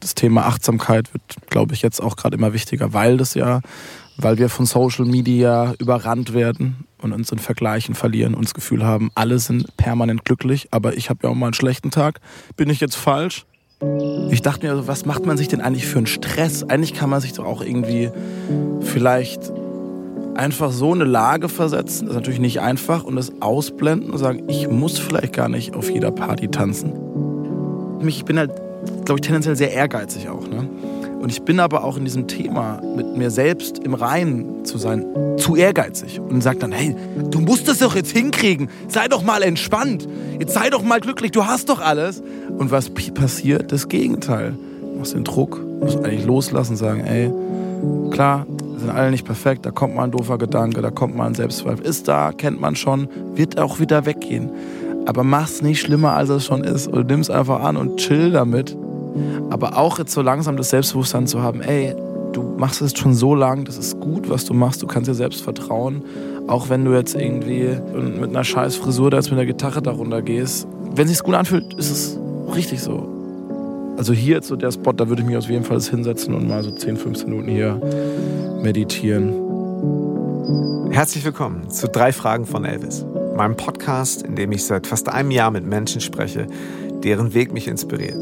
Das Thema Achtsamkeit wird, glaube ich, jetzt auch gerade immer wichtiger, weil das ja, weil wir von Social Media überrannt werden und uns in Vergleichen verlieren und das Gefühl haben, alle sind permanent glücklich, aber ich habe ja auch mal einen schlechten Tag. Bin ich jetzt falsch? Ich dachte mir, was macht man sich denn eigentlich für einen Stress? Eigentlich kann man sich doch auch irgendwie vielleicht einfach so eine Lage versetzen, das ist natürlich nicht einfach, und das ausblenden und sagen, ich muss vielleicht gar nicht auf jeder Party tanzen. Ich bin halt, glaube ich, tendenziell sehr ehrgeizig auch. Ne? Und ich bin aber auch in diesem Thema, mit mir selbst im Reinen zu sein, zu ehrgeizig. Und sage dann, hey, du musst das doch jetzt hinkriegen. Sei doch mal entspannt. Jetzt sei doch mal glücklich. Du hast doch alles. Und was passiert? Das Gegenteil. Du machst den Druck, musst eigentlich loslassen sagen, ey, klar, sind alle nicht perfekt. Da kommt mal ein doofer Gedanke, da kommt mal ein Selbstzweifel. Ist da, kennt man schon, wird auch wieder weggehen. Aber mach's nicht schlimmer, als es schon ist. Und nimm's einfach an und chill damit. Aber auch jetzt so langsam das Selbstbewusstsein zu haben, ey, du machst es schon so lang, das ist gut, was du machst, du kannst dir selbst vertrauen. Auch wenn du jetzt irgendwie mit einer scheiß Frisur da jetzt mit der Gitarre darunter gehst. Wenn sich's gut anfühlt, ist es richtig so. Also hier jetzt so der Spot, da würde ich mich auf jeden Fall hinsetzen und mal so 10, 15 Minuten hier meditieren. Herzlich willkommen zu drei Fragen von Elvis, meinem Podcast, in dem ich seit fast einem Jahr mit Menschen spreche, deren Weg mich inspiriert.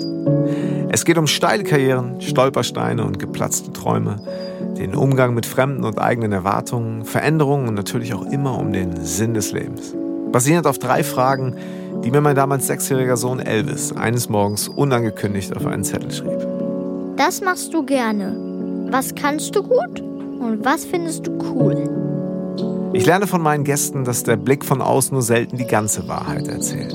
Es geht um steile Karrieren, Stolpersteine und geplatzte Träume, den Umgang mit fremden und eigenen Erwartungen, Veränderungen und natürlich auch immer um den Sinn des Lebens. Basierend auf drei Fragen, die mir mein damals sechsjähriger Sohn Elvis eines Morgens unangekündigt auf einen Zettel schrieb. Das machst du gerne. Was kannst du gut und was findest du cool? Ich lerne von meinen Gästen, dass der Blick von außen nur selten die ganze Wahrheit erzählt.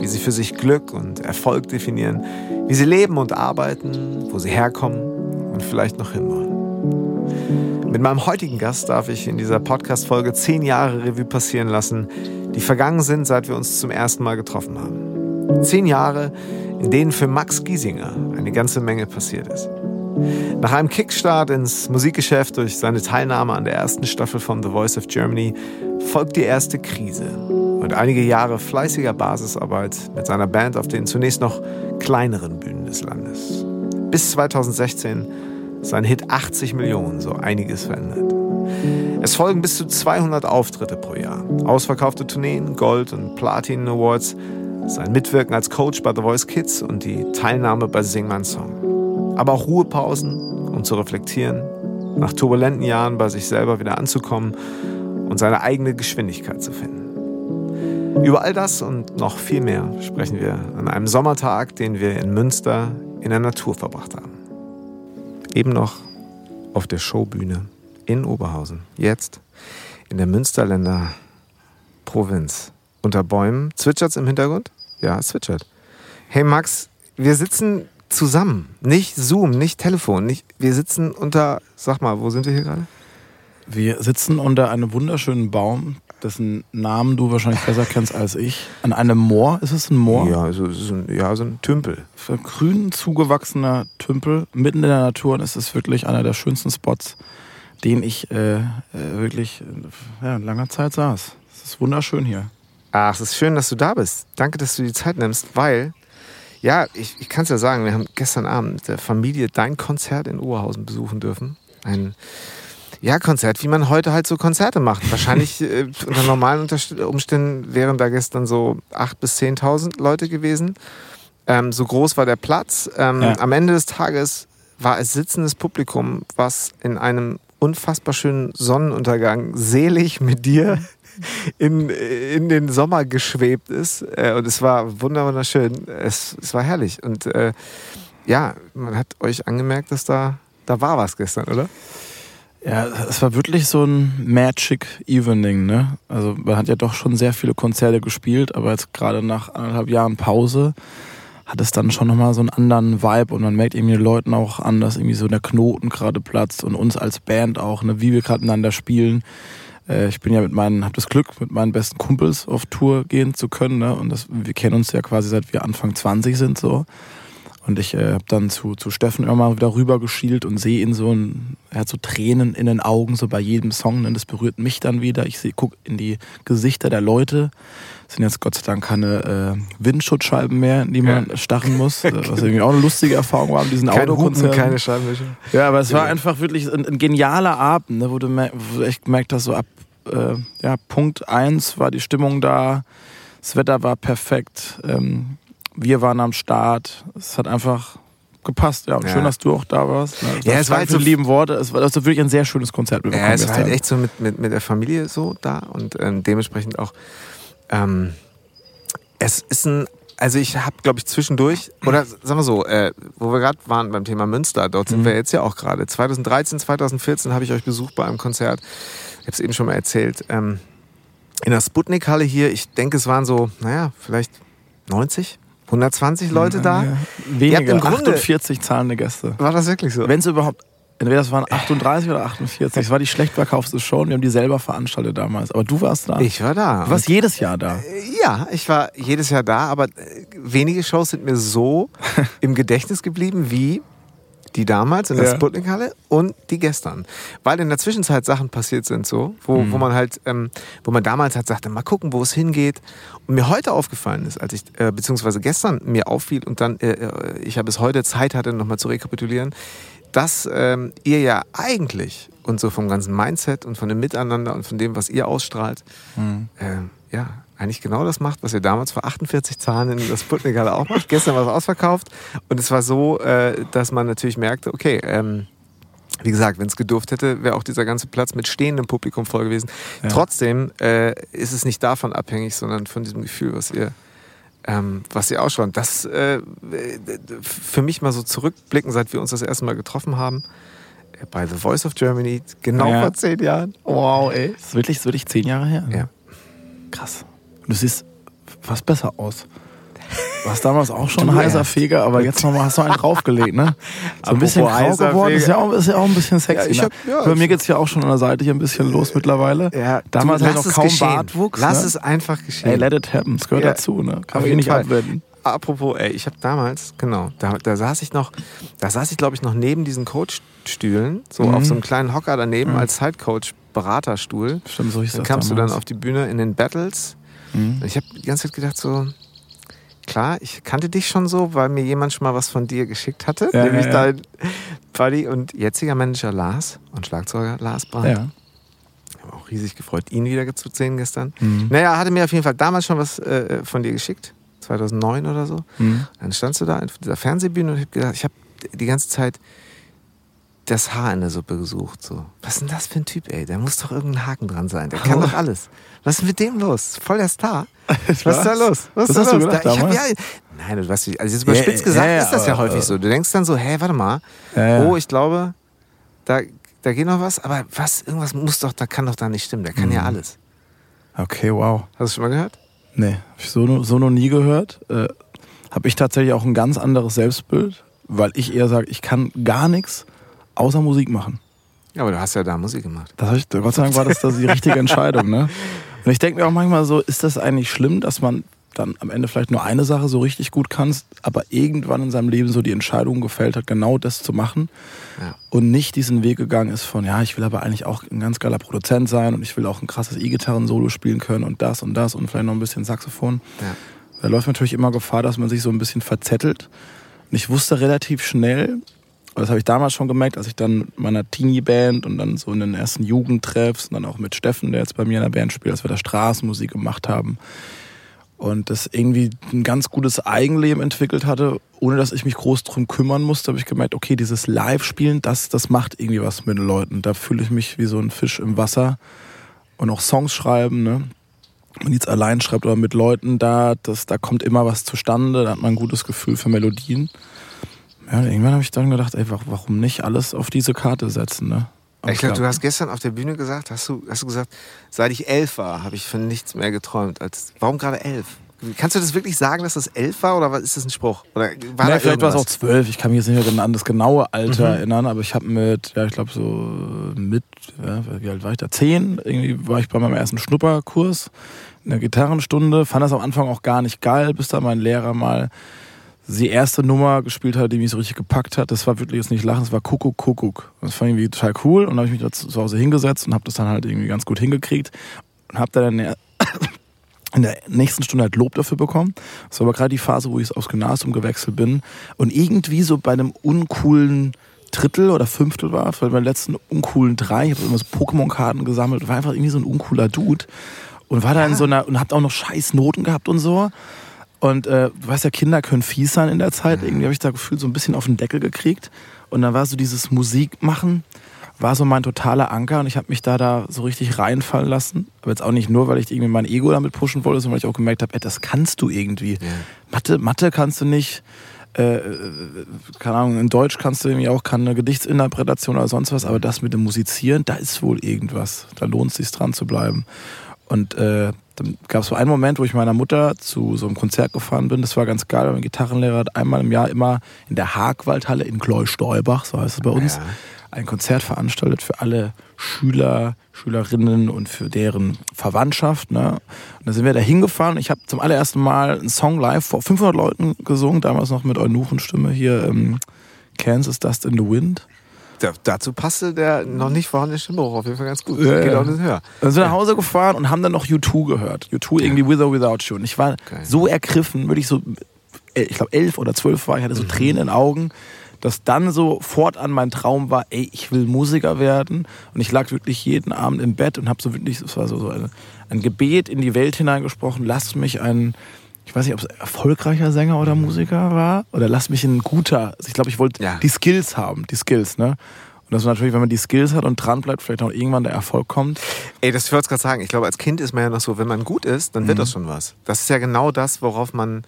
Wie sie für sich Glück und Erfolg definieren, wie sie leben und arbeiten, wo sie herkommen und vielleicht noch hinwollen. Mit meinem heutigen Gast darf ich in dieser Podcast-Folge zehn Jahre Revue passieren lassen, die vergangen sind, seit wir uns zum ersten Mal getroffen haben. Zehn Jahre, in denen für Max Giesinger eine ganze Menge passiert ist. Nach einem Kickstart ins Musikgeschäft durch seine Teilnahme an der ersten Staffel von The Voice of Germany folgt die erste Krise und einige Jahre fleißiger Basisarbeit mit seiner Band auf den zunächst noch kleineren Bühnen des Landes. Bis 2016 sein Hit 80 Millionen so einiges verändert. Es folgen bis zu 200 Auftritte pro Jahr, ausverkaufte Tourneen, Gold- und Platin-Awards, sein Mitwirken als Coach bei The Voice Kids und die Teilnahme bei Sing My Song. Aber auch Ruhepausen, um zu reflektieren, nach turbulenten Jahren bei sich selber wieder anzukommen und seine eigene Geschwindigkeit zu finden. Über all das und noch viel mehr sprechen wir an einem Sommertag, den wir in Münster in der Natur verbracht haben. Eben noch auf der Showbühne in Oberhausen. Jetzt in der Münsterländer Provinz. Unter Bäumen. Zwitschert's im Hintergrund? Ja, es zwitschert. Hey Max, wir sitzen zusammen. Nicht Zoom, nicht Telefon. Nicht, wir sitzen unter, sag mal, wo sind wir hier gerade? Wir sitzen unter einem wunderschönen Baum, dessen Namen du wahrscheinlich besser kennst als ich. An einem Moor. Ist es ein Moor? Ja, so, so, ein, ja, so ein Tümpel. Für grün zugewachsener Tümpel mitten in der Natur. Und es ist wirklich einer der schönsten Spots dem ich äh, äh, wirklich ja, in langer Zeit saß. Es ist wunderschön hier. Ach, es ist schön, dass du da bist. Danke, dass du die Zeit nimmst, weil, ja, ich, ich kann es ja sagen, wir haben gestern Abend mit der Familie dein Konzert in Oberhausen besuchen dürfen. Ein ja, Konzert, wie man heute halt so Konzerte macht. Wahrscheinlich äh, unter normalen Umständen wären da gestern so 8.000 bis 10.000 Leute gewesen. Ähm, so groß war der Platz. Ähm, ja. Am Ende des Tages war es sitzendes Publikum, was in einem unfassbar schönen Sonnenuntergang selig mit dir in, in den Sommer geschwebt ist. Äh, und es war wunderschön. Es, es war herrlich. Und äh, ja, man hat euch angemerkt, dass da, da war was gestern, oder? Ja, es war wirklich so ein Magic Evening, ne? Also man hat ja doch schon sehr viele Konzerte gespielt, aber jetzt gerade nach anderthalb Jahren Pause hat es dann schon nochmal so einen anderen Vibe und man merkt irgendwie den Leuten auch an, dass irgendwie so der Knoten gerade platzt und uns als Band auch, ne, wie wir gerade miteinander spielen. Äh, ich bin ja mit meinen, habe das Glück, mit meinen besten Kumpels auf Tour gehen zu können, ne, und das, wir kennen uns ja quasi seit wir Anfang 20 sind so. Und ich äh, habe dann zu, zu Steffen immer mal wieder rüber geschielt und sehe ihn so, ein, er hat so Tränen in den Augen, so bei jedem Song. Und das berührt mich dann wieder. Ich gucke in die Gesichter der Leute. Es sind jetzt Gott sei Dank keine äh, Windschutzscheiben mehr, in die man ja. starren muss. Was irgendwie auch eine lustige Erfahrung war, diesen Kein Autokonzert. keine Scheibenwischer. Ja, aber es war einfach wirklich ein, ein genialer Abend, ne, wo, du wo du echt gemerkt hast, so ab äh, ja, Punkt 1 war die Stimmung da, das Wetter war perfekt. Ähm, wir waren am Start. Es hat einfach gepasst. Ja, und ja. schön, dass du auch da warst. Ne? Ja, es war halt so lieben Worte. Es war also wirklich ein sehr schönes Konzert. Ja, es war halt echt so mit, mit, mit der Familie so da und ähm, dementsprechend auch. Ähm, es ist ein also ich habe, glaube ich, zwischendurch, oder sagen wir so, äh, wo wir gerade waren beim Thema Münster, dort sind mhm. wir jetzt ja auch gerade. 2013, 2014 habe ich euch besucht bei einem Konzert. Ich habe es eben schon mal erzählt. Ähm, in der Sputnik-Halle hier, ich denke, es waren so, naja, vielleicht 90, 120 Leute da. Ja, weniger, im Grunde, 48 zahlende Gäste. War das wirklich so? Wenn es überhaupt, entweder das waren 38 oder 48. Das war die schlecht verkaufte Show und wir haben die selber veranstaltet damals. Aber du warst da. Ich war da. Du warst jedes Jahr da. Ja, ich war jedes Jahr da, aber äh, wenige Shows sind mir so im Gedächtnis geblieben wie die damals in der ja. Sputnik-Halle und die gestern. Weil in der Zwischenzeit Sachen passiert sind so, wo, mhm. wo man halt, ähm, wo man damals halt sagte, mal gucken, wo es hingeht. Und mir heute aufgefallen ist, als ich, äh, beziehungsweise gestern mir auffiel und dann, äh, äh ich habe es heute Zeit hatte, nochmal zu rekapitulieren, dass ähm, ihr ja eigentlich und so vom ganzen Mindset und von dem Miteinander und von dem, was ihr ausstrahlt, mhm. äh, ja, eigentlich genau das macht, was ihr damals vor 48 Zahlen in der Sputnik Halle auch macht. Gestern war es ausverkauft und es war so, äh, dass man natürlich merkte, okay, ähm, wie gesagt, wenn es gedurft hätte, wäre auch dieser ganze Platz mit stehendem Publikum voll gewesen. Ja. Trotzdem äh, ist es nicht davon abhängig, sondern von diesem Gefühl, was ihr, ähm, was ihr ausschaut. Das äh, für mich mal so zurückblicken, seit wir uns das erste Mal getroffen haben. Äh, bei The Voice of Germany, genau ja. vor zehn Jahren. Wow, ey. Das ist wirklich, das ist wirklich zehn Jahre her. Ne? Ja. Krass. Du siehst fast besser aus. Du warst damals auch schon ein heißer Feger, aber jetzt nochmal hast du einen draufgelegt, ne? So ein bisschen grau geworden, ist ja, auch, ist ja auch ein bisschen sexy. Ja, hab, ne? ja, Bei mir geht's ja auch schon an der Seite hier ein bisschen los mittlerweile. Ja, damals hatte ich noch kaum geschehen. Bartwuchs. Lass ne? es einfach geschehen. Ey, let it happen, es gehört dazu, ne? Kann man eh nicht Fall. abwenden. Apropos, ey, ich habe damals, genau, da, da saß ich noch, da saß ich glaube ich noch neben diesen Coachstühlen, so mhm. auf so einem kleinen Hocker daneben mhm. als Sidecoach Beraterstuhl. Stimmt, so hieß dann das kamst damals. du dann auf die Bühne in den Battles Mhm. Ich habe die ganze Zeit gedacht, so, klar, ich kannte dich schon so, weil mir jemand schon mal was von dir geschickt hatte, ja, nämlich ja, ja. dein Buddy und jetziger Manager Lars und Schlagzeuger Lars Brandt. Ja. Ich habe auch riesig gefreut, ihn wieder zu sehen gestern. Mhm. Naja, hatte mir auf jeden Fall damals schon was äh, von dir geschickt, 2009 oder so. Mhm. Dann standst du da in dieser Fernsehbühne und ich habe gedacht, ich habe die ganze Zeit das Haar in der Suppe gesucht. So. Was ist denn das für ein Typ, ey? Der muss doch irgendein Haken dran sein. Der kann oh. doch alles. Was ist mit dem los? Voll der Star. Was, Was ist da los? Was, ist da los? Gedacht, da, ich hab, ja, nein, du weißt, also jetzt überspitzt yeah, gesagt, yeah, ist das ja häufig so. Du denkst dann so, hä, warte mal. Oh, ich glaube, da, da geht noch was, aber was, irgendwas muss doch, da kann doch da nicht stimmen. Der kann mhm. ja alles. Okay, wow. Hast du schon mal gehört? Nee, hab ich so, so noch nie gehört. Äh, habe ich tatsächlich auch ein ganz anderes Selbstbild, weil ich eher sage, ich kann gar nichts außer Musik machen. Ja, aber du hast ja da Musik gemacht. Das ich, Gott sei Dank war das da die richtige Entscheidung. Ne? Und ich denke mir auch manchmal so, ist das eigentlich schlimm, dass man dann am Ende vielleicht nur eine Sache so richtig gut kannst, aber irgendwann in seinem Leben so die Entscheidung gefällt hat, genau das zu machen ja. und nicht diesen Weg gegangen ist von, ja, ich will aber eigentlich auch ein ganz geiler Produzent sein und ich will auch ein krasses E-Gitarren-Solo spielen können und das und das und vielleicht noch ein bisschen Saxophon. Ja. Da läuft natürlich immer Gefahr, dass man sich so ein bisschen verzettelt. Und ich wusste relativ schnell, das habe ich damals schon gemerkt, als ich dann mit meiner Teenie-Band und dann so in den ersten Jugendtreffs und dann auch mit Steffen, der jetzt bei mir in der Band spielt, als wir da Straßenmusik gemacht haben. Und das irgendwie ein ganz gutes Eigenleben entwickelt hatte, ohne dass ich mich groß drum kümmern musste, habe ich gemerkt, okay, dieses Live-Spielen, das, das macht irgendwie was mit den Leuten. Da fühle ich mich wie so ein Fisch im Wasser. Und auch Songs schreiben, ne? Wenn man jetzt allein schreibt oder mit Leuten da, das, da kommt immer was zustande, da hat man ein gutes Gefühl für Melodien. Ja, irgendwann habe ich dann gedacht, ey, warum nicht alles auf diese Karte setzen, ne? ich glaube, du hast gestern auf der Bühne gesagt, hast du, hast du gesagt, seit ich elf war, habe ich von nichts mehr geträumt. Als, warum gerade elf? Kannst du das wirklich sagen, dass das elf war oder ist das ein Spruch? Oder war nee, vielleicht war es auch zwölf. Ich kann mich jetzt nicht mehr an das genaue Alter mhm. erinnern, aber ich habe mit, ja, ich glaube so mit, ja, wie alt war ich da? Zehn. Irgendwie war ich bei meinem ersten Schnupperkurs in der Gitarrenstunde. Fand das am Anfang auch gar nicht geil, bis da mein Lehrer mal die erste Nummer gespielt hat, die mich so richtig gepackt hat, das war wirklich jetzt nicht lachen, das war Kuckuck, Kuckuck. Das fand ich irgendwie total cool und dann habe ich mich da zu Hause hingesetzt und habe das dann halt irgendwie ganz gut hingekriegt und habe dann in der nächsten Stunde halt Lob dafür bekommen. Das war aber gerade die Phase, wo ich aufs Gymnasium gewechselt bin und irgendwie so bei einem uncoolen Drittel oder Fünftel war, bei den letzten uncoolen drei, ich habe immer so Pokémon-Karten gesammelt, war einfach irgendwie so ein uncooler Dude und war da in so einer und habt auch noch scheiß Noten gehabt und so. Und äh, du weißt ja, Kinder können fies sein in der Zeit. Irgendwie habe ich da gefühlt so ein bisschen auf den Deckel gekriegt. Und dann war so dieses Musikmachen, war so mein totaler Anker und ich habe mich da da so richtig reinfallen lassen. Aber jetzt auch nicht nur, weil ich irgendwie mein Ego damit pushen wollte, sondern weil ich auch gemerkt habe, ey, das kannst du irgendwie. Ja. Mathe, Mathe kannst du nicht. Äh, keine Ahnung, in Deutsch kannst du irgendwie auch keine Gedichtsinterpretation oder sonst was, aber das mit dem Musizieren, da ist wohl irgendwas. Da lohnt es sich dran zu bleiben. Und äh, dann gab es so einen Moment, wo ich meiner Mutter zu so einem Konzert gefahren bin. Das war ganz geil. Mein Gitarrenlehrer hat einmal im Jahr immer in der Hagwaldhalle in Gleu-Stolbach, so heißt es bei uns, ja. ein Konzert veranstaltet für alle Schüler, Schülerinnen und für deren Verwandtschaft. Ne? Und da sind wir da hingefahren. Ich habe zum allerersten Mal einen Song live vor 500 Leuten gesungen, damals noch mit Eunuchenstimme hier. Ähm, Kansas Dust in the Wind. Da, dazu passte der noch nicht vorhandene Stimmbruch auf jeden Fall ganz gut. Ja, Geht auch nicht höher. Dann sind wir nach Hause gefahren und haben dann noch U2 gehört. U2 irgendwie With or Without You. Und ich war Geil. so ergriffen, würde ich so, äh, ich glaube elf oder zwölf war, ich hatte so mhm. Tränen in den Augen, dass dann so fortan mein Traum war, ey, ich will Musiker werden. Und ich lag wirklich jeden Abend im Bett und habe so wirklich, es war so, so ein, ein Gebet in die Welt hineingesprochen, lass mich ein ich weiß nicht, ob es erfolgreicher Sänger oder Musiker war oder lass mich ein guter. Ich glaube, ich wollte ja. die Skills haben, die Skills, ne? Und das natürlich, wenn man die Skills hat und dran bleibt, vielleicht auch irgendwann der Erfolg kommt. Ey, das wollte ich gerade sagen. Ich glaube, als Kind ist man ja noch so, wenn man gut ist, dann wird mhm. das schon was. Das ist ja genau das, worauf man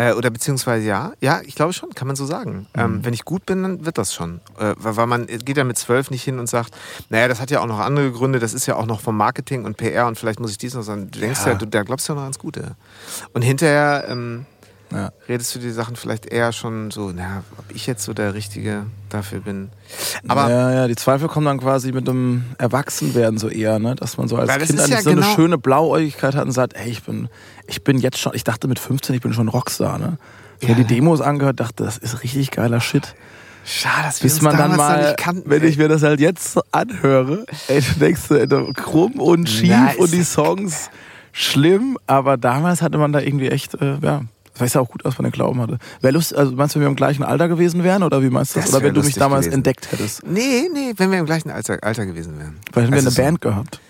äh, oder beziehungsweise ja, ja, ich glaube schon, kann man so sagen. Mhm. Ähm, wenn ich gut bin, dann wird das schon. Äh, weil man geht ja mit zwölf nicht hin und sagt, naja, das hat ja auch noch andere Gründe, das ist ja auch noch vom Marketing und PR und vielleicht muss ich dies noch sagen. Du denkst ja, ja du, da glaubst ja noch ans Gute. Und hinterher ähm, ja. redest du die Sachen vielleicht eher schon so, naja, ob ich jetzt so der Richtige dafür bin. Aber ja, ja, die Zweifel kommen dann quasi mit dem Erwachsenwerden so eher, ne? dass man so als Kind eigentlich ja so genau eine schöne Blauäugigkeit hat und sagt, ey, ich bin, ich bin jetzt schon, ich dachte mit 15, ich bin schon Rockstar. Ne? Ich ja. habe die Demos angehört, dachte, das ist richtig geiler Shit. Schade, dass wir Bis man dann mal, kannten, wenn ich mir das halt jetzt anhöre, ey, du denkst, ey, krumm und schief nice. und die Songs schlimm, aber damals hatte man da irgendwie echt, äh, ja, das weiß ja auch gut aus, wenn er Glauben hatte. Wäre Lust, also meinst du, wenn wir im gleichen Alter gewesen wären oder wie meinst du das? das oder wenn du mich damals gewesen. entdeckt hättest? Nee, nee, wenn wir im gleichen Alter, Alter gewesen wären. Vielleicht hätten also wir eine so. Band gehabt.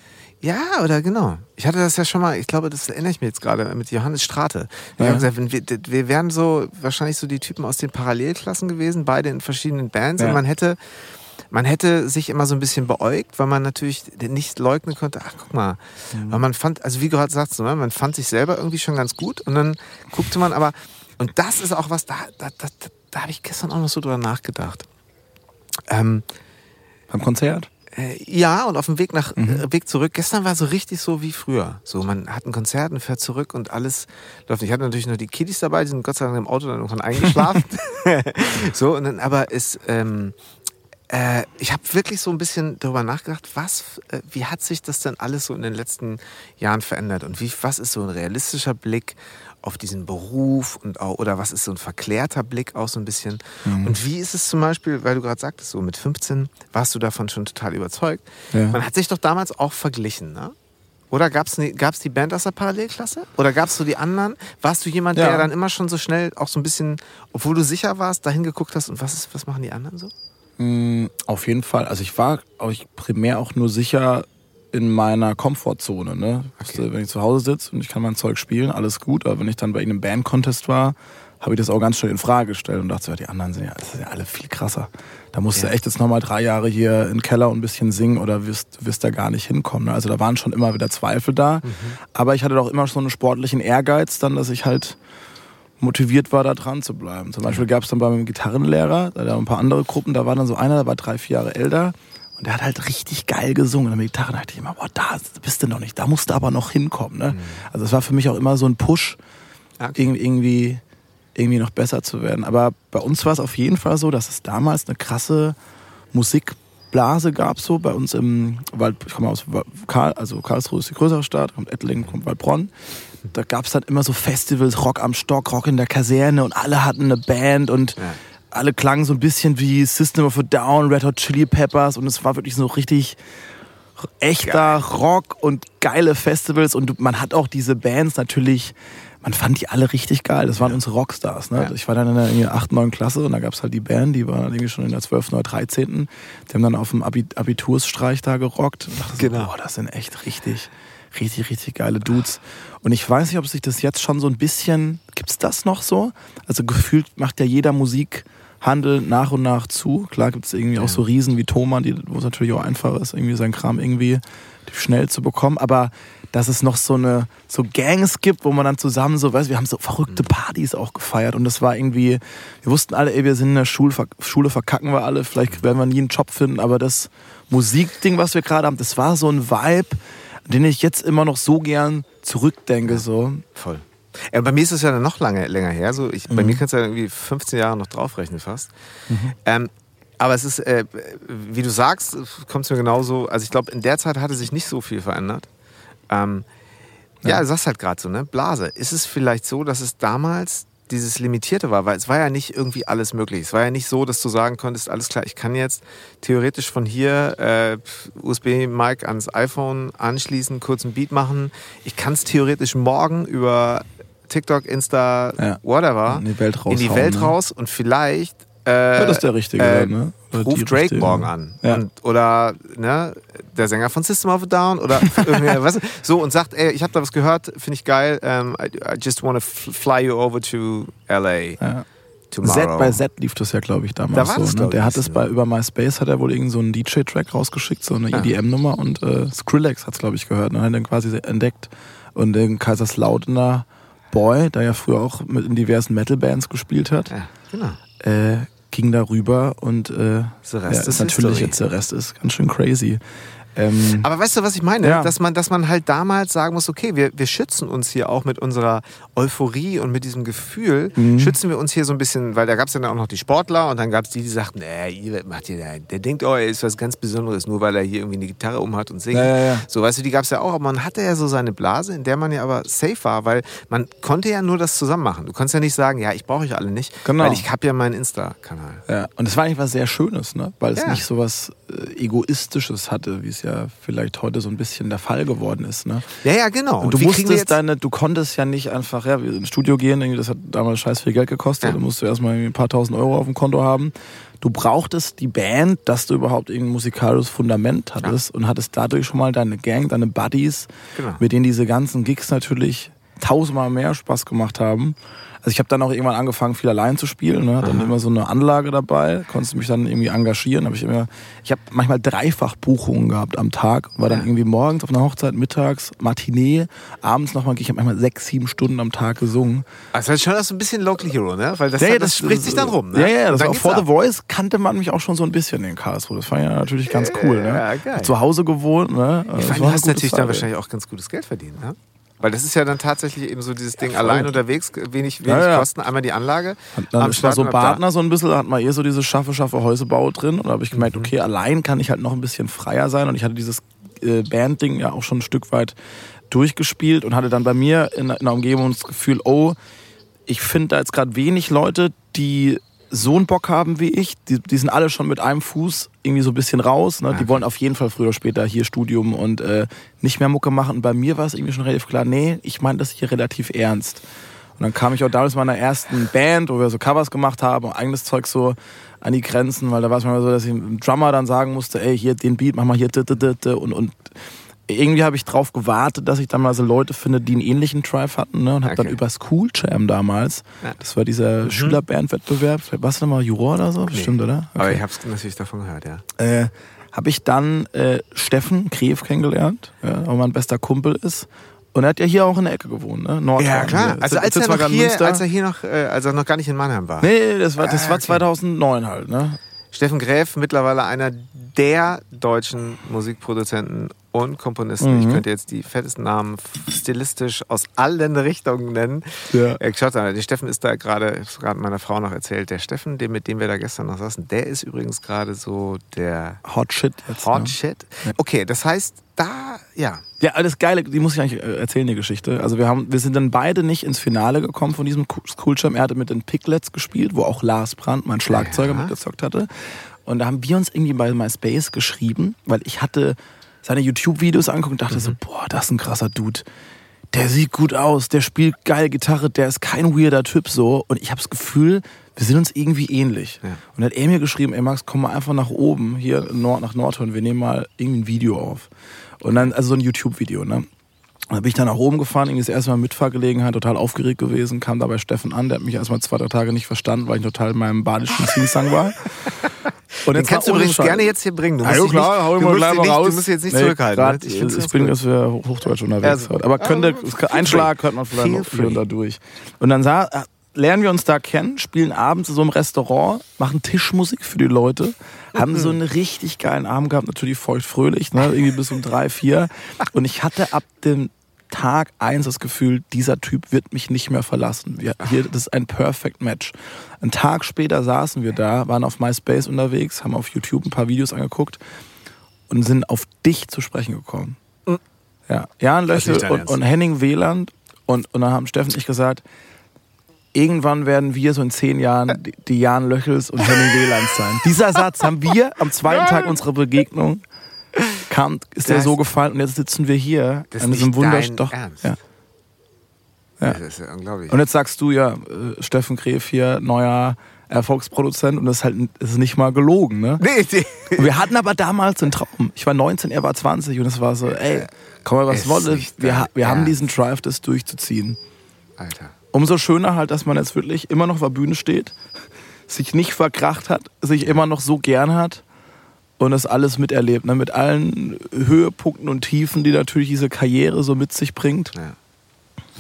Ja, oder genau. Ich hatte das ja schon mal, ich glaube, das erinnere ich mir jetzt gerade mit Johannes Strate. Ja. Ich gesagt, wir, wir wären so wahrscheinlich so die Typen aus den Parallelklassen gewesen, beide in verschiedenen Bands. Ja. Und man hätte, man hätte sich immer so ein bisschen beäugt, weil man natürlich nicht leugnen konnte, ach guck mal, mhm. weil man fand, also wie gerade sagst du, ne, man fand sich selber irgendwie schon ganz gut und dann guckte man aber, und das ist auch was, da, da, da, da habe ich gestern auch noch so drüber nachgedacht. Ähm, Beim Konzert? Äh, ja, und auf dem Weg nach mhm. Äh, Weg zurück. Gestern war so richtig so wie früher. So, man hat ein Konzert und fährt zurück und alles läuft. Ich hatte natürlich noch die Kiddies dabei, die sind Gott sei Dank im Auto dann irgendwann eingeschlafen. so, und dann aber ist, ähm, äh, ich habe wirklich so ein bisschen darüber nachgedacht, was, äh, wie hat sich das denn alles so in den letzten Jahren verändert und wie, was ist so ein realistischer Blick auf diesen Beruf und auch, oder was ist so ein verklärter Blick auch so ein bisschen. Mhm. Und wie ist es zum Beispiel, weil du gerade sagtest, so mit 15 warst du davon schon total überzeugt. Ja. Man hat sich doch damals auch verglichen, ne? Oder gab es ne, die Band aus der Parallelklasse? Oder gab es so die anderen? Warst du jemand, ja. der dann immer schon so schnell auch so ein bisschen, obwohl du sicher warst, dahin geguckt hast und was, ist, was machen die anderen so? Mm, auf jeden Fall. Also ich war ich primär auch nur sicher, in meiner Komfortzone. Ne? Okay. Wenn ich zu Hause sitze und ich kann mein Zeug spielen, alles gut. Aber wenn ich dann bei einem Band-Contest war, habe ich das auch ganz schnell in Frage gestellt und dachte, ja, die anderen sind ja, sind ja alle viel krasser. Da musst ja. du echt jetzt nochmal drei Jahre hier in den Keller und ein bisschen singen oder wirst, wirst da gar nicht hinkommen. Ne? Also da waren schon immer wieder Zweifel da. Mhm. Aber ich hatte doch immer so einen sportlichen Ehrgeiz dann, dass ich halt motiviert war, da dran zu bleiben. Zum Beispiel gab es dann bei meinem Gitarrenlehrer, da ein paar andere Gruppen, da war dann so einer, der war drei, vier Jahre älter und der hat halt richtig geil gesungen. Und mit Gitarre dachte ich immer, boah, da bist du noch nicht, da musst du aber noch hinkommen. Ne? Mhm. Also das war für mich auch immer so ein Push, okay. irgendwie, irgendwie noch besser zu werden. Aber bei uns war es auf jeden Fall so, dass es damals eine krasse Musikblase gab, so bei uns im Wald, ich komme aus Karl, also Karlsruhe ist die größere Stadt, kommt Ettlingen, kommt Waldbronn. Da gab es dann immer so Festivals, Rock am Stock, Rock in der Kaserne und alle hatten eine Band und Ja. alle klangen so ein bisschen wie System of a Down, Red Hot Chili Peppers und es war wirklich so richtig echter Rock und geile Festivals und man hat auch diese Bands natürlich, man fand die alle richtig geil. Das waren unsere Rockstars. Ne? Ja. Ich war dann in der irgendwie 8., 9. Klasse und da gab es halt die Band, die war dann irgendwie schon in der 12. oder 13. Die haben dann auf dem Abi Abitursstreich da gerockt und dachte Genau. so, boah, das sind echt richtig, richtig, richtig geile Dudes. Und ich weiß nicht, ob sich das jetzt schon so ein bisschen, gibt's das noch so? Also gefühlt macht ja jeder Musikhandel nach und nach zu. Klar gibt's irgendwie auch so Riesen wie Thomann, die, wo es natürlich auch einfach ist, irgendwie seinen Kram irgendwie schnell zu bekommen. Aber dass es noch so eine so Gangs gibt, wo man dann zusammen so, weißt, wir haben so verrückte Partys auch gefeiert und das war irgendwie, wir wussten alle, ey, wir sind in der Schule, Schule verkacken wir alle, vielleicht werden wir nie einen Job finden, aber das Musikding, was wir gerade haben, das war so ein Vibe, den ich jetzt immer noch so gern zurückdenke, so. Voll. Ja, bei mir ist es ja noch lange, länger her. So, ich, Mhm. Bei mir kannst du ja irgendwie 15 Jahre noch draufrechnen fast. Ähm, aber es ist, äh, wie du sagst, kommt es mir genauso. Also ich glaube, in der Zeit hatte sich nicht so viel verändert. Ähm, ja, du sagst halt gerade so, ne? Blase. Ist es vielleicht so, dass es damals dieses Limitierte war? Weil es war ja nicht irgendwie alles möglich. Es war ja nicht so, dass du sagen konntest, alles klar, ich kann jetzt theoretisch von hier äh, USB-Mic ans iPhone anschließen, kurz einen Beat machen. Ich kann es theoretisch morgen über TikTok, Insta, Ja. whatever, In die Welt in die Welt ne? raus und vielleicht äh, Ja, das ist der Richtige, äh, ne? Ruft Drake Richtige. morgen an. Ja. Und, oder ne, der Sänger von System of a Down oder du, so und sagt, ey, ich habe da was gehört, finde ich geil, ähm, I, I just want to fly you over to LA Ja. tomorrow. Z bei Z lief das ja, glaube ich, damals Da so. das, ne? Der hat es bei über MySpace hat er wohl irgend so einen DJ-Track rausgeschickt, so eine Ja. EDM-Nummer und äh, Skrillex hat es, glaube ich, gehört. Ne? Hat den quasi entdeckt. Und den Kaiserslautener Boy, der ja früher auch mit in diversen Metal-Bands gespielt hat, Ja, genau. Äh, ging darüber und äh, The rest ja, is natürlich history. jetzt der Rest ist ganz schön crazy. Ähm, Aber weißt du, was ich meine? Ja. Dass, man, dass man halt damals sagen muss, okay, wir, wir schützen uns hier auch mit unserer Euphorie und mit diesem Gefühl, Mhm. schützen wir uns hier so ein bisschen, weil da gab es dann auch noch die Sportler und dann gab es die, die sagten, äh, ihr macht ihr da, der denkt, oh, er ist was ganz Besonderes, nur weil er hier irgendwie eine Gitarre umhat und singt. Ja, ja. So, weißt du, die gab es ja auch, aber man hatte ja so seine Blase, in der man ja aber safe war, weil man konnte ja nur das zusammen machen. Du konntest ja nicht sagen, ja, ich brauche euch alle nicht, Genau. weil ich habe ja meinen Insta-Kanal. Ja, und es war eigentlich was sehr Schönes, ne? weil es nicht so was äh, Egoistisches hatte, wie es ja vielleicht heute so ein bisschen der Fall geworden ist. Ne? Ja, ja, genau. Und du musstest deine, du konntest ja nicht einfach, ja, ins Studio gehen, das hat damals scheiß viel Geld gekostet, Ja. du musst erstmal irgendwie ein paar tausend Euro auf dem Konto haben. Du brauchtest die Band, dass du überhaupt irgendein musikalisches Fundament hattest und hattest dadurch schon mal deine Gang, deine Buddies, Genau. mit denen diese ganzen Gigs natürlich tausendmal mehr Spaß gemacht haben. Also ich habe dann auch irgendwann angefangen, viel allein zu spielen. Ne? Hatte dann immer so eine Anlage dabei, konnte mich dann irgendwie engagieren. Hab ich immer, ich habe manchmal dreifach Buchungen gehabt am Tag. War dann Ja. irgendwie morgens auf einer Hochzeit, mittags Matinee, abends nochmal. Ich habe manchmal sechs, sieben Stunden am Tag gesungen. Also das ist schon so ein bisschen Local Hero, ne? Weil das, Ja, ja, das, spricht sich dann rum, ne? Ja, ja, das dann war geht's vor The ab. Voice kannte man mich auch schon so ein bisschen in Karlsruhe. Das war ja natürlich ganz cool. Ne? Ja, geil. Zu Hause gewohnt. Ne? Das allem, war du hast natürlich dann Zeit, ey. wahrscheinlich auch ganz gutes Geld verdient, ne? Weil das ist ja dann tatsächlich eben so dieses Ding, allein unterwegs, wenig, wenig Ja, ja. Kosten, einmal die Anlage. Dann am ist man so und da. Partner so ein bisschen, hat man eh so dieses schaffe, schaffe Häusebau drin. Und da habe ich gemerkt, Mhm. okay, allein kann ich halt noch ein bisschen freier sein. Und ich hatte dieses äh, Band-Ding ja auch schon ein Stück weit durchgespielt und hatte dann bei mir in, in der Umgebung das Gefühl, oh, ich finde da jetzt gerade wenig Leute, die so einen Bock haben wie ich. Die, die sind alle schon mit einem Fuß irgendwie so ein bisschen raus. Ne? Die wollen auf jeden Fall früher oder später hier Studium und äh, nicht mehr Mucke machen. Und bei mir war es irgendwie schon relativ klar, nee, ich meine das hier relativ ernst. Und dann kam ich auch damals meiner ersten Band, wo wir so Covers gemacht haben und eigenes Zeug so an die Grenzen, weil da war es manchmal so, dass ich dem Drummer dann sagen musste, ey, hier den Beat, mach mal hier dit, dit, dit, dit. und und irgendwie habe ich drauf gewartet, dass ich dann mal so Leute finde, die einen ähnlichen Drive hatten, ne? Und habe dann Okay. über School Jam damals, Ja. das war dieser Schülerbandwettbewerb, warst du nochmal Juror oder so? Bestimmt, oder? Aber ich habe es natürlich davon gehört, ja. äh, habe ich dann äh, Steffen Kref kennengelernt, ja, auch mein bester Kumpel ist. Und er hat ja hier auch in der Ecke gewohnt, ne? Nordhorn. Ja, klar. Hier. Also als er, noch hier, als er hier noch, äh, als er noch gar nicht in Mannheim war. Nee, das war, das Ah, war okay. 2009 halt, ne? Steffen Gräf, mittlerweile einer der deutschen Musikproduzenten und Komponisten. Mhm. Ich könnte jetzt die fettesten Namen stilistisch aus allen Richtungen nennen. Ja. Äh, schaut mal, der Steffen ist da gerade, ich habe gerade meiner Frau noch erzählt, der Steffen, den, mit dem wir da gestern noch saßen, der ist übrigens gerade so der Hot Shit jetzt. Hot ne? Shit. Okay, das heißt, da, ja. Ja, alles Geile, die muss ich eigentlich äh, erzählen, die Geschichte. Also wir haben, wir sind dann beide nicht ins Finale gekommen von diesem Coolschirm. Er hatte mit den Picklets gespielt, wo auch Lars Brandt, mein Schlagzeuger, Ja. mitgezockt hatte. Und da haben wir uns irgendwie bei MySpace geschrieben, weil ich hatte seine YouTube-Videos angeguckt und dachte Mhm. so, boah, das ist ein krasser Dude. Der sieht gut aus, der spielt geil Gitarre, der ist kein weirder Typ so. Und ich habe das Gefühl, wir sind uns irgendwie ähnlich. Ja. Und dann hat er mir geschrieben, ey Max, komm mal einfach nach oben, hier Nord, nach Nordhorn, wir nehmen mal irgendwie ein Video auf. Und dann, also so ein YouTube-Video, ne? Und dann bin ich dann nach oben gefahren, irgendwie das erste Mal Mitfahrgelegenheit, total aufgeregt gewesen, kam da bei Steffen an, der hat mich erstmal zwei, drei Tage nicht verstanden, weil ich total in meinem badischen Singsang war. Und Den kannst du übrigens gerne jetzt hier bringen. Du musst, dich klar, nicht, hau mal musst, gleich mal nicht, raus. du musst jetzt nicht Nee, zurückhalten. grad, ich, ich bin, dass wir Hochdeutsch unterwegs Also. Aber könnte, feel ein free. Schlag hört man vielleicht noch hier und free. da durch. Und dann sah, lernen wir uns da kennen, spielen abends in so einem Restaurant, machen Tischmusik für die Leute, haben so einen richtig geilen Abend gehabt, natürlich feuchtfröhlich, ne? irgendwie bis um drei, vier. Und ich hatte ab dem Tag eins das Gefühl, dieser Typ wird mich nicht mehr verlassen. Wir, hier, das ist ein Perfect Match. Einen Tag später saßen wir da, waren auf MySpace unterwegs, haben auf YouTube ein paar Videos angeguckt und sind auf dich zu sprechen gekommen. Ja, Jan Löchel und, und Henning Wieland und, und dann haben Steffen und ich gesagt, irgendwann werden wir so in zehn Jahren die, Jan Löchels und Henning Wielands sein. Dieser Satz haben wir am zweiten Tag unserer Begegnung kam, ist der Das- so gefallen und jetzt sitzen wir hier Das an diesem. Ernst. Ja. Ja. Das ist ja unglaublich. Und jetzt sagst du ja, äh, Steffen Gref hier, neuer Erfolgsproduzent und das ist halt das ist nicht mal gelogen, ne? nee, nee. Und wir hatten aber damals einen Traum. Ich war 19, er war 20 und es war so, ey, komm mal, was wolle. Wir, ha- wir haben diesen Drive, das durchzuziehen. Alter. Umso schöner halt, dass man jetzt wirklich immer noch auf der Bühne steht, sich nicht verkracht hat, sich immer noch so gern hat und das alles miterlebt. Ne? Mit allen Höhepunkten und Tiefen, die natürlich diese Karriere so mit sich bringt. Ja.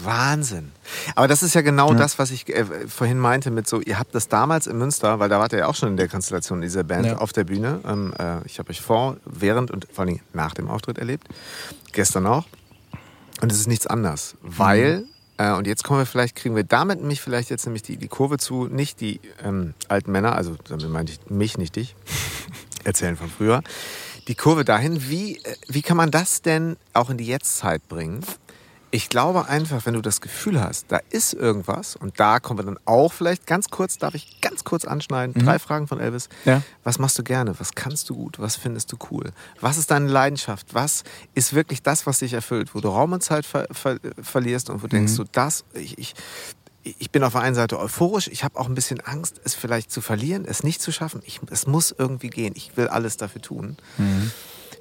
Wahnsinn. Aber das ist ja genau das, was ich äh, vorhin meinte mit so, ihr habt das damals in Münster, weil da wart ihr ja auch schon in der Konstellation dieser Band Ja. auf der Bühne. Ähm, äh, ich habe euch vor, während und vor allem nach dem Auftritt erlebt. Gestern auch. Und es ist nichts anders, weil, äh, und jetzt kommen wir vielleicht, kriegen wir damit nämlich vielleicht jetzt nämlich die, die Kurve zu, nicht die ähm, alten Männer, also damit meine ich mich, nicht dich, erzählen von früher, die Kurve dahin, wie, äh, wie kann man das denn auch in die Jetztzeit bringen? Ich glaube einfach, wenn du das Gefühl hast, da ist irgendwas, und da kommen wir dann auch vielleicht ganz kurz, darf ich ganz kurz anschneiden, drei Fragen von Elvis. Ja. Was machst du gerne? Was kannst du gut? Was findest du cool? Was ist deine Leidenschaft? Was ist wirklich das, was dich erfüllt? Wo du Raum und Zeit ver ver verlierst und wo denkst du, das, ich, ich, ich bin auf der einen Seite euphorisch, ich habe auch ein bisschen Angst, es vielleicht zu verlieren, es nicht zu schaffen. Ich, es muss irgendwie gehen. Ich will alles dafür tun.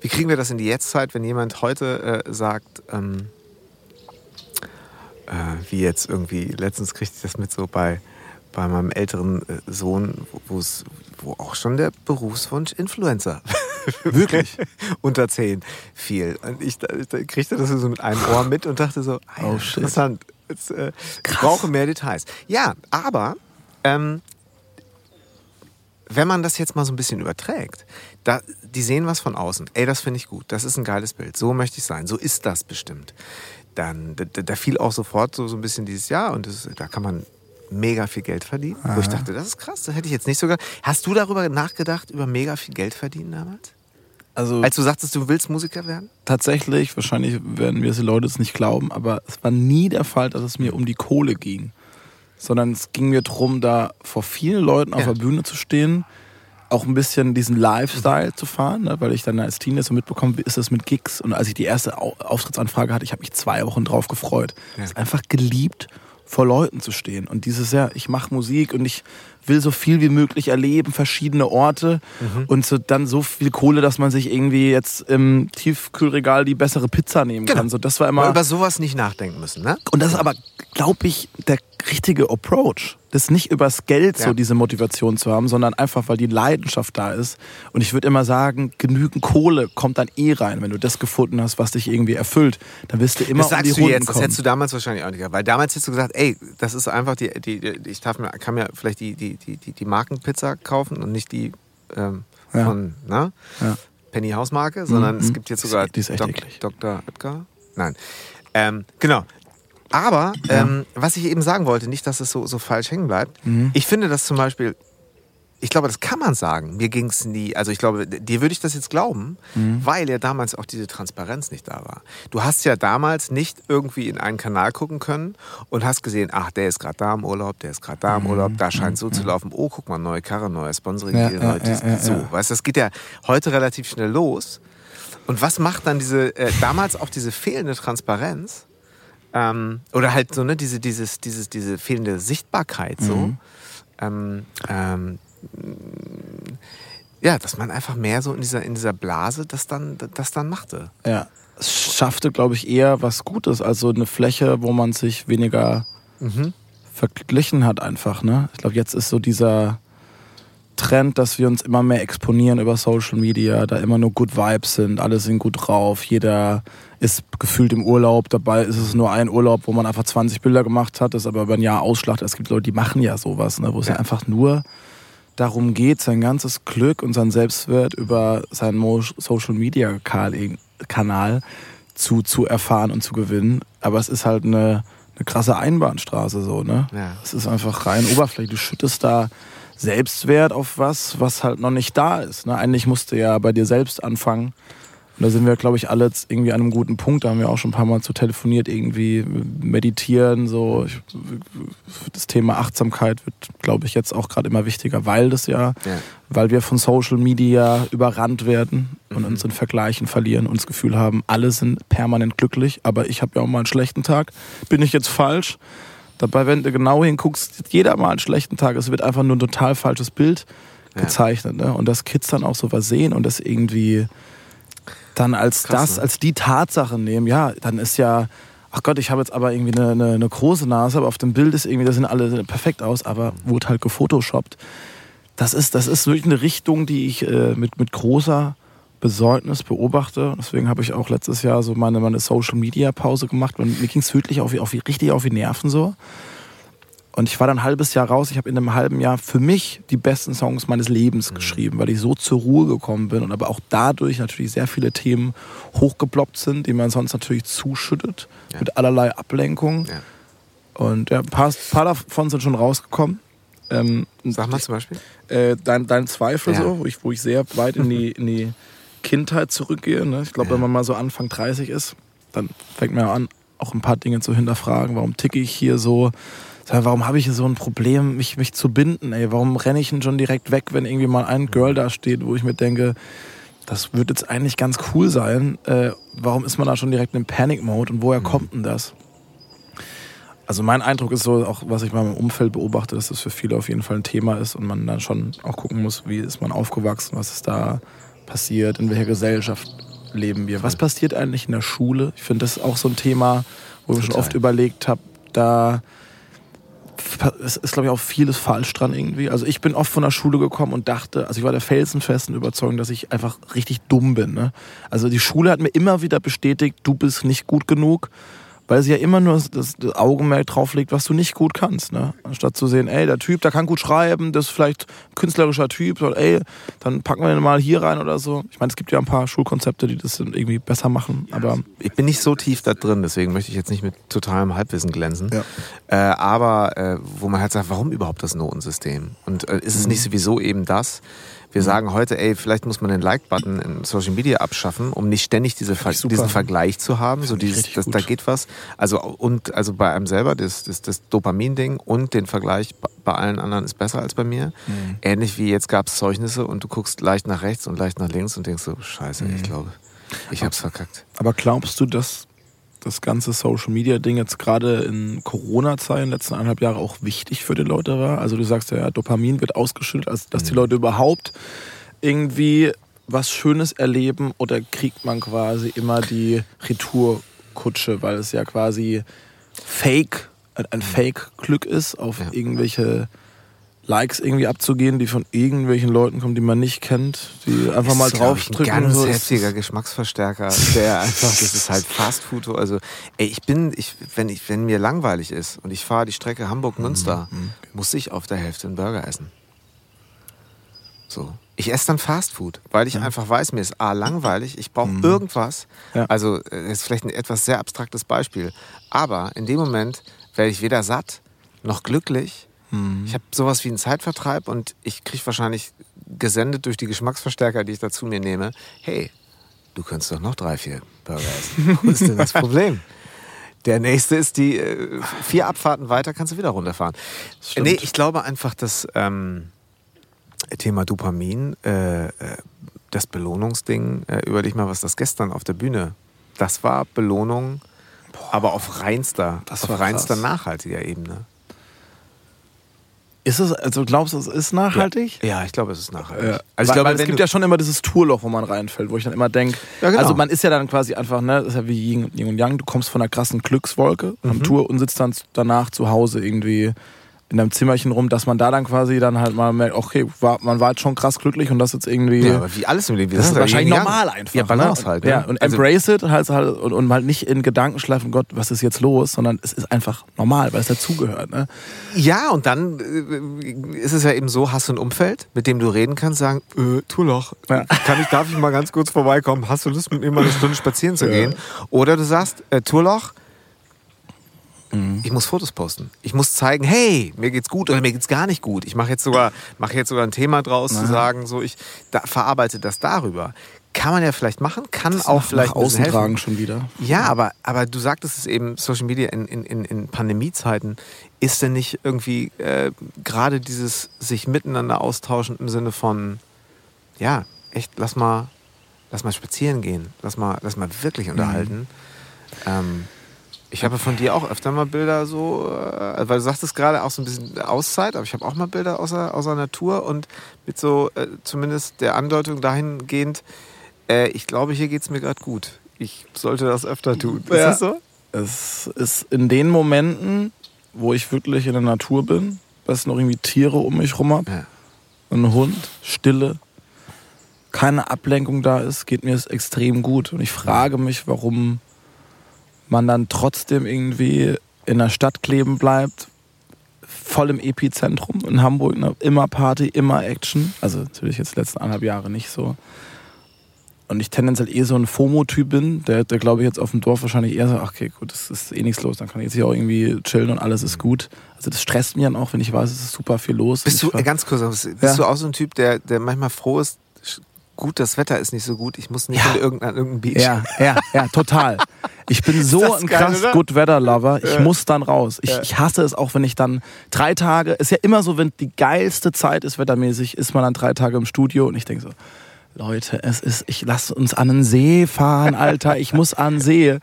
Wie kriegen wir das in die Jetztzeit, wenn jemand heute äh, sagt, ähm, äh, wie jetzt irgendwie, letztens kriegte ich das mit so bei, bei meinem älteren äh, Sohn, wo- wo's, wo auch schon der Berufswunsch Influencer Wirklich? unter 10 fiel. Und ich, da kriegte das so mit einem Ohr mit und dachte so, ah, Oh, shit. Jetzt, äh, ich brauche mehr Details. Ja, aber ähm, wenn man das jetzt mal so ein bisschen überträgt, da, die sehen was von außen. Ey, das finde ich gut. Das ist ein geiles Bild. So möchte ich sein. So ist das bestimmt. Dann, da, da fiel auch sofort so, so ein bisschen dieses Jahr und das, da kann man mega viel Geld verdienen. Wo ich dachte, das ist krass, das hätte ich jetzt nicht sogar. Hast du darüber nachgedacht, über mega viel Geld verdienen damals? Also Als du sagtest, du willst Musiker werden? tatsächlich, wahrscheinlich werden mir die Leute es nicht glauben, aber es war nie der Fall, dass es mir um die Kohle ging. Sondern es ging mir darum, da vor vielen Leuten auf Ja. der Bühne zu stehen, auch ein bisschen diesen Lifestyle zu fahren, ne? weil ich dann als Teen so mitbekommen, wie ist das mit Gigs? Und als ich die erste Au- Auftrittsanfrage hatte, ich habe mich zwei Wochen drauf gefreut. Ja. Es ist einfach geliebt, vor Leuten zu stehen. Und dieses Jahr, ich mache Musik und ich will so viel wie möglich erleben, verschiedene Orte Mhm. und so, dann so viel Kohle, dass man sich irgendwie jetzt im Tiefkühlregal die bessere Pizza nehmen Genau. kann. So, das war immer. über sowas nicht nachdenken müssen, ne? Und das ist aber, glaube ich, der richtige Approach. Das nicht übers Geld Ja. so diese Motivation zu haben, sondern einfach, weil die Leidenschaft da ist. Und ich würde immer sagen, genügend Kohle kommt dann eh rein. Wenn du das gefunden hast, was dich irgendwie erfüllt, dann wirst du immer Das um die du Runden das kommen. hättest du damals wahrscheinlich auch nicht gehabt. Weil damals hättest du gesagt, ey, das ist einfach die, die, die ich darf mir, kann mir vielleicht die, die, die, die, die Markenpizza kaufen und nicht die ähm, Ja. von, ne? Ja. Penny Hausmarke, sondern Mhm. es gibt jetzt sogar Die ist echt Dok eklig. Dr. Oetker. Nein. Ähm, genau. Aber ähm, was ich eben sagen wollte, nicht, dass es so, so falsch hängen bleibt. Mhm. Ich finde das zum Beispiel, ich glaube, das kann man sagen. Mir ging es nie, also ich glaube, dir würde ich das jetzt glauben, Mhm. weil ja damals auch diese Transparenz nicht da war. Du hast ja damals nicht irgendwie in einen Kanal gucken können und hast gesehen, ach, der ist gerade da im Urlaub, der ist gerade da im Urlaub, da scheint so zu laufen, oh, guck mal, neue Karre, neuer Sponsoring, Mhm. Ja, ja, ja, ja, so. ja. Weißt das geht ja heute relativ schnell los. Und was macht dann diese, äh, damals auch diese fehlende Transparenz? Ähm, oder halt so, ne, diese, dieses, dieses, diese fehlende Sichtbarkeit so. Mhm. Ähm, ähm, ja, dass man einfach mehr so in dieser, in dieser Blase das dann, das dann machte. Ja. Es schaffte, glaube ich, eher was Gutes, also eine Fläche, wo man sich weniger Mhm. verglichen hat einfach. Ne? Ich glaube, jetzt ist so dieser Trend, dass wir uns immer mehr exponieren über Social Media, da immer nur Good Vibes sind, alle sind gut drauf, jeder ist gefühlt im Urlaub, dabei ist es nur ein Urlaub, wo man einfach 20 Bilder gemacht hat, das aber über ein Jahr ausschlacht. Es gibt Leute, die machen ja sowas, ne? wo es ja. Ja. einfach nur darum geht, sein ganzes Glück und sein Selbstwert über seinen Social Media Kanal- Kanal zu, zu erfahren und zu gewinnen. Aber es ist halt eine, eine krasse Einbahnstraße so, ne? Ja. Es ist einfach rein Oberfläche. Du schüttest da Selbstwert auf was, was halt noch nicht da ist. Ne? Eigentlich musst du ja bei dir selbst anfangen. Und da sind wir, glaube ich, alle jetzt irgendwie an einem guten Punkt. Da haben wir auch schon ein paar Mal zu telefoniert, irgendwie meditieren, so. Ich, das Thema Achtsamkeit wird, glaube ich, jetzt auch gerade immer wichtiger, weil das ja, Ja. weil wir von Social Media überrannt werden und Mhm. uns in Vergleichen verlieren und das Gefühl haben, alle sind permanent glücklich, aber ich habe ja auch mal einen schlechten Tag. Bin ich jetzt falsch? Dabei, wenn du genau hinguckst, jeder mal einen schlechten Tag. Es wird einfach nur ein total falsches Bild Ja. gezeichnet. Ne? Und dass Kids dann auch so was sehen und das irgendwie dann als Krass, das, ne? als die Tatsache nehmen, ja, dann ist ja, ach Gott, ich habe jetzt aber irgendwie eine, eine, eine große Nase, aber auf dem Bild ist irgendwie, da sind alle perfekt aus, aber wurde halt gefotoshoppt. Das ist, das ist wirklich eine Richtung, die ich äh, mit, mit großer Besorgnis beobachte. Deswegen habe ich auch letztes Jahr so meine, meine Social Media Pause gemacht und mir ging es wirklich auf, auf, richtig auf die Nerven so. Und ich war dann ein halbes Jahr raus. Ich habe in einem halben Jahr für mich die besten Songs meines Lebens geschrieben, weil ich so zur Ruhe gekommen bin und aber auch dadurch natürlich sehr viele Themen hochgeploppt sind, die man sonst natürlich zuschüttet Ja. mit allerlei Ablenkung. Ja. Und ja, ein paar, paar davon sind schon rausgekommen. Ähm, Sag mal zum Beispiel. äh, dein, dein Zweifel Ja. so, wo ich, wo ich sehr weit in die, in die Kindheit zurückgehe. Ne? Ich glaube, Ja. wenn man mal so Anfang 30 ist, dann fängt man ja an, auch ein paar Dinge zu hinterfragen. Warum ticke ich hier so? Warum habe ich hier so ein Problem, mich, mich zu binden? Ey? Warum renne ich denn schon direkt weg, wenn irgendwie mal ein Girl da steht, wo ich mir denke, das wird jetzt eigentlich ganz cool sein. Äh, warum ist man da schon direkt im Panic-Mode und woher kommt denn das? Also mein Eindruck ist so, auch was ich mal im Umfeld beobachte, dass das für viele auf jeden Fall ein Thema ist und man dann schon auch gucken muss, wie ist man aufgewachsen, was ist da passiert, in welcher Gesellschaft leben wir. Was passiert eigentlich in der Schule? Ich finde das ist auch so ein Thema, wo ich schon Total. oft überlegt habe, da es ist, glaube ich, auch vieles falsch dran irgendwie. Also ich bin oft von der Schule gekommen und dachte, also ich war der felsenfesten Überzeugung, dass ich einfach richtig dumm bin. Ne? Also die Schule hat mir immer wieder bestätigt, du bist nicht gut genug, weil sie ja immer nur das, das Augenmerk drauf legt, was du nicht gut kannst. Ne? Anstatt zu sehen, ey, der Typ, der kann gut schreiben, das ist vielleicht ein künstlerischer Typ, oder ey, dann packen wir den mal hier rein oder so. Ich meine, es gibt ja ein paar Schulkonzepte, die das dann irgendwie besser machen, aber Ich bin nicht so tief da drin, deswegen möchte ich jetzt nicht mit totalem Halbwissen glänzen. Ja. Äh, aber äh, wo man halt sagt, warum überhaupt das Notensystem? Und äh, ist es nicht sowieso eben das? Wir sagen heute, ey, vielleicht muss man den Like-Button in Social Media abschaffen, um nicht ständig diese Ver diesen Vergleich zu haben. So Find dieses, das, da geht was. Also und also bei einem selber das, das, das Dopamin-Ding und den Vergleich bei- bei allen anderen ist besser als bei mir. Mhm. Ähnlich wie jetzt gab es Zeugnisse und du guckst leicht nach rechts und leicht nach links und denkst so, scheiße, Mhm. ich glaube, ich hab's verkackt. Aber glaubst du, dass das ganze Social Media Ding jetzt gerade in Corona-Zeiten, letzten eineinhalb Jahre auch wichtig für die Leute war? Also du sagst ja, Dopamin wird ausgeschüttet, also dass die Leute überhaupt irgendwie was Schönes erleben oder kriegt man quasi immer die Retourkutsche, weil es ja quasi Fake, ein, ein Fake-Glück ist, auf Ja. irgendwelche Likes irgendwie abzugehen, die von irgendwelchen Leuten kommen, die man nicht kennt, die einfach mal ist, ich, draufdrücken. Ein ganz so. Heftiger Geschmacksverstärker, der einfach, das ist halt Fast Food. Also, ey, ich bin, ich, wenn, ich, wenn mir langweilig ist und ich fahre die Strecke Hamburg-Münster, Mhm, muss ich auf der Hälfte einen Burger essen. So. Ich esse dann Fastfood, weil ich einfach weiß, mir ist A langweilig, ich brauche irgendwas. Ja. Also das ist vielleicht ein etwas sehr abstraktes Beispiel. Aber in dem Moment werde ich weder satt noch glücklich. Ich habe sowas wie einen Zeitvertreib und ich kriege wahrscheinlich gesendet durch die Geschmacksverstärker, die ich dazu mir nehme, hey, du könntest doch noch drei, vier Burger essen. Was ist denn das Problem? Der nächste ist die äh, vier Abfahrten weiter, kannst du wieder runterfahren. Nee, ich glaube einfach, dass ähm, Thema Dopamin, äh, äh, das Belohnungsding, äh, überleg mal, was das gestern auf der Bühne, das war Belohnung, aber auf reinster, auf reinster krass. nachhaltiger Ebene. Ist es, also glaubst du, es ist nachhaltig? Ja, ich glaube, es ist nachhaltig. Ja. Also weil, ich glaube, es gibt ja schon immer dieses Tourloch, wo man reinfällt, wo ich dann immer denke, Ja, genau. also man ist ja dann quasi einfach, ne, das ist ja wie Yin und Yang, du kommst von einer krassen Glückswolke Mhm. am Tour und sitzt dann danach zu Hause irgendwie in deinem Zimmerchen rum, dass man da dann quasi dann halt mal merkt, okay, war, man war jetzt schon krass glücklich und das jetzt irgendwie... ja, aber wie alles im Leben. das ist ja wahrscheinlich normal einfach. Ja, Balance ne? halt. Ja, ne? und also, embrace it halt, halt und, und halt nicht in Gedanken schleifen, Gott, was ist jetzt los, sondern es ist einfach normal, weil es dazugehört. Ne? Ja, und dann äh, ist es ja eben so, hast du ein Umfeld, mit dem du reden kannst, sagen, äh, Turloch, Ja. kann ich, darf ich mal ganz kurz vorbeikommen? Hast du Lust, mit mir mal eine Stunde spazieren zu gehen? Oder du sagst, äh, Turloch, Mhm. ich muss Fotos posten. Ich muss zeigen, hey, mir geht's gut oder mir geht's gar nicht gut. Ich mache jetzt sogar, mache jetzt sogar ein Thema draus, zu sagen, so ich da, verarbeite das darüber. Kann man ja vielleicht machen, kann auch Nach- vielleicht nach außen helfen. tragen schon wieder. Ja, aber, aber du sagtest es eben, Social Media in, in, in, in Pandemiezeiten, ist denn nicht irgendwie äh, gerade dieses sich miteinander austauschen im Sinne von, ja, echt, lass mal, lass mal spazieren gehen, lass mal, lass mal wirklich unterhalten. Ähm, ich habe von dir auch öfter mal Bilder so, äh, weil du sagtest gerade auch so ein bisschen Auszeit, aber ich habe auch mal Bilder außer, außer Natur und mit so äh, zumindest der Andeutung dahingehend, äh, ich glaube, hier geht es mir gerade gut. Ich sollte das öfter tun. Ist Ja. das so? Es ist in den Momenten, wo ich wirklich in der Natur bin, dass noch irgendwie Tiere um mich rum habe, Ja. ein Hund, Stille, keine Ablenkung da ist, geht mir es extrem gut. Und ich frage mich, warum man dann trotzdem irgendwie in der Stadt kleben bleibt, voll im Epizentrum in Hamburg, ne? immer Party, immer Action. Also natürlich jetzt die letzten anderthalb Jahre nicht so. Und ich tendenziell eh so ein FOMO-Typ bin, der, der glaube ich jetzt auf dem Dorf wahrscheinlich eher so, ach, okay, gut, es ist eh nichts los, dann kann ich jetzt hier auch irgendwie chillen und alles ist gut. Also das stresst mich dann auch, wenn ich weiß, es ist super viel los. Bist du, ganz kurz, bist Ja. du auch so ein Typ, der, der manchmal froh ist, gut, das Wetter ist nicht so gut, ich muss nicht Ja. in irgendein, an irgendein Beach. Ja, ja, ja, total. Ich bin so ein geil, krass oder? Good Weather Lover. Ich Ja. muss dann raus. Ich, Ja. ich hasse es auch, wenn ich dann drei Tage, ist ja immer so, wenn die geilste Zeit ist wettermäßig, ist man dann drei Tage im Studio und ich denke so, Leute, es ist, ich lasse uns an den See fahren, Alter. Ich muss an den See.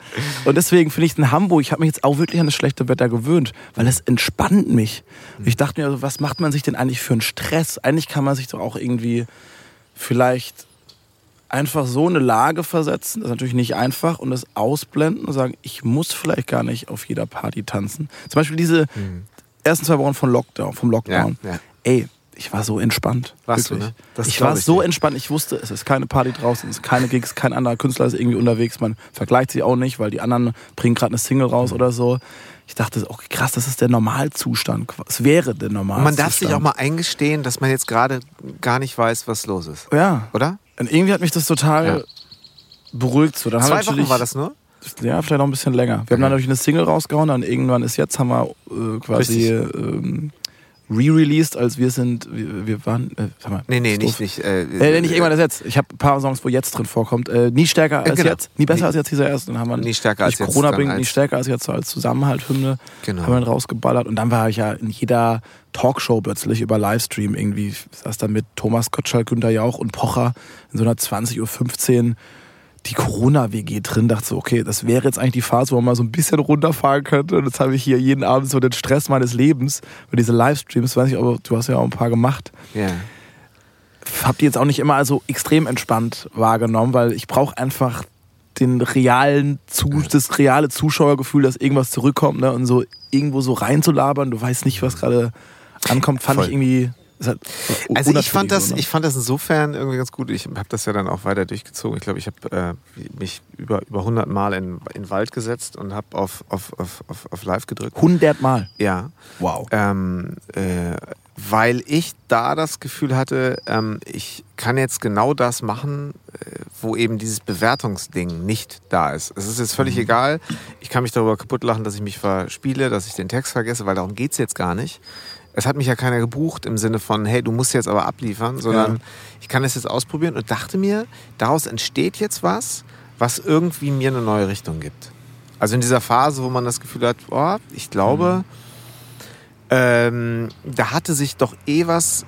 Und deswegen finde ich in Hamburg, ich habe mich jetzt auch wirklich an das schlechte Wetter gewöhnt, weil es entspannt mich. Ich dachte mir, also, was macht man sich denn eigentlich für einen Stress? Eigentlich kann man sich doch auch irgendwie vielleicht einfach so eine Lage versetzen, das ist natürlich nicht einfach, und das ausblenden und sagen, ich muss vielleicht gar nicht auf jeder Party tanzen. Zum Beispiel diese ersten zwei Wochen von Lockdown, vom Lockdown. Ja, ja. Ey, ich war so entspannt. Warst du, ne? Ich war ich so dir. entspannt, ich wusste, es ist keine Party draußen, es ist keine Gigs, kein anderer Künstler ist irgendwie unterwegs, man vergleicht sich auch nicht, weil die anderen bringen gerade eine Single raus Mhm. oder so. Ich dachte, okay, krass, das ist der Normalzustand. Es wäre der Und Normalzustand. man darf sich auch mal eingestehen, dass man jetzt gerade gar nicht weiß, was los ist. Ja. Oder? Und irgendwie hat mich das total Ja. beruhigt. So. Dann Zwei Wochen war das nur? Ja, vielleicht noch ein bisschen länger. Wir haben dann natürlich eine Single rausgehauen, dann irgendwann ist jetzt, haben wir äh, quasi ähm, re-released, als wir sind, wir, wir waren, äh, sag mal, Nee, nee, nicht, nicht. Äh, Äh, nicht irgendwann ist jetzt. Ich habe ein paar Songs, wo jetzt drin vorkommt. Äh, nie stärker als genau. jetzt, nie besser Nie- als jetzt dieser erste. Dann haben wir Nie stärker als jetzt Corona bringt, nie als- stärker als jetzt als Zusammenhalt-Hymne. Genau. Haben wir dann rausgeballert. Und dann war ich ja in jeder Talkshow plötzlich über Livestream irgendwie. Ich saß dann mit Thomas Gottschalk, Günther Jauch und Pocher in so einer 20.15 Uhr die Corona-WG drin, dachte so, okay, das wäre jetzt eigentlich die Phase, wo man mal so ein bisschen runterfahren könnte. Und jetzt habe ich hier jeden Abend so den Stress meines Lebens. Und diese Livestreams, weiß ich, aber du hast ja auch ein paar gemacht Ja. habe die jetzt auch nicht immer also extrem entspannt wahrgenommen, weil ich brauche einfach den realen das reale Zuschauergefühl, dass irgendwas zurückkommt ne? und so irgendwo so reinzulabern, du weißt nicht, was gerade ankommt, fand Voll. ich irgendwie halt Also ich fand das, ich fand das insofern irgendwie ganz gut. Ich habe das ja dann auch weiter durchgezogen. Ich glaube, ich habe äh, mich über über 100 Mal in, in den Wald gesetzt und habe auf, auf, auf, auf, auf Live gedrückt. 100 Mal. Ja. Wow. Ähm, äh, weil ich da das Gefühl hatte, ähm, ich kann jetzt genau das machen, äh, wo eben dieses Bewertungsding nicht da ist. Es ist jetzt völlig mhm. egal. Ich kann mich darüber kaputt lachen, dass ich mich verspiele, dass ich den Text vergesse, weil darum geht's jetzt gar nicht. Es hat mich ja keiner gebucht im Sinne von, hey, du musst jetzt aber abliefern, sondern ja. ich kann es jetzt ausprobieren und dachte mir, daraus entsteht jetzt was, was irgendwie mir eine neue Richtung gibt. Also in dieser Phase, wo man das Gefühl hat, oh, ich glaube, mhm ähm, da hatte sich doch eh was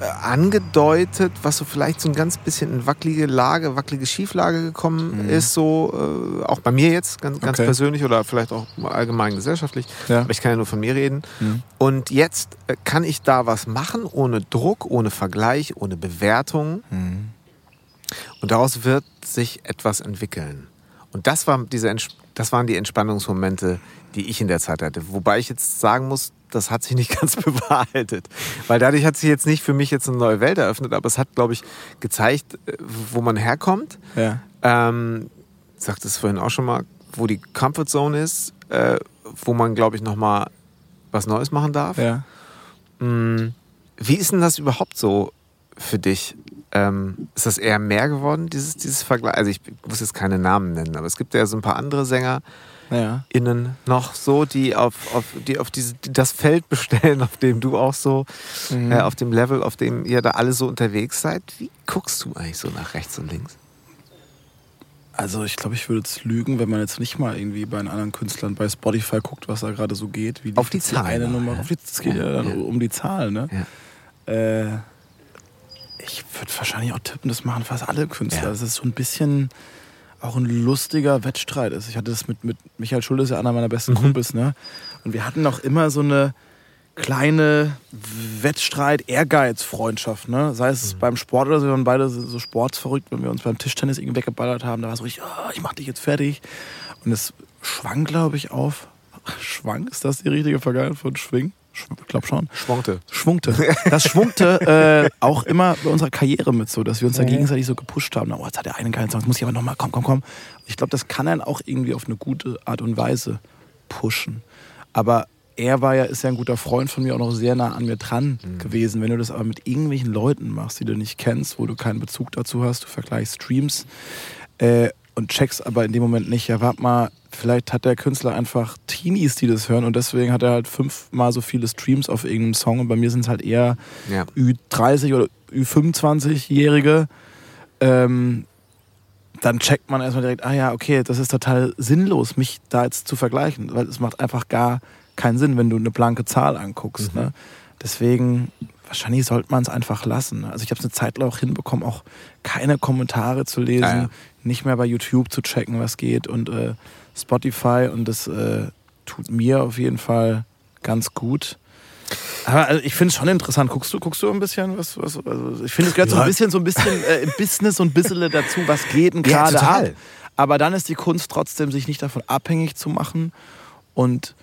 angedeutet, was so vielleicht so ein ganz bisschen in wackelige Lage, wackelige Schieflage gekommen mhm. ist, so äh, auch bei mir jetzt ganz, ganz okay. persönlich oder vielleicht auch allgemein gesellschaftlich. Ja. Aber ich kann ja nur von mir reden. Mhm. Und jetzt äh, kann ich da was machen, ohne Druck, ohne Vergleich, ohne Bewertung. Mhm. Und daraus wird sich etwas entwickeln. Und das, war diese, das waren die Entspannungsmomente, die ich in der Zeit hatte. Wobei ich jetzt sagen muss, das hat sich nicht ganz bewahrheitet. Weil dadurch hat sich jetzt nicht für mich jetzt eine neue Welt eröffnet, aber es hat, glaube ich, gezeigt, äh, wo man herkommt. Ja. Ähm, ich sagte es vorhin auch schon mal, wo die Comfort Zone ist, äh, wo man, glaube ich, nochmal was Neues machen darf. Ja. Mhm. Wie ist denn das überhaupt so für dich? Ähm, ist das eher mehr geworden, dieses, dieses Vergleich? Also ich muss jetzt keine Namen nennen, aber es gibt ja so ein paar andere Sänger, ja. innen noch so, die auf, auf, die auf diese, die das Feld bestellen, auf dem du auch so, mhm. äh, auf dem Level, auf dem ihr da alle so unterwegs seid. Wie guckst du eigentlich so nach rechts und links? Also ich glaube, ich würde jetzt lügen, wenn man jetzt nicht mal irgendwie bei einem anderen Künstlern bei Spotify guckt, was da gerade so geht. Wie die, auf die Zahlen. Eine Nummer, auf die, es geht ja, ja dann ja. um die Zahlen. Ne? Äh, ich würde wahrscheinlich auch tippen, das machen fast alle Künstler. Das ist so ein bisschen auch ein lustiger Wettstreit ist. Ich hatte das mit, mit Michael Schulde, ist ja einer meiner besten mhm. Kumpels, ne? Und wir hatten auch immer so eine kleine Wettstreit, Ehrgeiz-Freundschaft, ne? Sei es mhm. beim Sport oder so, wir waren beide so sportsverrückt, wenn wir uns beim Tischtennis irgendwie weggeballert haben, da war so ich, oh, ich mach dich jetzt fertig. Und es schwang, glaube ich, auf. Schwang, ist das die richtige Vergangenheit von Schwing? Ich glaube schon. Schwungte. Schwungte. Das schwungte äh, auch immer bei unserer Karriere mit so, dass wir uns da gegenseitig so gepusht haben. Oh, jetzt hat der eine geilen Song, jetzt muss ich aber nochmal, komm, komm, komm. Ich glaube, das kann einen auch irgendwie auf eine gute Art und Weise pushen. Aber er war ja, ist ja ein guter Freund von mir, auch noch sehr nah an mir dran mhm. gewesen. Wenn du das aber mit irgendwelchen Leuten machst, die du nicht kennst, wo du keinen Bezug dazu hast, du vergleichst Streams äh, und checkst aber in dem Moment nicht, ja, warte mal, vielleicht hat der Künstler einfach Teenies, die das hören und deswegen hat er halt fünfmal so viele Streams auf irgendeinem Song und bei mir sind es halt eher ja. Ü30 oder Ü25-Jährige. Ähm, dann checkt man erstmal direkt, ah ja, okay, das ist total sinnlos, mich da jetzt zu vergleichen, weil es macht einfach gar keinen Sinn, wenn du eine blanke Zahl anguckst. Mhm. Ne? Deswegen, wahrscheinlich sollte man es einfach lassen. Also ich habe es eine Zeit lang auch hinbekommen, auch keine Kommentare zu lesen, ah, ja. nicht mehr bei YouTube zu checken, was geht und äh, Spotify und das äh, tut mir auf jeden Fall ganz gut. Aber also ich finde es schon interessant. Guckst du, guckst du ein bisschen was? was also ich finde, es gehört ja. so ein bisschen, so ein bisschen äh, Business und ein bisschen dazu, was geht denn gerade ja, ab. Aber dann ist die Kunst trotzdem, sich nicht davon abhängig zu machen und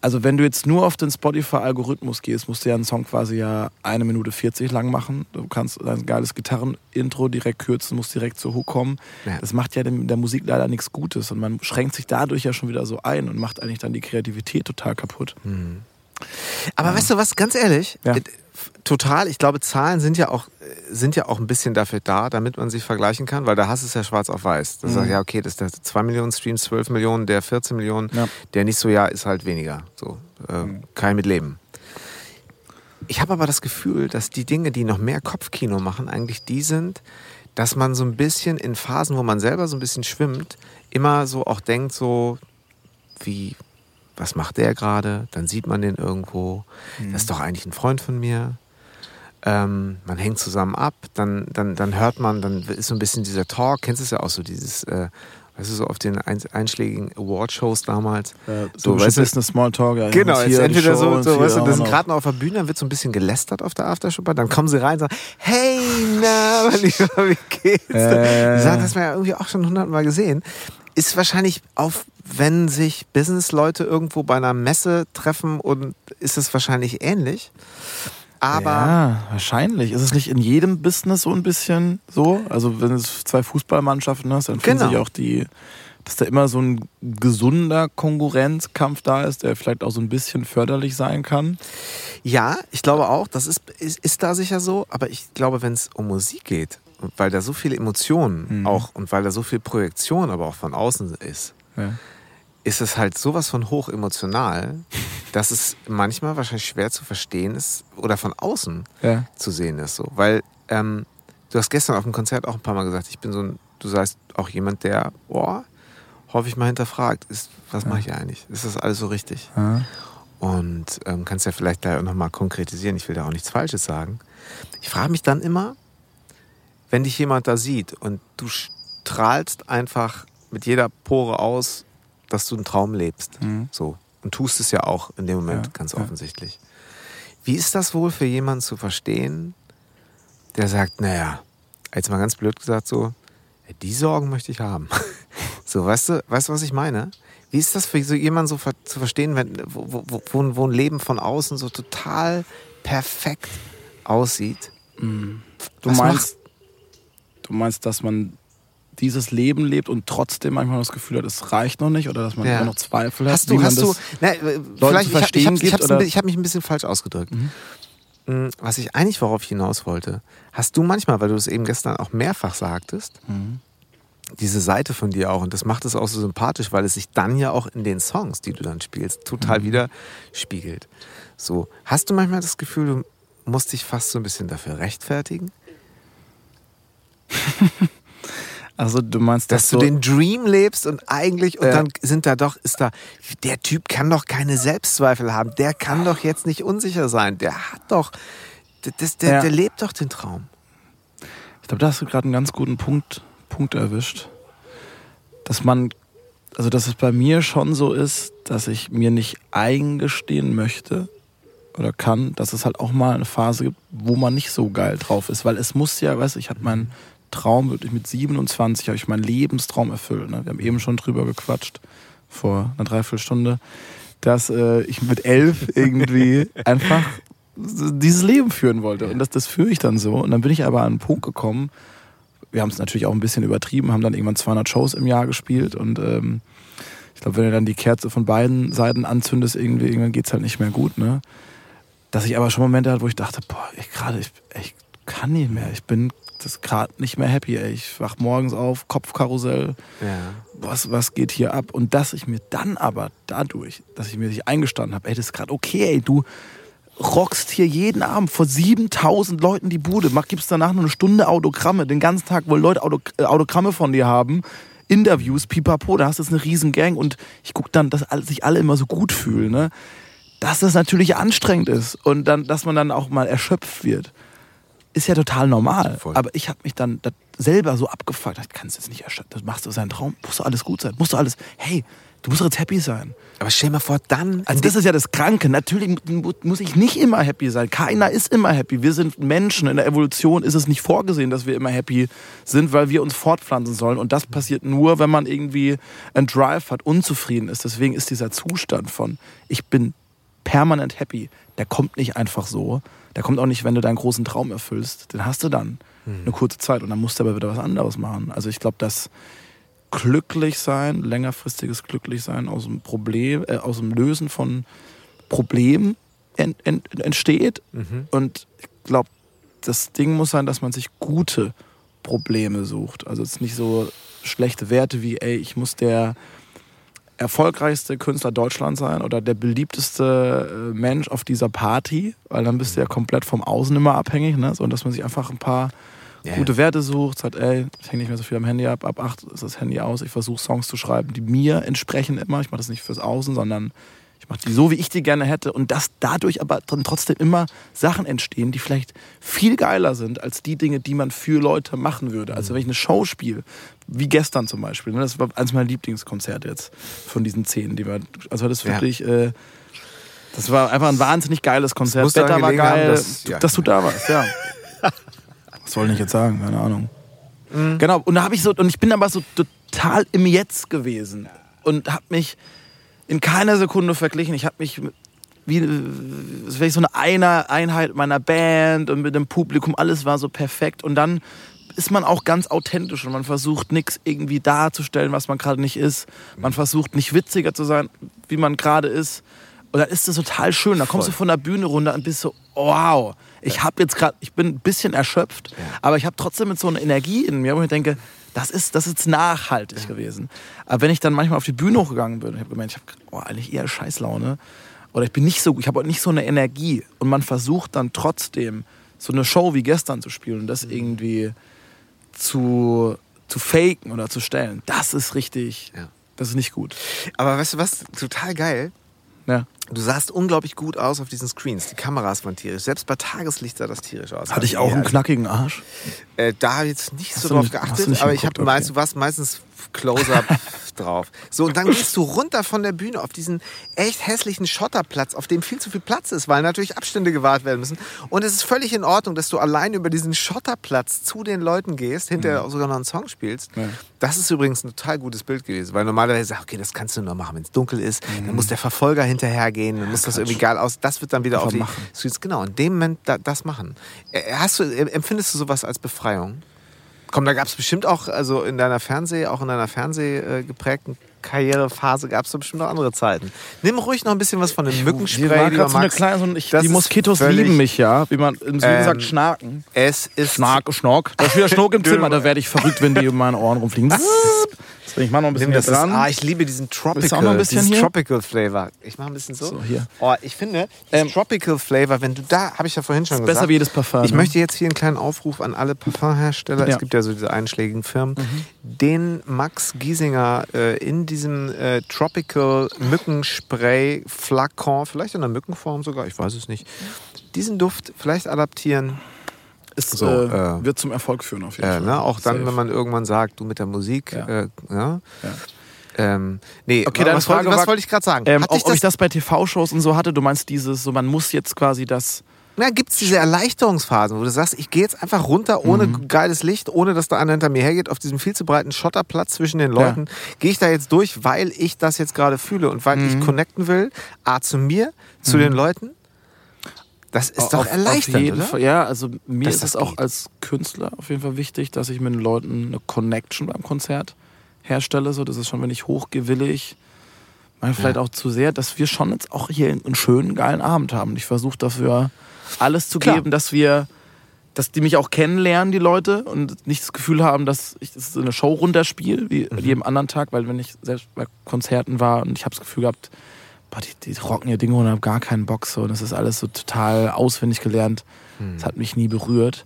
also wenn du jetzt nur auf den Spotify-Algorithmus gehst, musst du ja einen Song quasi ja eine Minute 40 lang machen. Du kannst ein geiles Gitarren-Intro direkt kürzen, musst direkt zur Hook kommen. Ja. Das macht ja der Musik leider nichts Gutes und man schränkt sich dadurch ja schon wieder so ein und macht eigentlich dann die Kreativität total kaputt. Mhm. Aber ja. weißt du was, ganz ehrlich, ja. Äh, total, ich glaube, Zahlen sind ja auch sind ja auch ein bisschen dafür da, damit man sich vergleichen kann, weil da hast du es ja schwarz auf weiß. Da mhm. sagst ja, okay, das ist der 2 Millionen Streams, 12 Millionen, der 14 Millionen, ja. der nicht so, ja, ist halt weniger. So, äh, mhm. ich mit leben. Ich habe aber das Gefühl, dass die Dinge, die noch mehr Kopfkino machen, eigentlich die sind, dass man so ein bisschen in Phasen, wo man selber so ein bisschen schwimmt, immer so auch denkt, so wie, was macht der gerade? Dann sieht man den irgendwo. Mhm. Das ist doch eigentlich ein Freund von mir. Ähm, man hängt zusammen ab, dann, dann, dann hört man, dann ist so ein bisschen dieser Talk, kennst du es ja auch so, dieses, äh, weißt du, so auf den einschlägigen Award-Shows damals. Ja, so, so weißt du, Business Smalltalk, ja. Genau, ist entweder so, so weißt du, das sind gerade noch auf der Bühne, dann wird so ein bisschen gelästert auf der Aftershow, dann kommen sie rein und sagen, hey, na, mein Lieber, wie geht's? Äh. Die sagen, das haben wir ja irgendwie auch schon hundertmal gesehen. Ist wahrscheinlich auf, wenn sich Business-Leute irgendwo bei einer Messe treffen und ist es wahrscheinlich ähnlich. Aber ja, wahrscheinlich. Ist es nicht in jedem Business so ein bisschen so? Also wenn du zwei Fußballmannschaften hast, dann finden genau. sich auch die dass da immer so ein gesunder Konkurrenzkampf da ist, der vielleicht auch so ein bisschen förderlich sein kann. Ja, ich glaube auch, das ist, ist, ist da sicher so, aber ich glaube, wenn es um Musik geht, weil da so viele Emotionen Mhm. auch und weil da so viel Projektion aber auch von außen ist, Ja. ist es halt sowas von hoch emotional, dass es manchmal wahrscheinlich schwer zu verstehen ist oder von außen Ja. zu sehen ist. So. Weil ähm, du hast gestern auf dem Konzert auch ein paar Mal gesagt, ich bin so ein, du sagst auch jemand, der, boah, häufig mal hinterfragt, ist, was mache ich eigentlich? Ist das alles so richtig? Ja. Und ähm, kannst ja vielleicht da nochmal konkretisieren, ich will da auch nichts Falsches sagen. Ich frage mich dann immer, wenn dich jemand da sieht und du strahlst einfach mit jeder Pore aus, dass du einen Traum lebst. Mhm. So. Und tust es ja auch in dem Moment Ja, ganz ja. offensichtlich. Wie ist das wohl für jemanden zu verstehen, der sagt, naja, jetzt mal ganz blöd gesagt so, die Sorgen möchte ich haben. so, weißt du, weißt du, was ich meine? Wie ist das für so jemanden so ver zu verstehen, wenn, wo, wo, wo, wo ein Leben von außen so total perfekt aussieht? Du Was meinst, du meinst, dass man dieses Leben lebt und trotzdem manchmal das Gefühl hat, es reicht noch nicht oder dass man Ja. immer noch Zweifel hat, Hast du, man hast du, das na, äh, vielleicht, ich, verstehen hab- ich, hab, ich, hab, ich habe mich ein bisschen falsch ausgedrückt. Mm, Was ich eigentlich, worauf ich hinaus wollte, hast du manchmal, weil du es eben gestern auch mehrfach sagtest, Mhm. diese Seite von dir auch, und das macht es auch so sympathisch, weil es sich dann ja auch in den Songs, die du dann spielst, total Mhm. widerspiegelt. So, hast du manchmal das Gefühl, du musst dich fast so ein bisschen dafür rechtfertigen? Also du meinst, dass dass du so, den Dream lebst und eigentlich und Ja. dann sind da doch ist da der Typ kann doch keine Selbstzweifel haben, der kann doch jetzt nicht unsicher sein, der hat doch das, das, der, Ja. der lebt doch den Traum. ich glaube, da hast du gerade einen ganz guten Punkt, Punkt erwischt. Dass man, also dass es bei mir schon so ist, dass ich mir nicht eingestehen möchte oder kann, dass es halt auch mal eine Phase gibt, wo man nicht so geil drauf ist. Weil es muss ja, weißt du, ich hatte meinen Traum wirklich mit 27, habe ich meinen Lebenstraum erfüllt. Ne? Wir haben eben schon drüber gequatscht, vor einer Dreiviertelstunde, dass äh, ich mit elf irgendwie einfach dieses Leben führen wollte. Und das, das führe ich dann so. Und dann bin ich aber an einen Punkt gekommen, wir haben es natürlich auch ein bisschen übertrieben, haben dann irgendwann 200 Shows im Jahr gespielt und ähm, ich glaube, wenn du dann die Kerze von beiden Seiten anzündest, irgendwie, irgendwann geht's halt nicht mehr gut, ne? Dass ich aber schon Momente hatte, wo ich dachte, boah, ich gerade, ich, ich kann nicht mehr, ich bin das gerade nicht mehr happy, ey. Ich wach morgens auf, Kopfkarussell, Ja. was, was geht hier ab? Und dass ich mir dann aber dadurch, dass ich mir nicht eingestanden habe, ey, das ist gerade okay, ey, du rockst hier jeden Abend vor 7000 Leuten die Bude, mach, gibst danach nur eine Stunde Autogramme, den ganzen Tag, wo Leute äh, Autogramme von dir haben, Interviews, pipapo, da hast du jetzt eine riesen Gang und ich guck dann, dass sich alle immer so gut fühlen, ne? Dass das natürlich anstrengend ist und dann, dass man dann auch mal erschöpft wird. Ist ja total normal. Voll. Aber ich habe mich dann das selber so abgefuckt. Ich kann es jetzt nicht erschöpfen. Das machst du seinen Traum. Muss doch alles gut sein. Muss doch alles. Hey, du musst doch jetzt happy sein. Aber stell mal vor, dann Also das ist ja das Kranke. Natürlich mu- muss ich nicht immer happy sein. Keiner ist immer happy. Wir sind Menschen. In der Evolution ist es nicht vorgesehen, dass wir immer happy sind, weil wir uns fortpflanzen sollen. Und das passiert nur, wenn man irgendwie einen Drive hat, unzufrieden ist. Deswegen ist dieser Zustand von ich bin permanent happy, der kommt nicht einfach so. Der kommt auch nicht, wenn du deinen großen Traum erfüllst. Den hast du dann eine kurze Zeit und dann musst du aber wieder was anderes machen. Also ich glaube, dass glücklich sein, längerfristiges glücklich sein aus dem Problem, äh, aus dem Lösen von Problemen ent, ent, entsteht. Und ich glaube, das Ding muss sein, dass man sich gute Probleme sucht. Also es ist nicht so schlechte Werte wie, ey, ich muss der erfolgreichste Künstler Deutschlands sein oder der beliebteste äh, Mensch auf dieser Party, weil dann bist du ja komplett vom Außen immer abhängig, ne? sondern dass man sich einfach ein paar Ja. gute Werte sucht, sagt, ey, ich hänge nicht mehr so viel am Handy ab, ab acht ist das Handy aus, ich versuche Songs zu schreiben, die mir entsprechen immer, ich mache das nicht fürs Außen, sondern ich mache die so, wie ich die gerne hätte und dass dadurch aber dann trotzdem immer Sachen entstehen, die vielleicht viel geiler sind als die Dinge, die man für Leute machen würde. Also wenn ich eine Show spiele, wie gestern zum Beispiel, ne, das war eines meiner Lieblingskonzerte jetzt von diesen zehn, die wir, also das ist Ja. wirklich, äh, das war einfach ein wahnsinnig geiles Konzert. daran Wetter war gelegen haben, geil, dass- ja. dass du da warst, ja. Was soll ich jetzt sagen? Keine Ahnung. Genau, und da habe ich so, und ich bin aber so total im Jetzt gewesen und habe mich in keiner Sekunde verglichen. Ich habe mich wie, wäre ich so eine Einer Einheit meiner Band und mit dem Publikum, alles war so perfekt. Und dann ist man auch ganz authentisch und man versucht nichts irgendwie darzustellen, was man gerade nicht ist. Man versucht nicht witziger zu sein, wie man gerade ist. Und dann ist das total schön. Dann kommst Voll. du von der Bühne runter und bist so, wow, ich habe jetzt gerade, ich bin ein bisschen erschöpft, aber ich habe trotzdem mit so einer Energie in mir, wo ich denke, das ist, das ist nachhaltig gewesen. Aber wenn ich dann manchmal auf die Bühne hochgegangen bin, ich habe gemeint, ich habe oh, eigentlich eher Scheißlaune oder ich bin nicht so, ich habe nicht so eine Energie und man versucht dann trotzdem so eine Show wie gestern zu spielen und das irgendwie zu, zu faken oder zu stellen. Das ist richtig, Ja. das ist nicht gut. Aber weißt du was? Total geil. Ja. Du sahst unglaublich gut aus auf diesen Screens. Die Kameras waren tierisch. Selbst bei Tageslicht sah das tierisch aus. Hatte ich auch einen knackigen Arsch? Äh, da habe ich jetzt nicht Hast so drauf nicht- geachtet, aber ich habe okay. du warst meistens Close-up drauf. So, und dann gehst du runter von der Bühne auf diesen echt hässlichen Schotterplatz, auf dem viel zu viel Platz ist, weil natürlich Abstände gewahrt werden müssen. Und es ist völlig in Ordnung, dass du allein über diesen Schotterplatz zu den Leuten gehst, hinterher sogar noch einen Song spielst. Ja. Das ist übrigens ein total gutes Bild gewesen, weil normalerweise, okay, das kannst du nur machen, wenn es dunkel ist. Dann muss der Verfolger hinterhergehen, dann muss das irgendwie geil aus. Das wird dann wieder Einfach auf die machen. Streets. Genau, in dem Moment da, das machen. Hast du, empfindest du sowas als Befreiung? Komm, da gab es bestimmt auch, also in deiner Fernseh, auch in deiner Fernseh äh, geprägten Karrierephase gab es bestimmt noch andere Zeiten. Nimm ruhig noch ein bisschen was von dem Mückenspray, lieber gerade so eine kleine, so ein, ich, die Moskitos lieben mich ja, wie man in Süden Ähm, sagt, schnarken. Es ist Schnack, Schnock. Da ist wieder Schnuck im Zimmer, da werde ich verrückt, wenn die um meine Ohren rumfliegen. Deswegen, ich mach noch ein bisschen das ist, dran. ah, ich liebe diesen Tropical, auch noch ein bisschen hier? Tropical Flavor. Ich mache ein bisschen so. So, hier. Oh, ich finde, Ähm, Tropical Flavor, wenn du da, habe ich ja vorhin schon ist gesagt. besser wie jedes Parfum. Ich ne? möchte jetzt hier einen kleinen Aufruf an alle Parfumhersteller. Ja. Es gibt ja so diese einschlägigen Firmen, Mhm. den Max Giesinger äh, in diesem äh, Tropical Mückenspray Flakon, vielleicht in der Mückenform sogar, ich weiß es nicht, diesen Duft vielleicht adaptieren. Ist, so, äh, äh, wird zum Erfolg führen auf jeden Äh, Fall. ne? Auch dann, Safe. wenn man irgendwann sagt, du mit der Musik. Ja. Äh, ja. Ja. Ähm, nee, Okay, deine was, wollte, Frage was war- wollte ich gerade sagen? Ähm, ob, dich ob ich das, das bei TV-Shows und so hatte, du meinst dieses, so man muss jetzt quasi das. na, gibt es diese Erleichterungsphasen, wo du sagst, ich gehe jetzt einfach runter ohne Mhm. geiles Licht, ohne dass da einer hinter mir hergeht, auf diesem viel zu breiten Schotterplatz zwischen den Leuten, gehe ich da jetzt durch, weil ich das jetzt gerade fühle und weil Mhm. ich connecten will, A, zu mir, zu den Leuten. Das ist doch auf, erleichternd, auf? Fall. Ja, also mir Dass ist es auch geht. als Künstler auf jeden Fall wichtig, dass ich mit den Leuten eine Connection beim Konzert herstelle. So, das ist schon, wenn ich hochgewillig, manchmal vielleicht auch zu sehr, dass wir schon jetzt auch hier einen schönen, geilen Abend haben. Ich versuche dafür alles zu Klar. geben, dass wir, dass die mich auch kennenlernen, die Leute, und nicht das Gefühl haben, dass ich das eine Show runterspiele, wie Mhm. jedem anderen Tag, weil wenn ich selbst bei Konzerten war und ich habe das Gefühl gehabt, boah, die, die rocken ihr Dinge und haben gar keinen Bock so. Und das ist alles so total auswendig gelernt. Hm. Das hat mich nie berührt.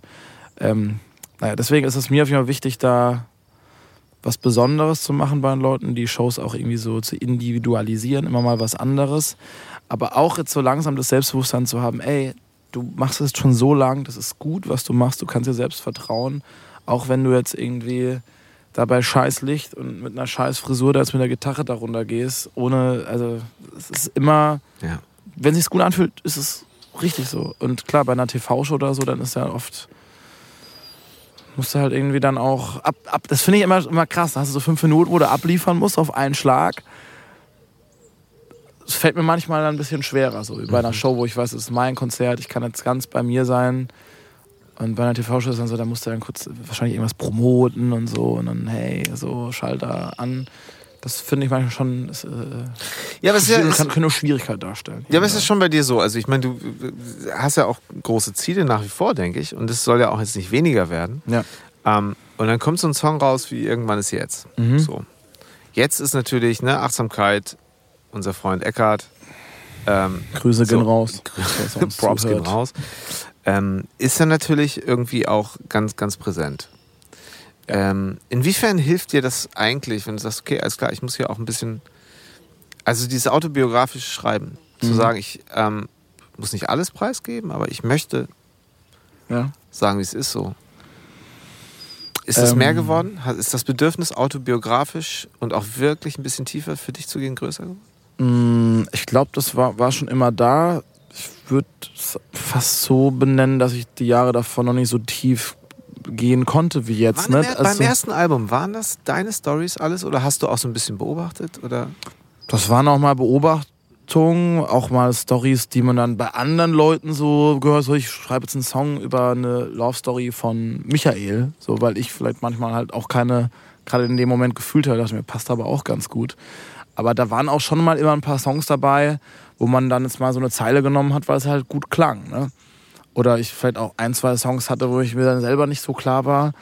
Ähm, naja, deswegen ist es mir auf jeden Fall wichtig, da was Besonderes zu machen bei den Leuten, die Shows auch irgendwie so zu individualisieren, immer mal was anderes. Aber auch jetzt so langsam das Selbstbewusstsein zu haben, ey, du machst es schon so lang, das ist gut, was du machst, du kannst dir selbst vertrauen. Auch wenn du jetzt irgendwie dabei scheiß Licht und mit einer scheiß Frisur da jetzt mit der Gitarre darunter gehst, ohne, also es ist immer, Ja. wenn es sich gut anfühlt, ist es richtig so. Und klar, bei einer TV-Show oder so, dann ist ja oft, musst du halt irgendwie dann auch ab, ab das finde ich immer, immer krass. Da hast du so fünf Minuten, wo du abliefern musst auf einen Schlag. Es fällt mir manchmal dann ein bisschen schwerer, so wie bei einer Show, wo ich weiß, es ist mein Konzert, ich kann jetzt ganz bei mir sein. Und bei einer TV-Show ist dann so, da musst du dann kurz wahrscheinlich irgendwas promoten und so und dann, hey, so, Schalter an. Das finde ich manchmal schon, ist, äh, Ja, aber es ja, kann, kann eine Schwierigkeit darstellen. ja, aber es ist schon bei dir so. Also ich meine, du hast ja auch große Ziele nach wie vor, denke ich. Und es soll ja auch jetzt nicht weniger werden. Ja. Ähm, und dann kommt so ein Song raus wie Irgendwann ist jetzt. Mhm. So. Jetzt ist natürlich ne, Achtsamkeit, unser Freund Eckart. Ähm, Grüße So. gehen raus. er uns Props gehen raus. Ähm, ist dann natürlich irgendwie auch ganz, ganz präsent. Ähm, inwiefern hilft dir das eigentlich, wenn du sagst, okay, alles klar, ich muss hier auch ein bisschen, also dieses autobiografische Schreiben, zu Mhm. sagen, ich ähm, muss nicht alles preisgeben, aber ich möchte Ja. sagen, wie es ist so. Ist das Ähm. mehr geworden? Hat- Ist das Bedürfnis autobiografisch und auch wirklich ein bisschen tiefer für dich zu gehen größer geworden? Mm, Ich glaube, das war, war schon immer da. Ich würde es fast so benennen, dass ich die Jahre davon noch nicht so tief gehen konnte wie jetzt. Ne? Also, beim ersten Album, waren das deine Stories alles oder hast du auch so ein bisschen beobachtet? Oder? das waren auch mal Beobachtungen auch mal Stories, die man dann bei anderen Leuten so gehört. So, ich schreibe jetzt einen Song über eine Love Story von Michael, so weil ich vielleicht manchmal halt auch keine, gerade in dem Moment gefühlt habe, dachte mir, passt aber auch ganz gut. Aber da waren auch schon mal immer ein paar Songs dabei, wo man dann jetzt mal so eine Zeile genommen hat, weil es halt gut klang. Ne? Oder ich vielleicht auch ein, zwei Songs hatte, wo ich mir dann selber nicht so klar war,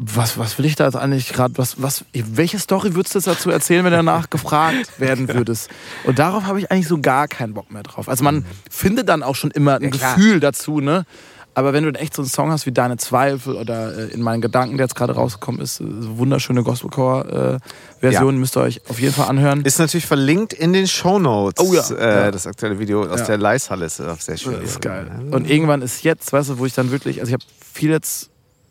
was, was will ich da jetzt eigentlich gerade, was, was, welche Story würdest du dazu erzählen, wenn du danach gefragt werden würdest? Und darauf habe ich eigentlich so gar keinen Bock mehr drauf. Also man mhm. findet dann auch schon immer ein ja, Gefühl dazu, ne? Aber wenn du echt so einen Song hast wie Deine Zweifel oder äh, in meinen Gedanken, der jetzt gerade rausgekommen ist, so wunderschöne Gospelcore-Version, ja. müsst ihr euch auf jeden Fall anhören. Ist natürlich verlinkt in den Show Notes. Oh ja. Äh, das aktuelle Video aus der Leishalle ist auch sehr schön. Ist geil. Und irgendwann ist jetzt, weißt du, wo ich dann wirklich, also ich habe viel jetzt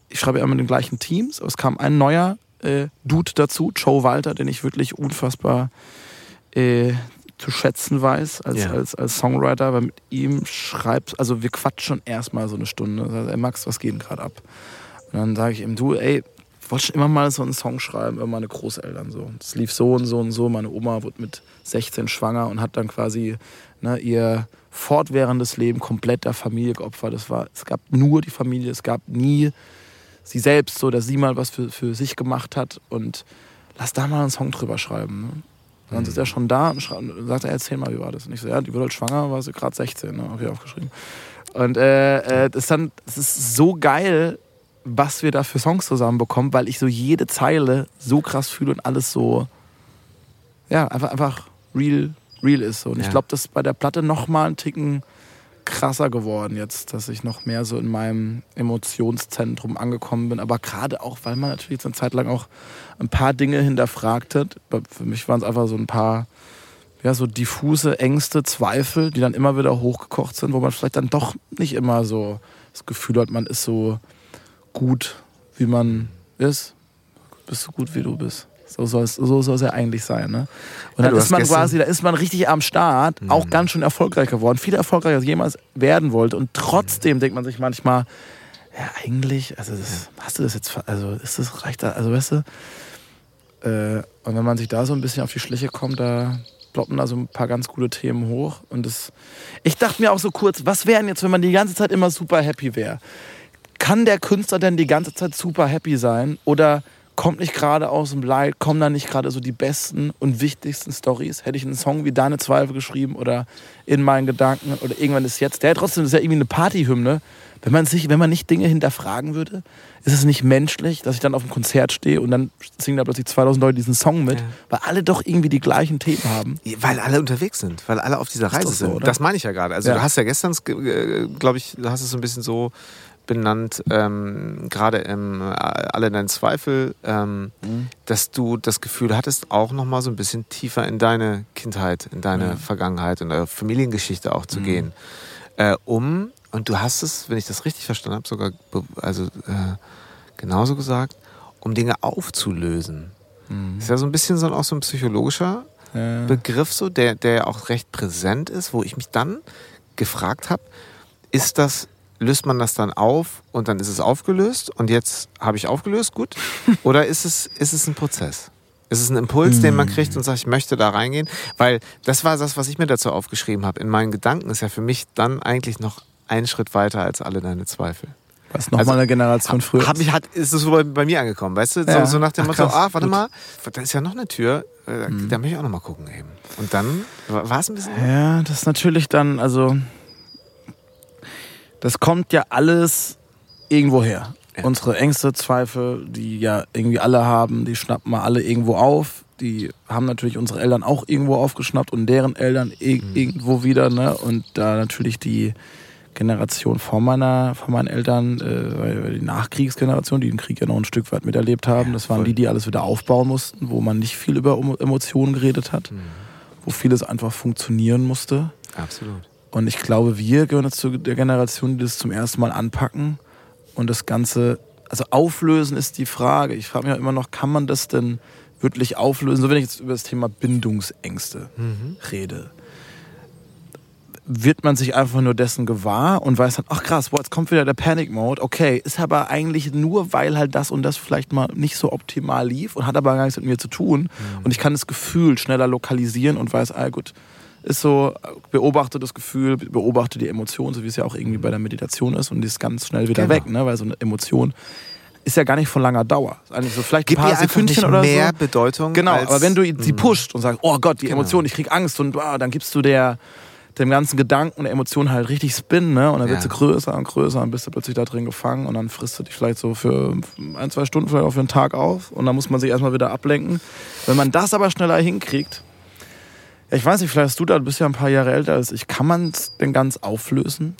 ich schreibe immer mit den gleichen Teams, aber es kam ein neuer äh, Dude dazu, Joe Walter, den ich wirklich unfassbar äh, zu schätzen weiß als, ja. als, als Songwriter, weil mit ihm schreibst, also wir quatschen erstmal so eine Stunde. Also, ey Max, was geht denn gerade ab? Und dann sage ich ihm, du, ey, wollte schon immer mal so einen Song schreiben über meine Großeltern so. Das lief so und so und so. Meine Oma wurde mit 16 schwanger und hat dann quasi ne, ihr fortwährendes Leben komplett der Familie geopfert. Das war, es gab nur die Familie, es gab nie sie selbst so, dass sie mal was für, für sich gemacht hat und lass da mal einen Song drüber schreiben. Ne? Dann mhm. ist er schon da und, sagt er, erzähl mal, wie war das? Und ich so, ja, die wurde halt schwanger, war sie gerade 16, ne? okay, aufgeschrieben. Und äh, äh, das, ist dann, das ist so geil, was wir da für Songs zusammenbekommen, weil ich so jede Zeile so krass fühle und alles so, ja, einfach, einfach real, real ist. Und ja. ich glaube, das ist bei der Platte nochmal einen Ticken krasser geworden jetzt, dass ich noch mehr so in meinem Emotionszentrum angekommen bin. Aber gerade auch, weil man natürlich jetzt eine Zeit lang auch ein paar Dinge hinterfragt hat. Für mich waren es einfach so ein paar, ja, so diffuse Ängste, Zweifel, die dann immer wieder hochgekocht sind, wo man vielleicht dann doch nicht immer so das Gefühl hat, man ist so gut, wie man ist. Bist so gut, wie du bist. So soll es so soll's ja eigentlich sein. Ne? Und ja, dann ist man quasi, da ist man richtig am Start, mhm. auch ganz schön erfolgreich geworden. Viel erfolgreicher als jemals werden wollte. Und trotzdem mhm. denkt man sich manchmal, ja, eigentlich, also das, hast du das jetzt, also ist das, reicht da, also weißt du, äh, und wenn man sich da so ein bisschen auf die Schliche kommt, da ploppen da so ein paar ganz coole Themen hoch. Und das, ich dachte mir auch so kurz, was wäre denn jetzt, wenn man die ganze Zeit immer super happy wäre? Kann der Künstler denn die ganze Zeit super happy sein? Oder kommt nicht gerade aus dem Leid, kommen da nicht gerade so die besten und wichtigsten Stories. Hätte ich einen Song wie Deine Zweifel geschrieben oder in meinen Gedanken oder irgendwann ist jetzt, der trotzdem ist ja irgendwie eine Partyhymne. Wenn man sich, wenn man nicht Dinge hinterfragen würde, ist es nicht menschlich, dass ich dann auf einem Konzert stehe und dann singen da plötzlich 2000 Leute diesen Song mit, ja. weil alle doch irgendwie die gleichen Themen haben. Weil alle unterwegs sind, weil alle auf dieser Reise so, sind. Oder? Das meine ich ja gerade. Also ja. du hast ja gestern, äh, glaube ich, du hast es so ein bisschen so benannt, ähm, gerade im äh, Alle deinen Zweifel, ähm, mhm. dass du das Gefühl hattest, auch nochmal so ein bisschen tiefer in deine Kindheit, in deine mhm. Vergangenheit, in deine Familiengeschichte auch zu mhm. gehen. Äh, um, und du hast es, wenn ich das richtig verstanden habe, sogar also, äh, genauso gesagt, um Dinge aufzulösen. Mhm. Ist ja so ein bisschen so, auch so ein psychologischer ja. Begriff, so, der, der auch recht präsent ist, wo ich mich dann gefragt habe, ist das löst man das dann auf und dann ist es aufgelöst und jetzt habe ich aufgelöst, gut? Oder ist es, ist es ein Prozess? Ist es ein Impuls, den man kriegt und sagt, ich möchte da reingehen? Weil das war das, was ich mir dazu aufgeschrieben habe. In meinen Gedanken ist ja für mich dann eigentlich noch ein Schritt weiter als alle deine Zweifel. Was nochmal also, eine Generation früher. Hab ich, hat, ist es so bei, bei, mir angekommen, weißt du? Ja. So, so, nach dem Ach, Motto, ah, warte gut. mal, da ist ja noch eine Tür, äh, mhm. da möchte ich auch nochmal gucken eben. Und dann war es ein bisschen. Ja, das ist natürlich dann, also das kommt ja alles irgendwo her. Ja. Unsere Ängste, Zweifel, die ja irgendwie alle haben, die schnappen wir alle irgendwo auf. Die haben natürlich unsere Eltern auch irgendwo aufgeschnappt und deren Eltern e mhm. irgendwo wieder. Ne? Und da natürlich die Generation von, meiner, von meinen Eltern, äh, die Nachkriegsgeneration, die den Krieg ja noch ein Stück weit miterlebt haben, das waren die, die alles wieder aufbauen mussten, wo man nicht viel über Emotionen geredet hat, mhm. wo vieles einfach funktionieren musste. Absolut. Und ich glaube, wir gehören jetzt zu der Generation, die das zum ersten Mal anpacken und das Ganze, also auflösen ist die Frage. Ich frage mich ja immer noch, kann man das denn wirklich auflösen? So wenn ich jetzt über das Thema Bindungsängste mhm. rede. Wird man sich einfach nur dessen gewahr und weiß dann, ach krass, boah, jetzt kommt wieder der Panic Mode. Okay, ist aber eigentlich nur, weil halt das und das vielleicht mal nicht so optimal lief und hat aber gar nichts mit mir zu tun. Mhm. Und ich kann das Gefühl schneller lokalisieren und weiß, ah gut, ist so, beobachte das Gefühl, beobachte die Emotion, so wie es ja auch irgendwie bei der Meditation ist und die ist ganz schnell wieder Genau. weg, ne? weil so eine Emotion ist ja gar nicht von langer Dauer. Eigentlich so vielleicht Gib ein paar Sekündchen oder mehr so. Bedeutung. Genau, als, aber wenn du sie Mhm. pusht und sagst, oh Gott, die Genau. Emotion, ich krieg Angst und ah, dann gibst du der dem ganzen Gedanken der Emotion halt richtig Spin, ne? Und dann wird Ja. sie größer und größer und bist du plötzlich da drin gefangen und dann frisst du dich vielleicht so für ein, zwei Stunden, vielleicht auch für einen Tag auf und dann muss man sich erstmal wieder ablenken. Wenn man das aber schneller hinkriegt, ich weiß nicht, vielleicht hast du da, du bist ja ein paar Jahre älter als ich, kann man es denn ganz auflösen?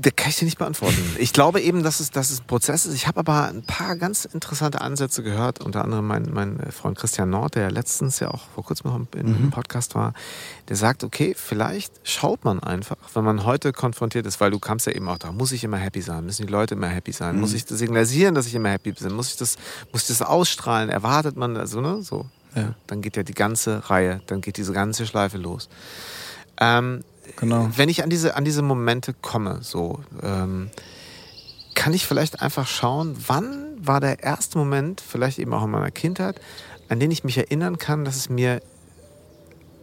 Das kann ich dir nicht beantworten. Ich glaube eben, dass es, dass es ein Prozess ist. Ich habe aber ein paar ganz interessante Ansätze gehört. Unter anderem mein, mein Freund Christian Nord, der letztens ja auch vor kurzem noch im Mhm. Podcast war, der sagt, okay, vielleicht schaut man einfach, wenn man heute konfrontiert ist, weil du kamst ja eben auch da, muss ich immer happy sein? Müssen die Leute immer happy sein? Mhm. Muss ich das signalisieren, dass ich immer happy bin? Muss ich das, muss ich das ausstrahlen? Erwartet man, also, ne, so. Ja. Dann geht ja die ganze Reihe, dann geht diese ganze Schleife los. Ähm, Genau. wenn ich an diese, an diese Momente komme, so, ähm, kann ich vielleicht einfach schauen, wann war der erste Moment, vielleicht eben auch in meiner Kindheit, an den ich mich erinnern kann, dass es mir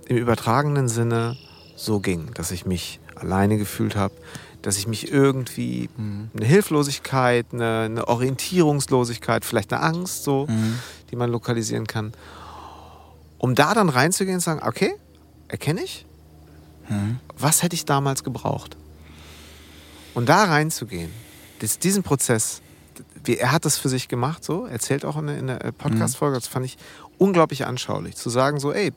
im übertragenen Sinne so ging, dass ich mich alleine gefühlt habe, dass ich mich irgendwie Mhm. eine Hilflosigkeit, eine, eine Orientierungslosigkeit, vielleicht eine Angst, so, Mhm. die man lokalisieren kann, um da dann reinzugehen und sagen, okay, erkenne ich, Mhm. was hätte ich damals gebraucht? Und da reinzugehen, das, diesen Prozess, wie, er hat das für sich gemacht, so, erzählt auch in der, in der äh, Podcast-Folge, das fand ich unglaublich anschaulich, zu sagen so, ey,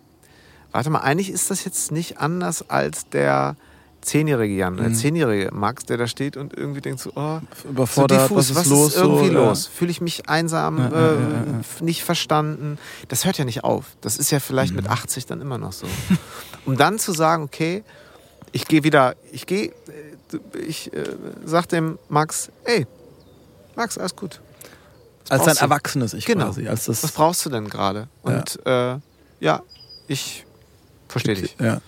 warte mal, eigentlich ist das jetzt nicht anders als der zehnjährige Jan, der Mhm. zehnjährige Max, der da steht und irgendwie denkt so, oh, so Überfordert, diffus, was ist was los? ist irgendwie so, los? Fühle ich mich einsam, Ja, äh, ja, ja, nicht verstanden? Das hört ja nicht auf. Das ist ja vielleicht Mhm. mit 80 dann immer noch so. um dann zu sagen, okay, ich gehe wieder, ich gehe, äh, ich äh, sag dem Max, ey, Max, alles gut. Was Als ein brauchst du? erwachsenes Ich Genau. quasi. Als das, Was brauchst du denn gerade? Und ja, äh, ja ich verstehe dich. Ja.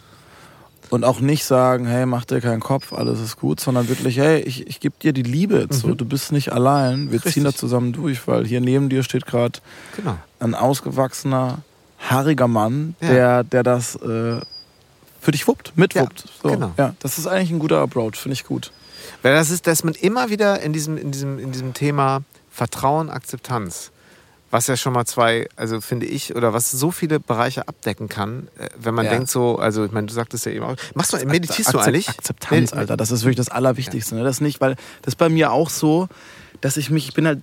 Und auch nicht sagen, hey, mach dir keinen Kopf, alles ist gut, sondern wirklich, hey, ich, ich gebe dir die Liebe jetzt so. Du bist nicht allein, wir ziehen Mhm. Richtig. da zusammen durch, weil hier neben dir steht gerade Genau. ein ausgewachsener, haariger Mann, Ja. der, der das äh, für dich wuppt, mitwuppt. so. genau. ja, das ist eigentlich ein guter Approach, finde ich gut. Weil das ist, dass man immer wieder in diesem, in diesem, in diesem Thema Vertrauen, Akzeptanz, was ja schon mal zwei, also finde ich, oder was so viele Bereiche abdecken kann, äh, wenn man Ja. denkt so, also ich meine, du sagtest ja eben auch, machst du, meditierst du Akzep- eigentlich? Akzeptanz, Alter, das ist wirklich das Allerwichtigste. Ne? Das nicht, weil das ist bei mir auch so, dass ich mich, ich bin halt,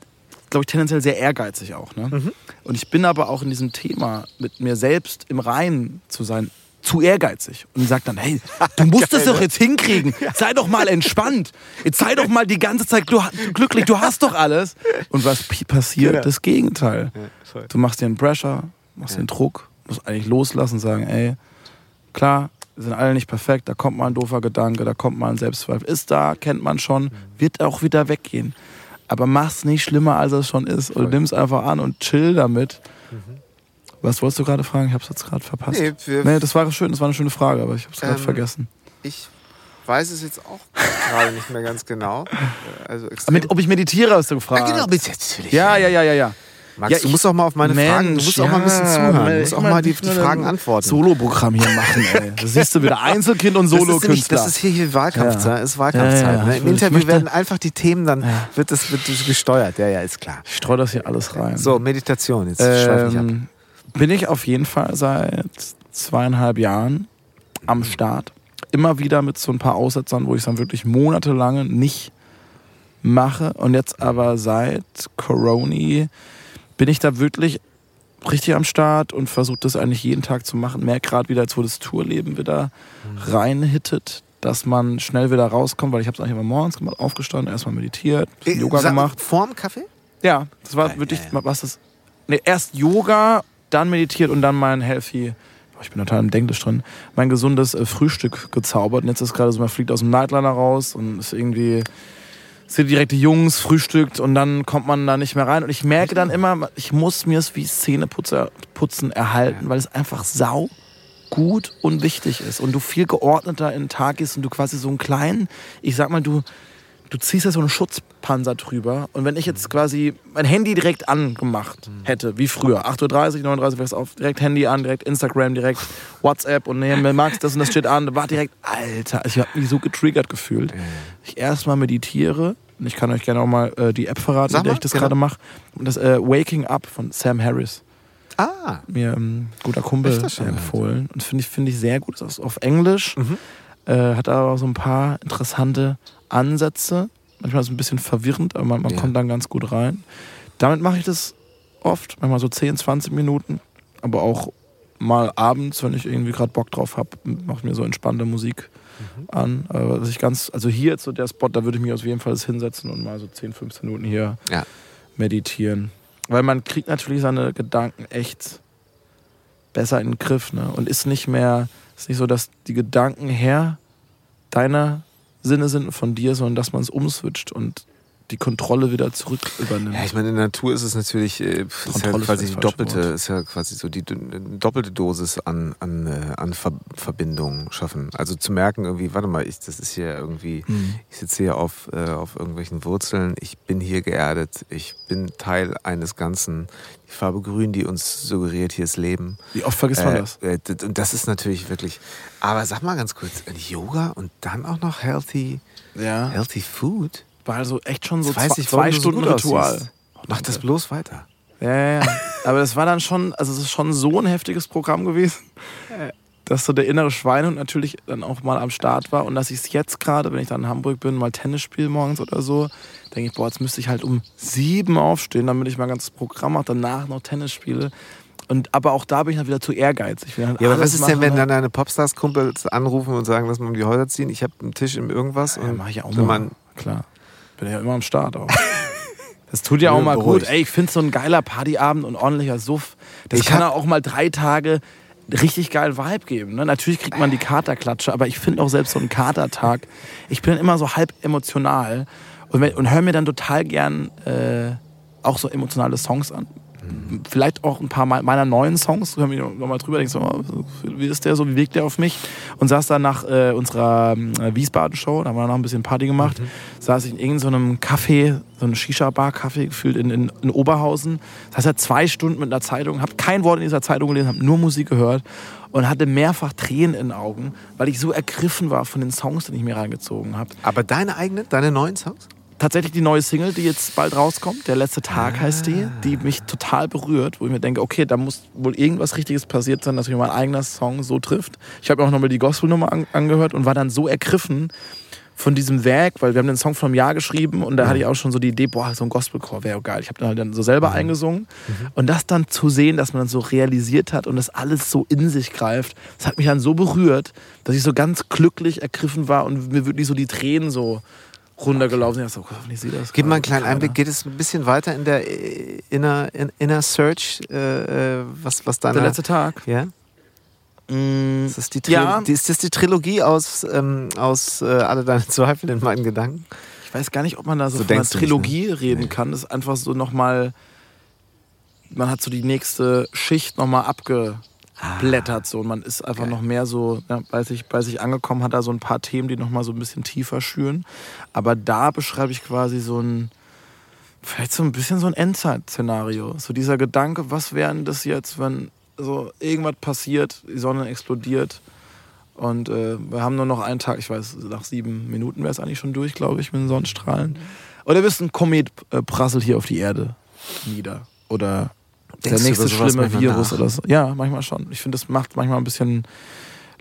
glaube ich, tendenziell sehr ehrgeizig auch. Ne? Mhm. Und ich bin aber auch in diesem Thema, mit mir selbst im Reinen zu sein, zu ehrgeizig. Und sagt dann, hey, du musst es doch jetzt hinkriegen. Sei doch mal entspannt. Jetzt sei doch mal die ganze Zeit glücklich. Du hast doch alles. Und was passiert? Genau. Das Gegenteil. Ja. Du machst dir einen Pressure, machst Ja. dir einen Druck, musst eigentlich loslassen und sagen, ey, klar, wir sind alle nicht perfekt, da kommt mal ein doofer Gedanke, da kommt mal ein Selbstzweifel. Ist da, kennt man schon, Mhm. wird auch wieder weggehen. Aber mach's nicht schlimmer, als es schon ist. Und nimm's einfach an und chill damit. Was wolltest du gerade fragen? Ich hab's jetzt gerade verpasst. Nee, nee, das war schön, das war eine schöne Frage, aber ich hab's gerade Ähm, vergessen. Ich weiß es jetzt auch gerade nicht mehr ganz genau. Äh, Also extrem. Mit, ob ich meditiere, hast du ah, gefragt. genau, mit natürlich. Ja, ja, ja, ja, ja. Max, Ja, du musst auch mal auf meine Fragen, du Mensch, musst auch mal ein bisschen ja, zuhören, du musst auch mal die, die Fragen antworten. Soloprogramm hier machen, ey. Das siehst du wieder Einzelkind und Solokünstler. das ist hier, hier Wahlkampfzeit. Ja. Ist Wahlkampfzeit. Ja, ja, ja. ne? Im Interview werden einfach die Themen, dann wird, das, wird gesteuert. Ja, ja, ist klar. Ich streue das hier alles rein. So, Meditation, jetzt schweife ich ab. Bin ich auf jeden Fall seit zweieinhalb Jahren am Start. Immer wieder mit so ein paar Aussetzern, wo ich es dann wirklich monatelang nicht mache. Und jetzt aber seit Corona bin ich da wirklich richtig am Start und versuche das eigentlich jeden Tag zu machen. Merke gerade wieder, als wo das Tourleben wieder reinhittet, dass man schnell wieder rauskommt, weil ich habe es eigentlich immer morgens gemacht, aufgestanden, erstmal meditiert, Äh, Yoga sag- gemacht. Vorm Kaffee? Ja, das war Ja, wirklich, ja, ja. was das. Nee, erst Yoga, dann meditiert und dann mein healthy, oh, ich bin total im Denglisch drin, mein gesundes äh, Frühstück gezaubert. Und jetzt ist gerade so, man fliegt aus dem Nightliner raus und ist irgendwie, sind direkt die Jungs, frühstückt und dann kommt man da nicht mehr rein. Und ich merke dann immer, ich muss mir es wie Zähneputzen putzen erhalten, weil es einfach sau gut und wichtig ist und du viel geordneter in den Tag gehst und du quasi so einen kleinen, ich sag mal, du du ziehst ja so einen Schutzpanzer drüber und wenn ich jetzt quasi mein Handy direkt angemacht hätte, wie früher, 8.30 Uhr, 39 Uhr, auf, direkt Handy an, direkt Instagram, direkt WhatsApp und nee, mir magst das und das steht an, war direkt, Alter, ich habe mich so getriggert gefühlt. Ich erstmal meditiere und ich kann euch gerne auch mal äh, die App verraten, mit der ich das genau. gerade mache. Das äh, Waking Up von Sam Harris Ah, mir ein guter Kumpel empfohlen. Und finde ich, finde ich sehr gut. Ist auf Englisch. Mhm. Äh, hat aber auch so ein paar interessante Ansätze. Manchmal ist es ein bisschen verwirrend, aber man, man Ja. kommt dann ganz gut rein. Damit mache ich das oft, manchmal so 10, 20 Minuten. Aber auch mal abends, wenn ich irgendwie gerade Bock drauf habe, mache ich mir so entspannte Musik Mhm. an. Aber was ich ganz, also hier jetzt so der Spot, da würde ich mich auf jeden Fall hinsetzen und mal so 10, 15 Minuten hier Ja. meditieren. Weil man kriegt natürlich seine Gedanken echt besser in den Griff. Ne? Und ist nicht mehr, ist nicht so, dass die Gedanken her deiner Sinne sind von dir, sondern dass man es umswitcht und die Kontrolle wieder zurück übernimmt. Ja, ich meine, in der Natur ist es natürlich äh, ist ja quasi die doppelte, Wort. ist ja quasi so die doppelte Dosis an, an, äh, an Ver Verbindungen schaffen. Also zu merken, irgendwie, warte mal, ich, das ist hier irgendwie, Mhm. ich sitze hier auf, äh, auf irgendwelchen Wurzeln, ich bin hier geerdet, ich bin Teil eines Ganzen. Die Farbe Grün, die uns suggeriert, hier ist Leben. Wie oft vergisst man Äh, das? Und das ist natürlich wirklich. Aber sag mal ganz kurz, Yoga und dann auch noch healthy, Ja. healthy food? War also echt schon so zwei, ich, zwei so Stunden gut Ritual. aussiehst. Mach das bloß weiter. Ja, ja, ja. Aber das war dann schon, also es ist schon so ein heftiges Programm gewesen, dass so der innere Schweinehund natürlich dann auch mal am Start war und dass ich es jetzt gerade, wenn ich dann in Hamburg bin, mal Tennis spiele morgens oder so, denke ich, boah, jetzt müsste ich halt um sieben aufstehen, damit ich mein ganzes Programm mache, danach noch Tennis spiele. Und, aber auch da bin ich dann wieder zu ehrgeizig. Halt Ja, aber was ist denn, wenn ne? dann deine Popstars-Kumpels anrufen und sagen, lass mal um die Häuser ziehen? Ich habe einen Tisch im Irgendwas. Ja, und mach ich auch mal. Klar. Bin ja immer am Start auch. Das tut ja auch mal beruhigt. gut. Ey, ich finde so ein geiler Partyabend und ordentlicher Suff. Das Ich kann ja auch mal drei Tage richtig geil Vibe geben. Ne? Natürlich kriegt man die Katerklatsche, aber ich finde auch selbst so einen Katertag, ich bin immer so halb emotional und, und höre mir dann total gern äh, auch so emotionale Songs an. Vielleicht auch ein paar me- meiner neuen Songs, höre mich nochmal drüber, denke so, oh, wie ist der so, wie wirkt der auf mich? Und saß dann nach äh, unserer äh, Wiesbaden-Show, da haben wir noch ein bisschen Party gemacht, saß ich in irgendeinem Café, so einem Shisha-Bar-Café gefühlt in, in, in Oberhausen. Heißt, ja zwei Stunden mit einer Zeitung, habe kein Wort in dieser Zeitung gelesen, habe nur Musik gehört und hatte mehrfach Tränen in den Augen, weil ich so ergriffen war von den Songs, die ich mir reingezogen habe. Aber deine eigenen, deine neuen Songs? Tatsächlich die neue Single, die jetzt bald rauskommt, der letzte Tag heißt die, die mich total berührt, wo ich mir denke, okay, da muss wohl irgendwas Richtiges passiert sein, dass mich mein eigener Song so trifft. Ich habe auch nochmal die Gospelnummer an, angehört und war dann so ergriffen von diesem Werk, weil wir haben den Song vor einem Jahr geschrieben und da hatte ich auch schon so die Idee, boah, so ein Gospelchor wäre geil. Ich habe dann halt dann so selber eingesungen. Und das dann zu sehen, dass man dann so realisiert hat und das alles so in sich greift, das hat mich dann so berührt, dass ich so ganz glücklich ergriffen war und mir wirklich so die Tränen so runtergelaufen. Ich dachte, so, hoffentlich sieht das Gib mal einen kleinen keiner. Einblick. Geht es ein bisschen weiter in der äh, Inner, in, Inner Search, äh, äh, was, was deine... Der letzte Tag. ja? Mm, Ist das die, Ja. ist das die Trilogie aus, ähm, aus äh, Alle deine Zweifel in meinen Gedanken? Ich weiß gar nicht, ob man da so, So von einer du nicht, Trilogie ne? reden Nee. kann. Das ist einfach so nochmal, man hat so die nächste Schicht nochmal abgeblättert. So. Und man ist einfach Geil. noch mehr so, ja, bei, sich, bei sich angekommen, hat da so ein paar Themen, die nochmal so ein bisschen tiefer schüren. Aber da beschreibe ich quasi so ein, vielleicht so ein bisschen so ein Endzeit-Szenario. So dieser Gedanke, was wäre denn das jetzt, wenn so irgendwas passiert, die Sonne explodiert und äh, wir haben nur noch einen Tag, ich weiß, nach sieben Minuten wäre es eigentlich schon durch, glaube ich, mit den Sonnenstrahlen. Oder bist ein Komet äh, prasselt hier auf die Erde nieder. Oder Denkst der nächste schlimme Virus nach? oder so. Ja, manchmal schon. Ich finde, das macht manchmal ein bisschen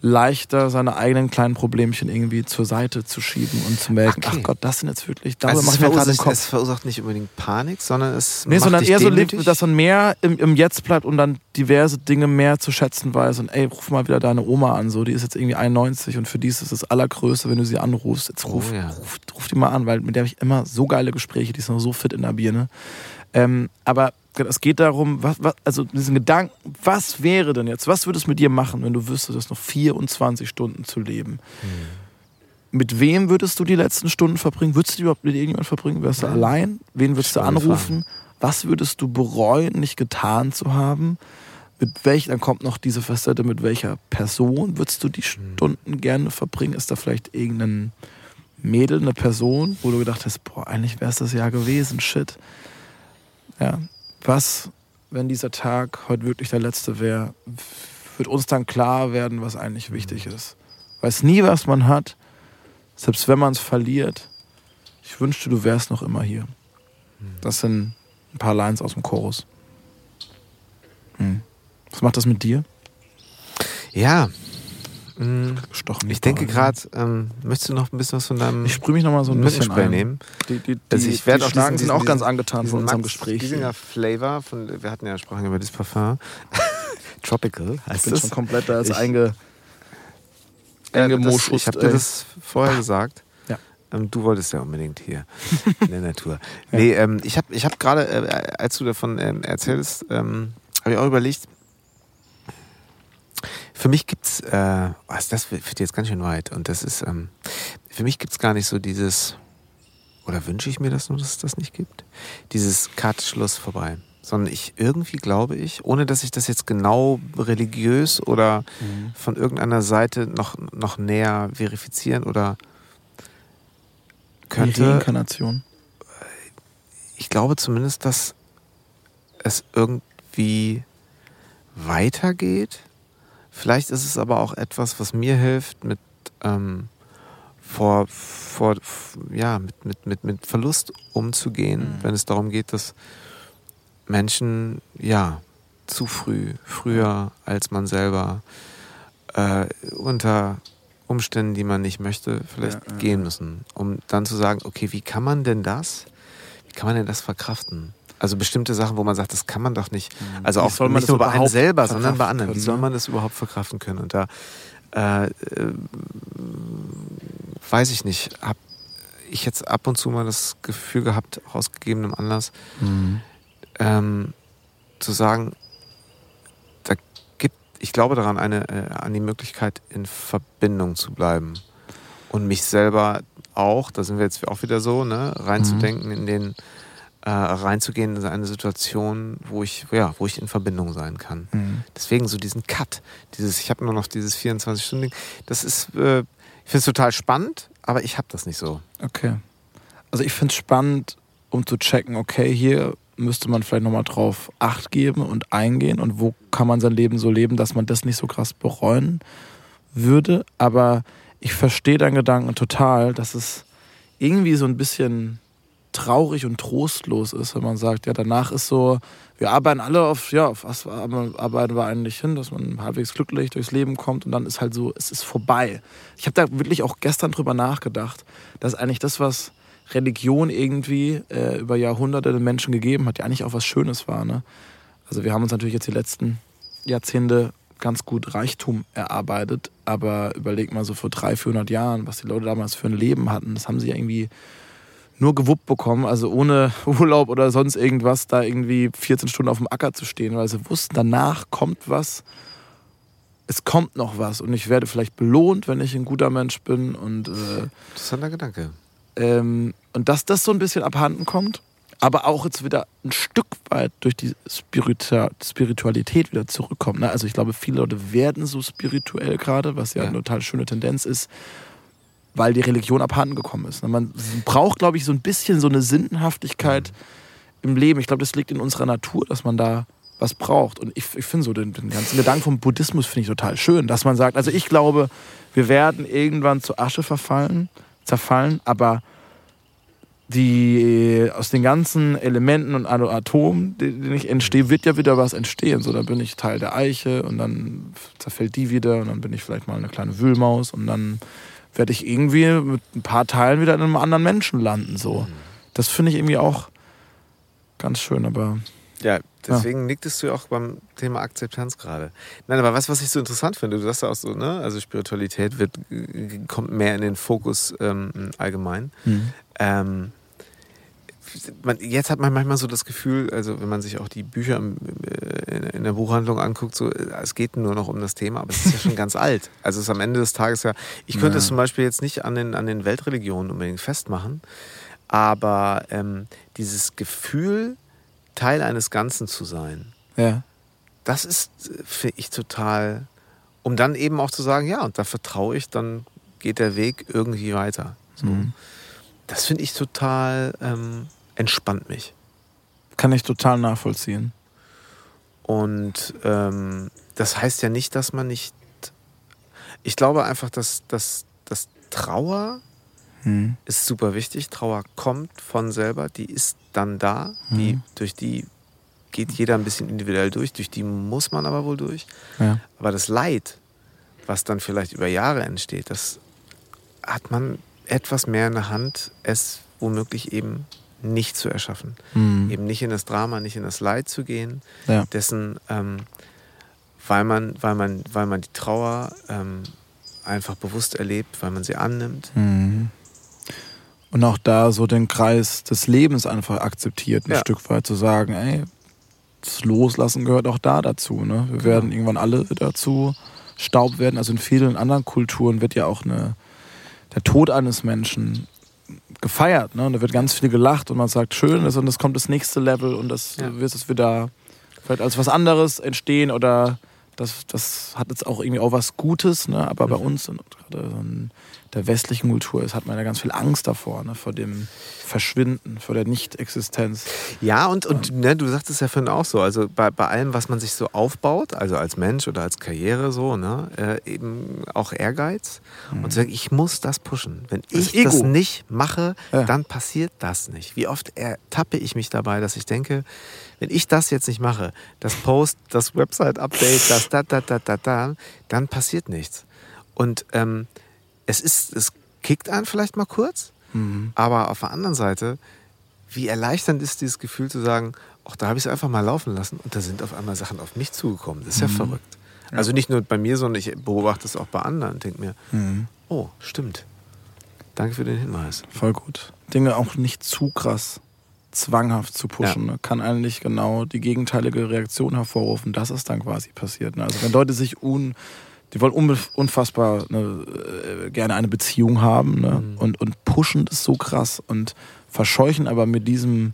leichter, seine eigenen kleinen Problemchen irgendwie zur Seite zu schieben und zu merken, Okay. ach Gott, das sind jetzt wirklich, darüber Also mache ich mir gerade den verursacht, Kopf. es verursacht nicht unbedingt Panik, sondern es Nee, sondern eher so, demütig. lebt, dass man mehr im, im Jetzt bleibt und dann diverse Dinge mehr zu schätzen weiß. Und ey, ruf mal wieder deine Oma an, so, die ist jetzt irgendwie 91 und für die ist es das Allergrößte, wenn du sie anrufst. Jetzt ruf, Oh ja. ruf, ruf die mal an, weil mit der habe ich immer so geile Gespräche, die ist noch so fit in der Birne. Ähm, aber es geht darum, was, was, also diesen Gedanken, was wäre denn jetzt, was würde es mit dir machen, wenn du wüsstest, du hast noch 24 Stunden zu leben? Mit wem würdest du die letzten Stunden verbringen? Würdest du die überhaupt mit irgendjemandem verbringen? Wärst du Ja. allein? Wen würdest du anrufen? Was würdest du bereuen, nicht getan zu haben? Mit welch, dann kommt noch diese Facette, mit welcher Person würdest du die Hm. Stunden gerne verbringen? Ist da vielleicht irgendein Mädel, eine Person, wo du gedacht hast, boah, eigentlich wäre es das Jahr gewesen, shit. Ja, was, wenn dieser Tag heute wirklich der letzte wäre, wird uns dann klar werden, was eigentlich wichtig ist. Weiß nie, was man hat, selbst wenn man es verliert. Ich wünschte, du wärst noch immer hier. Das sind ein paar Lines aus dem Chorus. Hm. Was macht das mit dir? Ja. Mm, Gestochen. Ich denke gerade, ähm, möchtest du noch ein bisschen was von deinem Ich sprühe mich noch mal so ein bisschen ein. nehmen? Die, die, die, Also ich werde die auch diesen- sind auch diesen- ganz angetan von unserem Max Gespräch. Giesinger Flavor von, wir hatten ja gesprochen über dieses Parfum. Tropical Ich heißt bin es. schon komplett da Ich- einge, das, eingemoschust. ich habe dir das vorher gesagt. Ja. Ähm, du wolltest ja unbedingt hier in der Natur. Nee, ähm, ich habe ich hab gerade, äh, als du davon ähm, erzählst, ähm, habe ich auch überlegt, für mich gibt's, äh, was das führt jetzt ganz schön weit. Und das ist, ähm, für mich gibt's gar nicht so dieses, oder wünsche ich mir das nur, dass es das nicht gibt? Dieses Cut, Schluss, vorbei. Sondern ich irgendwie glaube ich, ohne dass ich das jetzt genau religiös oder Mhm. von irgendeiner Seite noch, noch näher verifizieren oder Die könnte. Reinkarnation. Ich glaube zumindest, dass es irgendwie weitergeht. Vielleicht ist es aber auch etwas, was mir hilft, mit ähm, vor, vor ja, mit, mit, mit, mit Verlust umzugehen, Mhm. wenn es darum geht, dass Menschen ja zu früh, früher als man selber äh, unter Umständen, die man nicht möchte, vielleicht Ja, ja, gehen müssen, um dann zu sagen, okay, wie kann man denn das? Wie kann man denn das verkraften? Also bestimmte Sachen, wo man sagt, das kann man doch nicht. Also Wie auch nicht nur bei einem selber, sondern bei anderen. Wie soll ne? man das überhaupt verkraften können? Und da äh, äh, weiß ich nicht. Hab ich jetzt ab und zu mal das Gefühl gehabt, aus gegebenem Anlass, Mhm. ähm, zu sagen, da gibt, ich glaube daran, eine, äh, an die Möglichkeit, in Verbindung zu bleiben. Und mich selber auch, da sind wir jetzt auch wieder so, ne, reinzudenken in den, äh, reinzugehen in eine Situation, wo ich, ja, wo ich in Verbindung sein kann. Mhm. Deswegen so diesen Cut, dieses, ich habe nur noch dieses 24-Stunden-Ding, das ist, äh, ich finde es total spannend, aber ich habe das nicht so. Okay. Also ich finde es spannend, um zu checken, okay, hier müsste man vielleicht nochmal drauf Acht geben und eingehen und wo kann man sein Leben so leben, dass man das nicht so krass bereuen würde. Aber ich verstehe deinen Gedanken total, dass es irgendwie so ein bisschen traurig und trostlos ist, wenn man sagt, ja, danach ist so, wir arbeiten alle auf, ja, auf was arbeiten wir eigentlich hin, dass man halbwegs glücklich durchs Leben kommt und dann ist halt so, es ist vorbei. Ich habe da wirklich auch gestern drüber nachgedacht, dass eigentlich das, was Religion irgendwie äh, über Jahrhunderte den Menschen gegeben hat, ja eigentlich auch was Schönes war. Ne? Also wir haben uns natürlich jetzt die letzten Jahrzehnte ganz gut Reichtum erarbeitet, aber überleg mal so vor 300, 400 Jahren, was die Leute damals für ein Leben hatten, das haben sie ja irgendwie nur gewuppt bekommen, also ohne Urlaub oder sonst irgendwas, da irgendwie 14 Stunden auf dem Acker zu stehen, weil sie wussten, danach kommt was, es kommt noch was und ich werde vielleicht belohnt, wenn ich ein guter Mensch bin und äh, Interessanter Gedanke. ähm, und dass das so ein bisschen abhanden kommt, aber auch jetzt wieder ein Stück weit durch die Spiritua Spiritualität wieder zurückkommt. Ne? Also ich glaube, viele Leute werden so spirituell gerade, was ja, Ja. eine total schöne Tendenz ist, weil die Religion abhanden gekommen ist. Man braucht, glaube ich, so ein bisschen so eine Sinnhaftigkeit im Leben. Ich glaube, das liegt in unserer Natur, dass man da was braucht. Und ich, ich finde so den, den ganzen Gedanken vom Buddhismus finde ich total schön, dass man sagt, also ich glaube, wir werden irgendwann zu Asche verfallen, zerfallen, aber die aus den ganzen Elementen und Atomen, die nicht entstehen, wird ja wieder was entstehen. So, dann bin ich Teil der Eiche und dann zerfällt die wieder und dann bin ich vielleicht mal eine kleine Wühlmaus und dann werde ich irgendwie mit ein paar Teilen wieder in einem anderen Menschen landen. So. Das finde ich irgendwie auch ganz schön, aber Ja, deswegen nicktest du auch beim Thema Akzeptanz gerade. Nein, aber was, was ich so interessant finde, du sagst ja auch so, ne, also Spiritualität wird, äh, kommt mehr in den Fokus ähm, allgemein. Ähm, man, jetzt hat man manchmal so das Gefühl, also wenn man sich auch die Bücher äh, in, der Buchhandlung anguckt, so, äh, es geht nur noch um das Thema, aber es ist ja schon ganz alt. Also es ist am Ende des Tages ja, ich könnte Ja. es zum Beispiel jetzt nicht an den, an den Weltreligionen unbedingt festmachen, aber ähm, dieses Gefühl, Teil eines Ganzen zu sein, ja. das ist, finde ich, total, um dann eben auch zu sagen, ja, und da vertraue ich, dann geht der Weg irgendwie weiter. So. Mhm. Das finde ich total ähm, entspannt mich. Kann ich total nachvollziehen. Und ähm, das heißt ja nicht, dass man nicht. Ich glaube einfach, dass, dass, dass Trauer hm. ist super wichtig. Trauer kommt von selber, die ist dann da, hm. die, durch die geht jeder ein bisschen individuell durch, durch die muss man aber wohl durch. Ja. Aber das Leid, was dann vielleicht über Jahre entsteht, das hat man etwas mehr in der Hand, es womöglich eben nicht zu erschaffen. Mhm. Eben nicht in das Drama, nicht in das Leid zu gehen, ja. dessen, ähm, weil, man, weil, man, weil man die Trauer ähm, einfach bewusst erlebt, weil man sie annimmt. Mhm. Und auch da so den Kreis des Lebens einfach akzeptiert, ein ja. Stück weit zu sagen, ey, das Loslassen gehört auch da dazu. Ne? Wir genau. werden irgendwann alle dazu Staub werden. Also in vielen anderen Kulturen wird ja auch eine, der Tod eines Menschen gefeiert. Ne? Und da wird ganz viel gelacht und man sagt, schön ist und es kommt das nächste Level und das ja. wird es wieder vielleicht als was anderes entstehen oder das, das hat jetzt auch irgendwie auch was Gutes, ne? aber mhm. bei uns und gerade in der westlichen Kultur ist, hat man ja ganz viel Angst davor, ne? vor dem Verschwinden, vor der Nicht-Existenz. Ja, und, und ne, du sagtest es ja vorhin auch so, also bei, bei allem, was man sich so aufbaut, also als Mensch oder als Karriere so, ne, äh, eben auch Ehrgeiz mhm. und zu sagen, ich muss das pushen. Wenn das ich Ego. das nicht mache, ja. dann passiert das nicht. Wie oft ertappe ich mich dabei, dass ich denke, wenn ich das jetzt nicht mache, das Post, das Website-Update, das da, da, da, da, da, dann passiert nichts. Und ähm, es ist, es kickt einen vielleicht mal kurz, Mhm. Aber auf der anderen Seite, wie erleichternd ist dieses Gefühl zu sagen, ach, da habe ich es einfach mal laufen lassen und da sind auf einmal Sachen auf mich zugekommen. Das ist ja mhm. verrückt. Also nicht nur bei mir, sondern ich beobachte es auch bei anderen und denke mir, mhm. oh, stimmt. Danke für den Hinweis. Voll gut. Dinge auch nicht zu krass zwanghaft zu pushen, ja. ne? kann eigentlich genau die gegenteilige Reaktion hervorrufen. Das ist dann quasi passiert. Ne? Also wenn Leute sich un die wollen unfassbar ne, äh, gerne eine Beziehung haben ne? Mhm. und, und pushen das so krass und verscheuchen aber mit diesem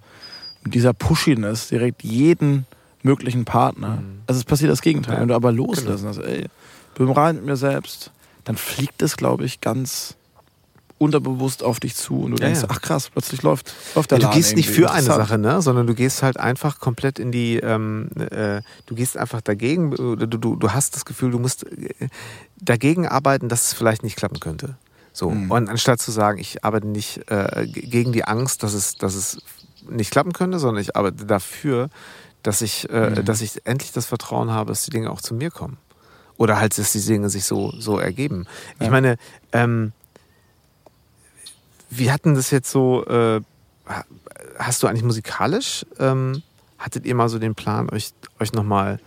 mit dieser Pushiness direkt jeden möglichen Partner. Mhm. Also es passiert das Gegenteil. Ja. Wenn du aber loslassen genau. hast, ey, bin rein mit mir selbst, dann fliegt es, glaube ich, ganz unterbewusst auf dich zu und du denkst, ja, ja. ach krass, plötzlich läuft, läuft der ja, Du gehst nicht für eine Sache, ne? sondern du gehst halt einfach komplett in die, ähm, äh, du gehst einfach dagegen, du, du, du hast das Gefühl, du musst äh, dagegen arbeiten, dass es vielleicht nicht klappen könnte. So. Mhm. Und anstatt zu sagen, ich arbeite nicht äh, gegen die Angst, dass es, dass es nicht klappen könnte, sondern ich arbeite dafür, dass ich, äh, mhm. dass ich endlich das Vertrauen habe, dass die Dinge auch zu mir kommen. Oder halt, dass die Dinge sich so, so ergeben. Ich meine, ähm, wie hatten das jetzt so, äh, hast du eigentlich musikalisch, ähm, hattet ihr mal so den Plan, euch, euch nochmal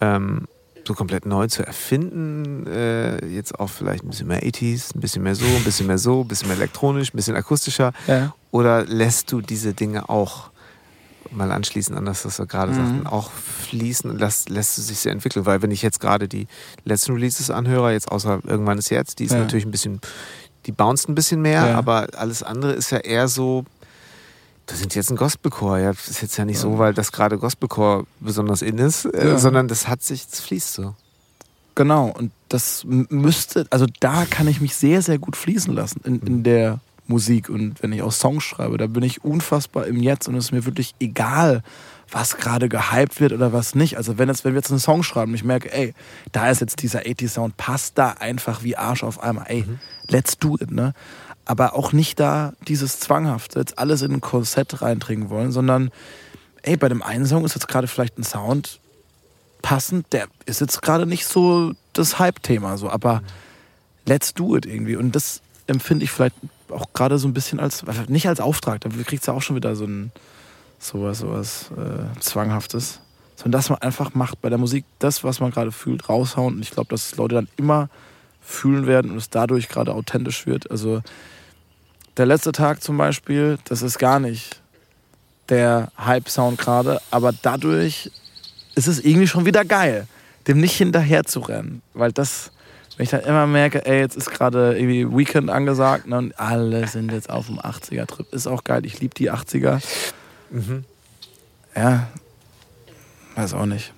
ähm, so komplett neu zu erfinden? Äh, jetzt auch vielleicht ein bisschen mehr 80s, ein bisschen mehr so, ein bisschen mehr so, ein bisschen mehr elektronisch, ein bisschen akustischer? Ja. Oder lässt du diese Dinge auch mal anschließen an das, was wir gerade mhm. sagten, auch fließen und lässt, lässt es sich sehr entwickeln. Weil wenn ich jetzt gerade die letzten Releases anhöre, jetzt außer irgendwann ist jetzt, die ist ja. natürlich ein bisschen die bounced ein bisschen mehr, ja. aber alles andere ist ja eher so, da sind jetzt ein Gospelchor. Ja, das ist jetzt ja nicht so, weil das gerade Gospelchor besonders in ist, äh, ja. sondern das hat sich, das fließt so. Genau, und das müsste, also da kann ich mich sehr, sehr gut fließen lassen in, in mhm. der Musik und wenn ich auch Songs schreibe, da bin ich unfassbar im Jetzt und es ist mir wirklich egal, was gerade gehypt wird oder was nicht. Also wenn, jetzt, wenn wir jetzt einen Song schreiben und ich merke, ey, da ist jetzt dieser 80-Sound, passt da einfach wie Arsch auf einmal, ey, mhm. let's do it, ne? Aber auch nicht da dieses Zwanghafte, jetzt alles in ein Korsett reintrinken wollen, sondern, ey, bei dem einen Song ist jetzt gerade vielleicht ein Sound passend, der ist jetzt gerade nicht so das Hype-Thema, so, aber mhm. let's do it irgendwie. Und das empfinde ich vielleicht auch gerade so ein bisschen als, nicht als Auftrag, da kriegst du auch schon wieder so ein sowas, sowas äh, Zwanghaftes. Sondern dass man einfach macht bei der Musik das, was man gerade fühlt, raushauen. Und ich glaube, dass Leute dann immer fühlen werden und es dadurch gerade authentisch wird. Also der letzte Tag zum Beispiel, das ist gar nicht der Hype-Sound gerade, aber dadurch ist es irgendwie schon wieder geil, dem nicht hinterher zu rennen. Weil das, wenn ich dann immer merke, ey, jetzt ist gerade irgendwie Weekend angesagt ne, und alle sind jetzt auf dem 80er-Trip, ist auch geil. Ich liebe die 80er. Mhm. Ja, weiß auch nicht.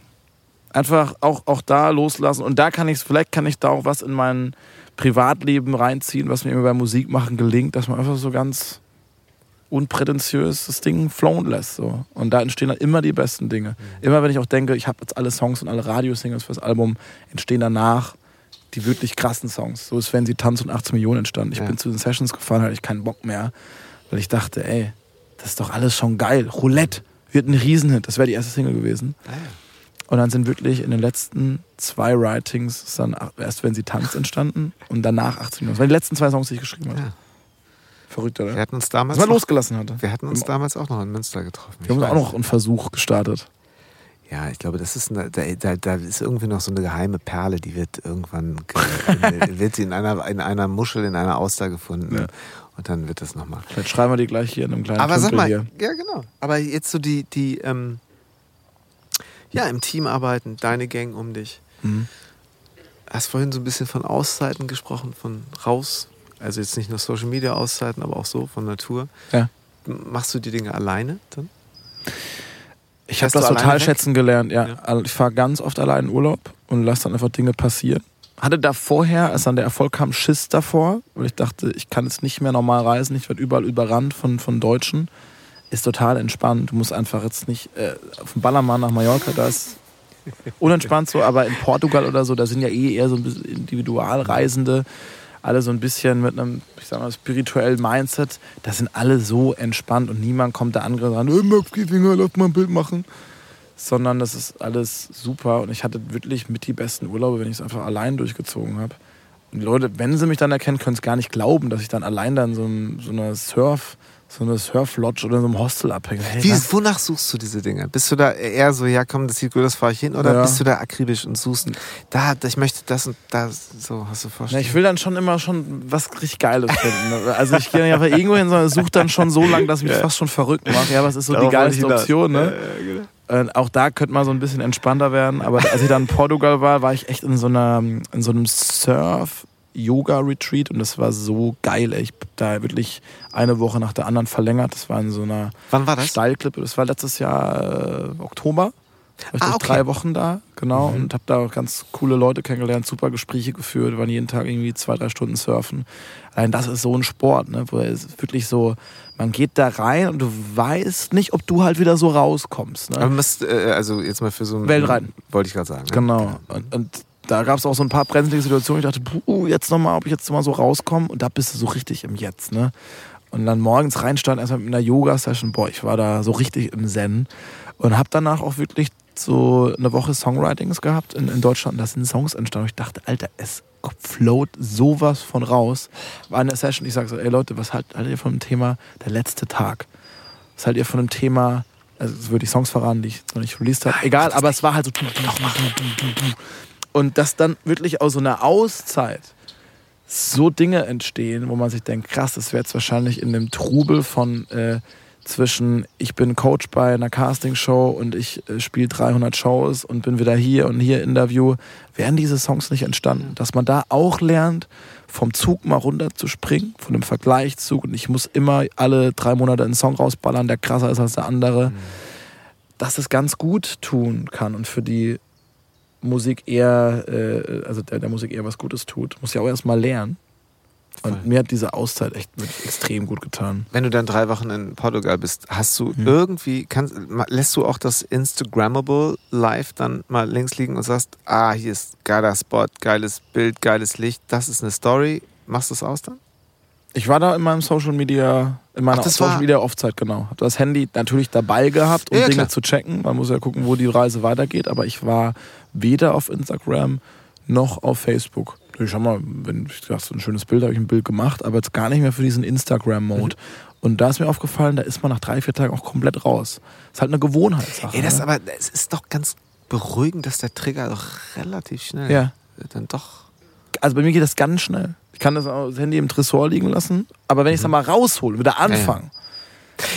Einfach auch, auch da loslassen. Und da kann ich, vielleicht kann ich da auch was in meinen Privatleben reinziehen, was mir immer beim Musikmachen gelingt, dass man einfach so ganz unprätentiös das Ding flown lässt. So. Und da entstehen dann immer die besten Dinge. Mhm. Immer wenn ich auch denke, ich habe jetzt alle Songs und alle Radiosingles fürs Album, entstehen danach die wirklich krassen Songs. So ist, wenn sie Tanz und 18 Millionen entstanden. Ich ja. bin zu den Sessions gefahren, hatte ich keinen Bock mehr, weil ich dachte, ey, das ist doch alles schon geil. Roulette wird ein Riesenhit. Das wäre die erste Single gewesen. Ah, und dann sind wirklich in den letzten zwei Writings dann erst, wenn sie tanzt, entstanden und danach 18 Millionen. Das waren die letzten zwei Songs, die ich geschrieben habe. Ja. Verrückt, oder? Wir hatten uns damals. Was man losgelassen hatte. Wir hatten uns damals auch noch in Münster getroffen. Wir haben auch noch einen Versuch gestartet. Ja, ich glaube, das ist eine, da, da, da, ist irgendwie noch so eine geheime Perle, die wird irgendwann wird sie in einer, in einer Muschel, in einer Auster gefunden. Ja. Und dann wird das nochmal. Vielleicht schreiben wir die gleich hier in einem kleinen Aber Tümpel sag mal, hier. ja genau. Aber jetzt so die, die, ähm, ja, im Team arbeiten, deine Gang um dich. Mhm. Hast vorhin so ein bisschen von Auszeiten gesprochen, von raus. Also jetzt nicht nur Social Media Auszeiten, aber auch so von Natur. Ja. Machst du die Dinge alleine dann? Ich habe das total schätzen gelernt, ja. ja. Ich fahre ganz oft allein in Urlaub und lasse dann einfach Dinge passieren. Hatte da vorher, als dann der Erfolg kam, Schiss davor, weil ich dachte, ich kann jetzt nicht mehr normal reisen, ich werde überall überrannt von, von Deutschen. Ist total entspannt. Du musst einfach jetzt nicht äh, auf dem Ballermann nach Mallorca, da ist unentspannt so, aber in Portugal oder so, da sind ja eh eher so Individualreisende alle so ein bisschen mit einem, ich sag mal, spirituellen Mindset. Da sind alle so entspannt und niemand kommt der andere ran, hey, Max lass mal ein Bild machen. Sondern das ist alles super und ich hatte wirklich mit die besten Urlaube, wenn ich es einfach allein durchgezogen habe. Und die Leute, wenn sie mich dann erkennen, können es gar nicht glauben, dass ich dann allein dann so, ein, so eine Surf- so eine Surflodge oder so einem Hostel abhängen. Hey, Wie, wonach suchst du diese Dinge? Bist du da eher so, ja komm, das sieht gut, das fahre ich hin? Oder ja. bist du da akribisch und suchst, da, ich möchte das und das, so hast du vorstellen? Ja, ich will dann schon immer schon was richtig Geiles finden. Also ich gehe nicht einfach irgendwo hin, sondern suche dann schon so lange, dass ich mich ja. fast schon verrückt mache. Ja, was ist so Darauf die geilste Option, ne? Ja, genau. Auch da könnte man so ein bisschen entspannter werden. Aber als ich dann in Portugal war, war ich echt in so, einer, in so einem Surf- Yoga-Retreat und das war so geil. Ich habe da wirklich eine Woche nach der anderen verlängert. Das war in so einer Wann war das? Steilklippe. Das war letztes Jahr äh, Oktober. War ich ah, okay. drei Wochen da, genau, mhm. und habe da auch ganz coole Leute kennengelernt, super Gespräche geführt, waren jeden Tag irgendwie zwei, drei Stunden surfen. Allein das ist so ein Sport, ne, wo es wirklich so, man geht da rein und du weißt nicht, ob du halt wieder so rauskommst. Ne? Aber müsst, äh, also jetzt mal für so ein Wellenreiten. Wollte ich gerade sagen. Ne? Genau. Und, und da gab es auch so ein paar brenzlige Situationen. Ich dachte, puh, jetzt nochmal, ob ich jetzt mal so rauskomme. Und da bist du so richtig im Jetzt, ne? Und dann morgens reinstand, erstmal mit einer Yoga-Session. Boah, ich war da so richtig im Zen. Und hab danach auch wirklich so eine Woche Songwritings gehabt in, in Deutschland. Da sind Songs entstanden. Und ich dachte, Alter, es float sowas von raus. War eine Session, ich sag so, ey Leute, was haltet ihr von dem Thema der letzte Tag? Was haltet ihr von dem Thema, also es würde ich Songs verraten, die ich noch nicht released habe. Egal, aber es war halt so. Und dass dann wirklich aus so einer Auszeit so Dinge entstehen, wo man sich denkt, krass, das wäre jetzt wahrscheinlich in dem Trubel von äh, zwischen ich bin Coach bei einer Castingshow und ich äh, spiele 300 Shows und bin wieder hier und hier Interview, wären diese Songs nicht entstanden. Dass man da auch lernt, vom Zug mal runter zu springen, von dem Vergleichszug und ich muss immer alle drei Monate einen Song rausballern, der krasser ist als der andere. Mhm. Dass es ganz gut tun kann und für die Musik eher, äh, also der, der Musik eher was Gutes tut. Muss ja auch erstmal lernen. Und Voll. mir hat diese Auszeit echt extrem gut getan. Wenn du dann drei Wochen in Portugal bist, hast du hm. irgendwie, kannst, lässt du auch das Instagrammable live dann mal links liegen und sagst, ah, hier ist geiler Spot, geiles Bild, geiles Licht, das ist eine Story. Machst du es aus dann? Ich war da in meinem Social Media, in meiner Ach, Social Media Offzeit, genau. Hab das Handy natürlich dabei gehabt, um ja, Dinge klar. zu checken. Man muss ja gucken, wo die Reise weitergeht. Aber ich war weder auf Instagram noch auf Facebook. Ich schau mal, wenn ich dachte, so ein schönes Bild, habe ich ein Bild gemacht, aber jetzt gar nicht mehr für diesen Instagram-Mode. Mhm. Und da ist mir aufgefallen, da ist man nach drei, vier Tagen auch komplett raus. Ist halt eine Gewohnheitssache. Ey, das ne? aber, es ist doch ganz beruhigend, dass der Trigger doch relativ schnell ja. dann doch. Also bei mir geht das ganz schnell. Ich kann das, das Handy im Tresor liegen lassen, aber wenn ich es dann mhm. mal raushole, wieder anfangen, ja, ja.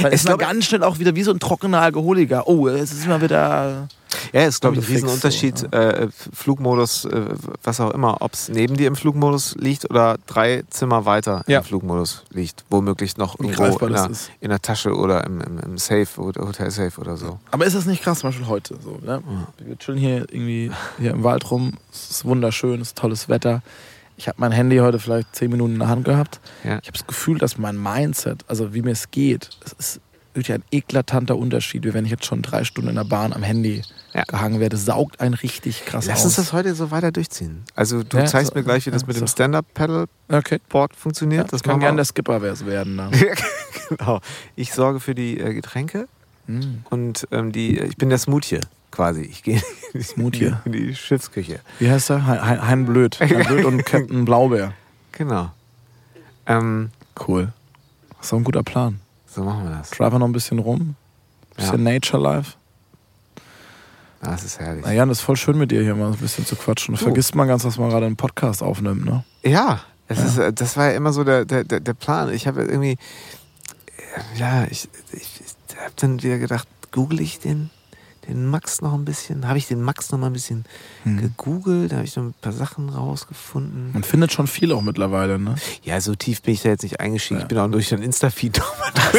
Dann ist man ganz schnell auch wieder wie so ein trockener Alkoholiker. Oh, es ist immer wieder. Ja, ist, glaube ich, ein Riesenunterschied. So, ja. äh, Flugmodus, äh, was auch immer, ob es neben dir im Flugmodus liegt oder drei Zimmer weiter ja. im Flugmodus liegt. Womöglich noch irgendwo in der, in der, Tasche oder im, im, im Safe, Hotel Safe oder so. Aber ist das nicht krass, zum Beispiel heute? So, ne? Wir chillen hier irgendwie hier im Wald rum, es ist wunderschön, es ist tolles Wetter ich habe mein Handy heute vielleicht zehn Minuten in der Hand gehabt. Ja. Ich habe das Gefühl, dass mein Mindset, also wie mir es geht, es ist wirklich ein eklatanter Unterschied, wie wenn ich jetzt schon drei Stunden in der Bahn am Handy Ja. gehangen werde. Saugt einen richtig krass Lass aus. uns das heute so weiter durchziehen. Also du Ja, zeigst so- mir gleich, wie das mit dem. Stand-Up-Paddle-Board okay. funktioniert. Das kann gerne der. Skipper werden. Dann. genau. Ich sorge für die äh, Getränke Hm. und ähm, die, ich bin der Smoothie quasi. Ich gehe Smoothie. in die Schiffsküche. Wie heißt er? Hein, Hein, Blöd. Hein Blöd und Captain Blaubeer. Genau. Ähm, Cool. Das ist doch ein guter Plan. so machen wir das. Driver noch ein bisschen rum. Bisschen Nature Life. Das ist herrlich. Na Jan, das ist voll schön mit dir hier mal ein bisschen zu quatschen. Du. Vergisst man ganz, dass man gerade einen Podcast aufnimmt, ne? Ja, es Ja. Ist, äh, das war ja immer so der, der, der Plan. Ich habe irgendwie, ja, ich, ich, ich habe dann wieder gedacht, google ich den, den Max noch ein bisschen? Habe ich den Max noch mal ein bisschen Hm. gegoogelt? Da habe ich noch ein paar Sachen rausgefunden. Man findet schon viel auch mittlerweile, ne? Ja, so tief bin ich da jetzt nicht eingestiegen. Ja. Ich bin auch durch den Insta-Feed